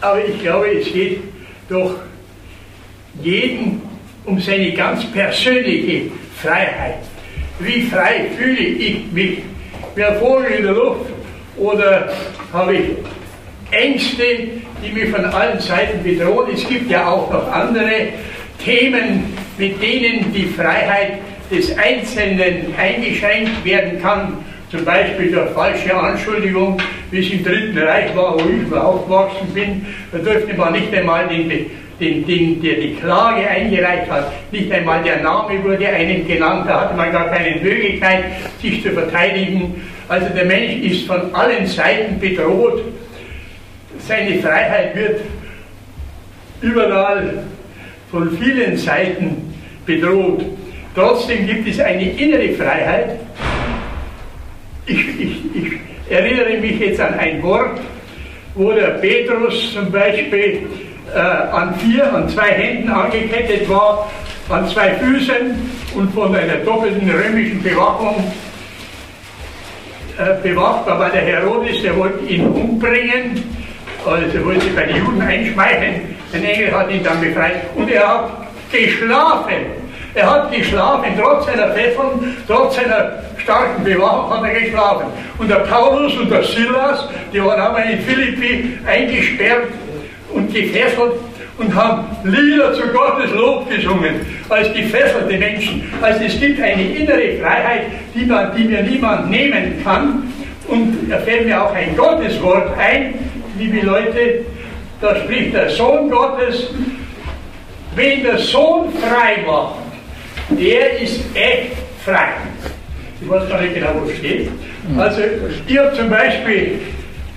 Aber ich glaube, es geht doch jeden um seine ganz persönliche Freiheit. Wie frei fühle ich mich? Ein Vogel in der Luft? Oder habe ich Ängste, die mich von allen Seiten bedrohen? Es gibt ja auch noch andere Themen, mit denen die Freiheit des Einzelnen eingeschränkt werden kann, zum Beispiel durch falsche Anschuldigung, wie es im Dritten Reich war, wo ich aufgewachsen bin, da durfte man nicht einmal den, den, den, der die Klage eingereicht hat, nicht einmal der Name wurde einem genannt, da hatte man gar keine Möglichkeit, sich zu verteidigen. Also der Mensch ist von allen Seiten bedroht, seine Freiheit wird überall von vielen Seiten bedroht. Trotzdem gibt es eine innere Freiheit. Ich, ich, ich erinnere mich jetzt an ein Wort, wo der Petrus zum Beispiel äh, an vier, an zwei Händen angekettet war, an zwei Füßen und von einer doppelten römischen Bewachung äh, bewacht war, weil der Herodes, der wollte ihn umbringen, also wollte bei den Juden einschmeicheln. Ein Engel hat ihn dann befreit und er hat geschlafen. Er hat geschlafen, trotz seiner Fesseln, trotz seiner starken Bewachung hat er geschlafen. Und der Paulus und der Silas, die waren aber in Philippi eingesperrt und gefesselt und haben Lieder zu Gottes Lob gesungen, als gefesselte Menschen. Also es gibt eine innere Freiheit, die, man, die mir niemand nehmen kann. Und da fällt mir auch ein Gotteswort ein, liebe Leute, da spricht der Sohn Gottes, wenn der Sohn frei macht, der ist echt frei. Ich weiß gar nicht genau, wo es steht. Also, ich habe zum Beispiel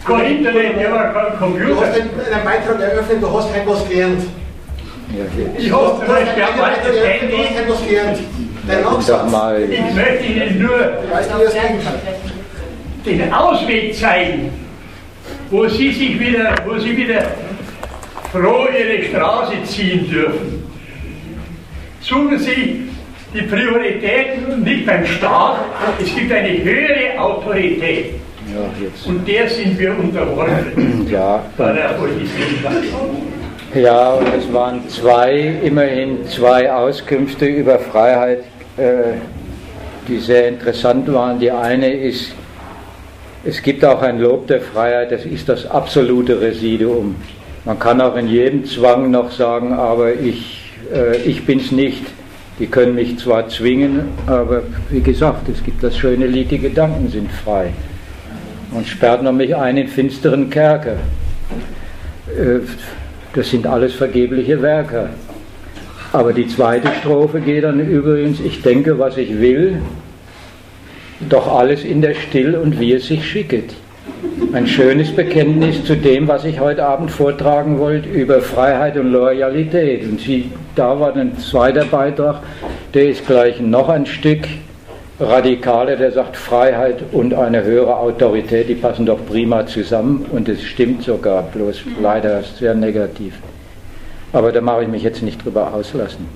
kein Internet, ich habe keinen Computer. Du hast einen Beitrag eröffnet, du hast kein was gelernt. Ich habe zum Beispiel ein altes Handy. Ich möchte Ihnen nur den Ausweg zeigen, wo Sie sich wieder, wo Sie wieder froh ihre Straße ziehen dürfen. Suchen Sie die Prioritäten nicht beim Staat, es gibt eine höhere Autorität. Ja, und der sind wir unterworfen. Ja, ja, und es waren zwei, immerhin zwei Auskünfte über Freiheit, äh, die sehr interessant waren. Die eine ist, es gibt auch ein Lob der Freiheit, das ist das absolute Residuum. Man kann auch in jedem Zwang noch sagen, aber ich, äh, ich bin es nicht. Die können mich zwar zwingen, aber wie gesagt, es gibt das schöne Lied, die Gedanken sind frei. Und sperrt man mich ein in finsteren Kerker. Äh, das sind alles vergebliche Werke. Aber die zweite Strophe geht dann übrigens, ich denke, was ich will, doch alles in der Still und wie es sich schicket. Ein schönes Bekenntnis zu dem, was ich heute Abend vortragen wollte, über Freiheit und Loyalität. Und Sie, da war ein zweiter Beitrag, der ist gleich noch ein Stück radikaler, der sagt, Freiheit und eine höhere Autorität, die passen doch prima zusammen und es stimmt sogar, bloß leider sehr negativ. Aber da mache ich mich jetzt nicht drüber auslassen.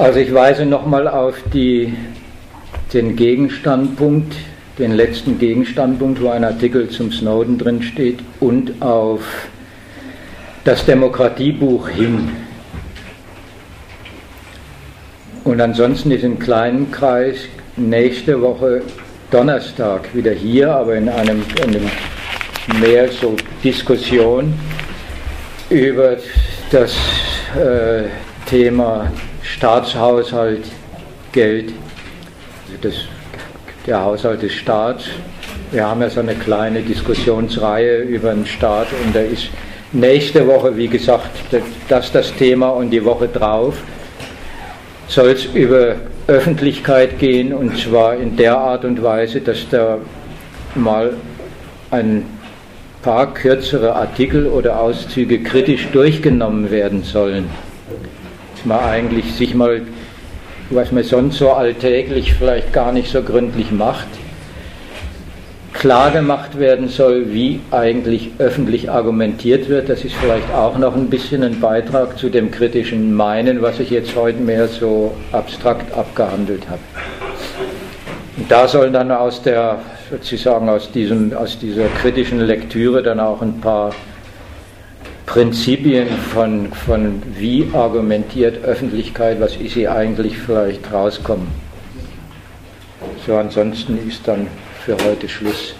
Also ich weise nochmal auf die, den Gegenstandpunkt, den letzten Gegenstandpunkt, wo ein Artikel zum Snowden drin steht, und auf das Demokratiebuch hin. Und ansonsten ist im kleinen Kreis nächste Woche Donnerstag wieder hier, aber in einem, in einem mehr so Diskussion über das äh, Thema Staatshaushalt, Geld, das, der Haushalt des Staats. Wir haben ja so eine kleine Diskussionsreihe über den Staat und da ist nächste Woche, wie gesagt, das das Thema und die Woche drauf. Soll es über Öffentlichkeit gehen und zwar in der Art und Weise, dass da mal ein paar kürzere Artikel oder Auszüge kritisch durchgenommen werden sollen man eigentlich sich mal, was man sonst so alltäglich vielleicht gar nicht so gründlich macht, klar gemacht werden soll, wie eigentlich öffentlich argumentiert wird. Das ist vielleicht auch noch ein bisschen ein Beitrag zu dem kritischen Meinen, was ich jetzt heute mehr so abstrakt abgehandelt habe. Und da sollen dann aus der sozusagen aus, diesem, aus dieser kritischen Lektüre dann auch ein paar Prinzipien von, von wie argumentiert Öffentlichkeit, was ist sie eigentlich vielleicht rauskommen. So, ansonsten ist dann für heute Schluss.